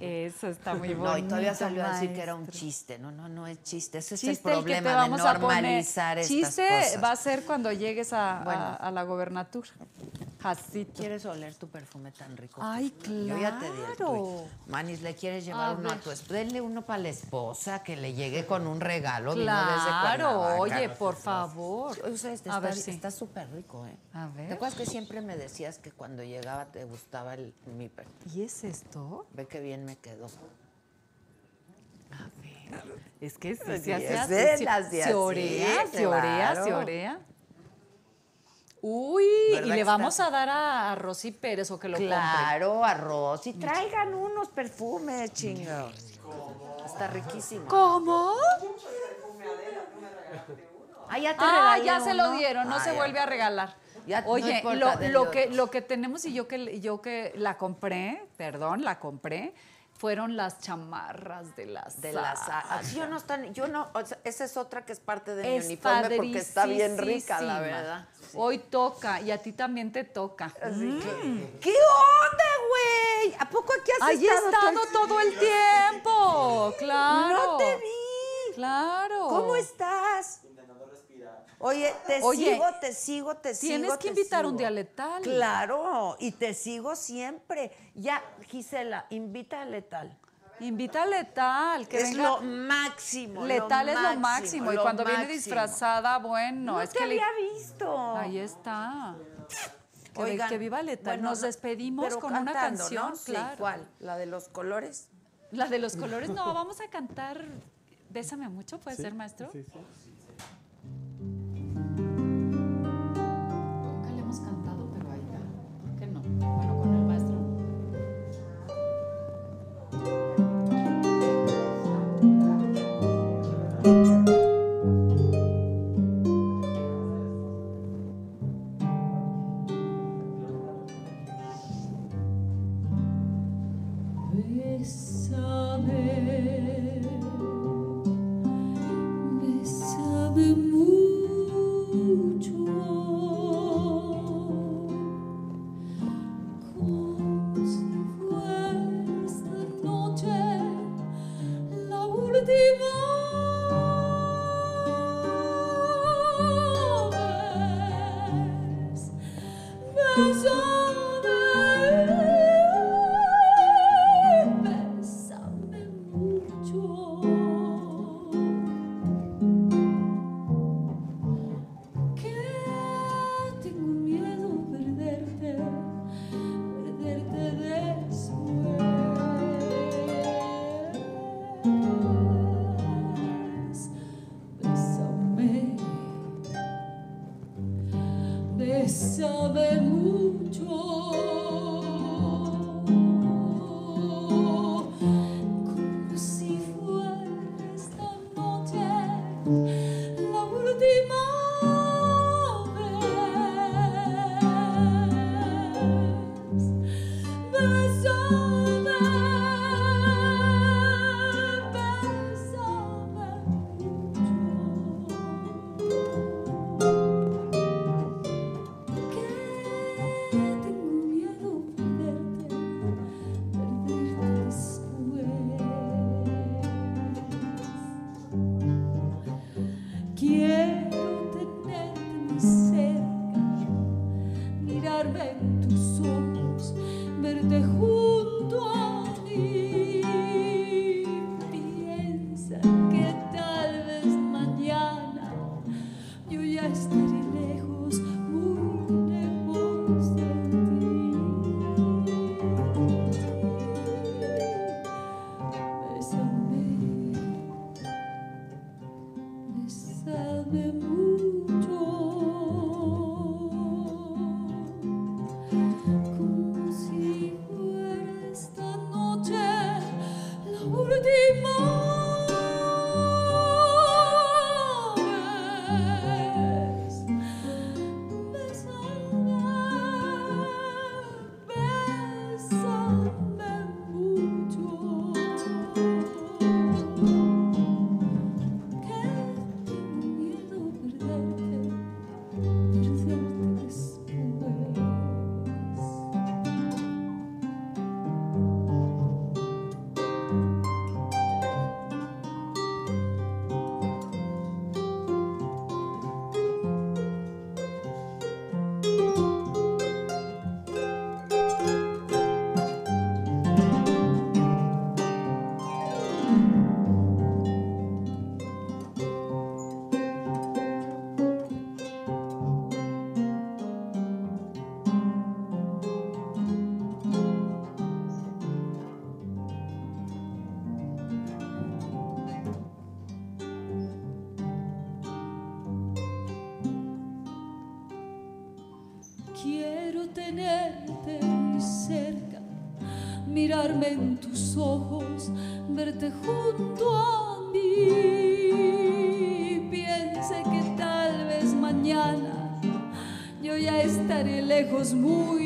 Eso está muy bonito. No, y todavía salió a decir que era un chiste. No, no, no es chiste. Ese Chiste es el el que problema te vamos de a poner. normalizar estas Chiste cosas. va a ser cuando llegues a, a- Bueno. a la gobernatura. Jacito. ¿Quieres oler tu perfume tan rico? Ay, Yo ya te di el claro. Manis, ¿le quieres llevar A uno a ver. tu esposa? Denle uno para la esposa, que le llegue con un regalo. Claro, oye, por favor. O sea, este A está, ver, sí. está súper rico, ¿eh? A ver. ¿Te acuerdas que siempre me decías que cuando llegaba te gustaba el, mi perfume? ¿Y es esto? Ve qué bien me quedó. Es que sí, Pues se sí, hace es se- se orea, se orea, se claro. orea. Uy, ¿Verdad y que le está? vamos a dar a, a Rosy Pérez o que lo compre. Claro, arroz. Y traigan unos perfumes, chingados. Está riquísimo. ¿Cómo? Ah, ya te Ah, ya se lo dieron, no Ah, se ya. vuelve a regalar. Ya, no Oye, importa, lo, lo que, lo que tenemos y yo que, yo que la compré, perdón, la compré, fueron las chamarras de las De las yo no están, yo no, o sea, esa es otra que es parte de mi Es uniforme porque está bien rica, la verdad. Hoy toca y a ti también te toca. Así que, ¿qué onda, güey? ¿A poco aquí has Ahí estado estado todo el tiempo, claro. No te vi. Claro. ¿Cómo estás? Oye, te Oye, sigo, te sigo, te sigo. Tienes que invitar un sigo. día letal. Claro, y te sigo siempre. Ya, Gisela, invita a Letal. Invita a Letal, que es venga. lo máximo. Letal lo es lo máximo. Y lo cuando viene disfrazada, bueno, No es te que le- había visto. Ahí está. Que, Oigan, que viva Letal. bueno, Nos no, despedimos pero con una canción, ¿no? Sí, claro. ¿Cuál? ¿La de los colores? La de los colores, no, vamos a cantar Bésame mucho, ¿puede ser, maestro? Sí, sí. En tus ojos, verte junto a mí. Piense que tal vez mañana yo ya estaré lejos, muy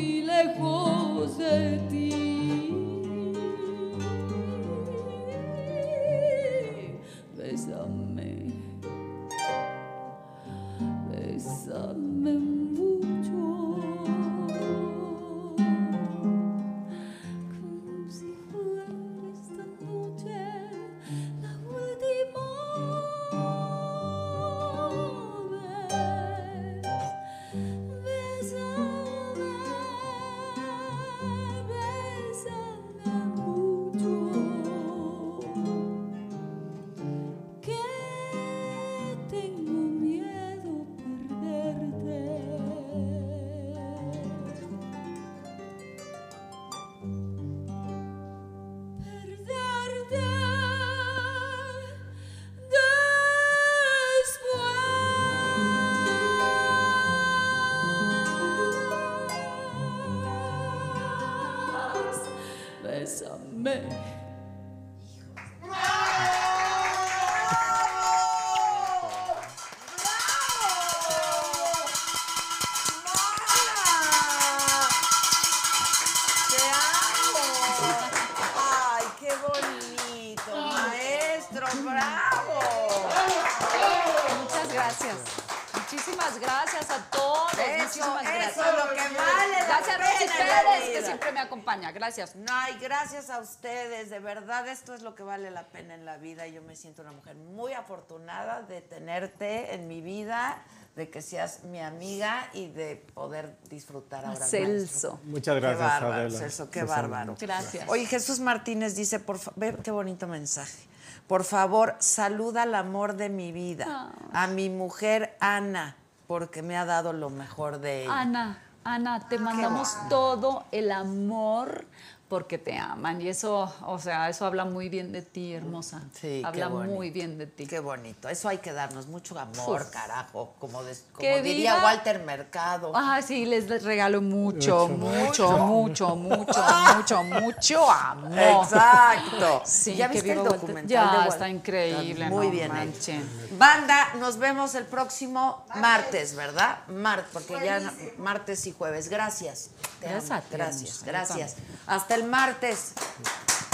Gracias. No, y gracias a ustedes, de verdad esto es lo que vale la pena en la vida. Yo me siento una mujer muy afortunada de tenerte en mi vida, de que seas mi amiga y de poder disfrutar ahora. Celso. maestro. Muchas gracias, qué bárbaro, Adela. Celso, qué bárbaro. Gracias. Oye, Jesús Martínez dice, por ve qué bonito mensaje. Por favor, saluda al amor de mi vida, a mi mujer Ana, porque me ha dado lo mejor de ella. Ana, Ana, te mandamos todo el amor porque te aman. Y eso, o sea, eso habla muy bien de ti, hermosa. Sí, qué habla muy bien de ti. Qué bonito. Eso hay que darnos mucho amor, Uf. carajo. Como, diría viva- Walter Mercado. Ah, sí, les regalo mucho, Mucho. mucho, mucho, mucho, mucho, mucho amor. Exacto. Sí, ¿Ya viste el documental Ya, de está increíble. Muy no bien. hecho. manchen. Banda, nos vemos el próximo martes, ¿verdad? Martes, porque ya martes y jueves. Gracias. Te Gracias amo. a ti, Gracias, gracias. Hasta el el martes.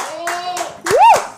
¡Oh!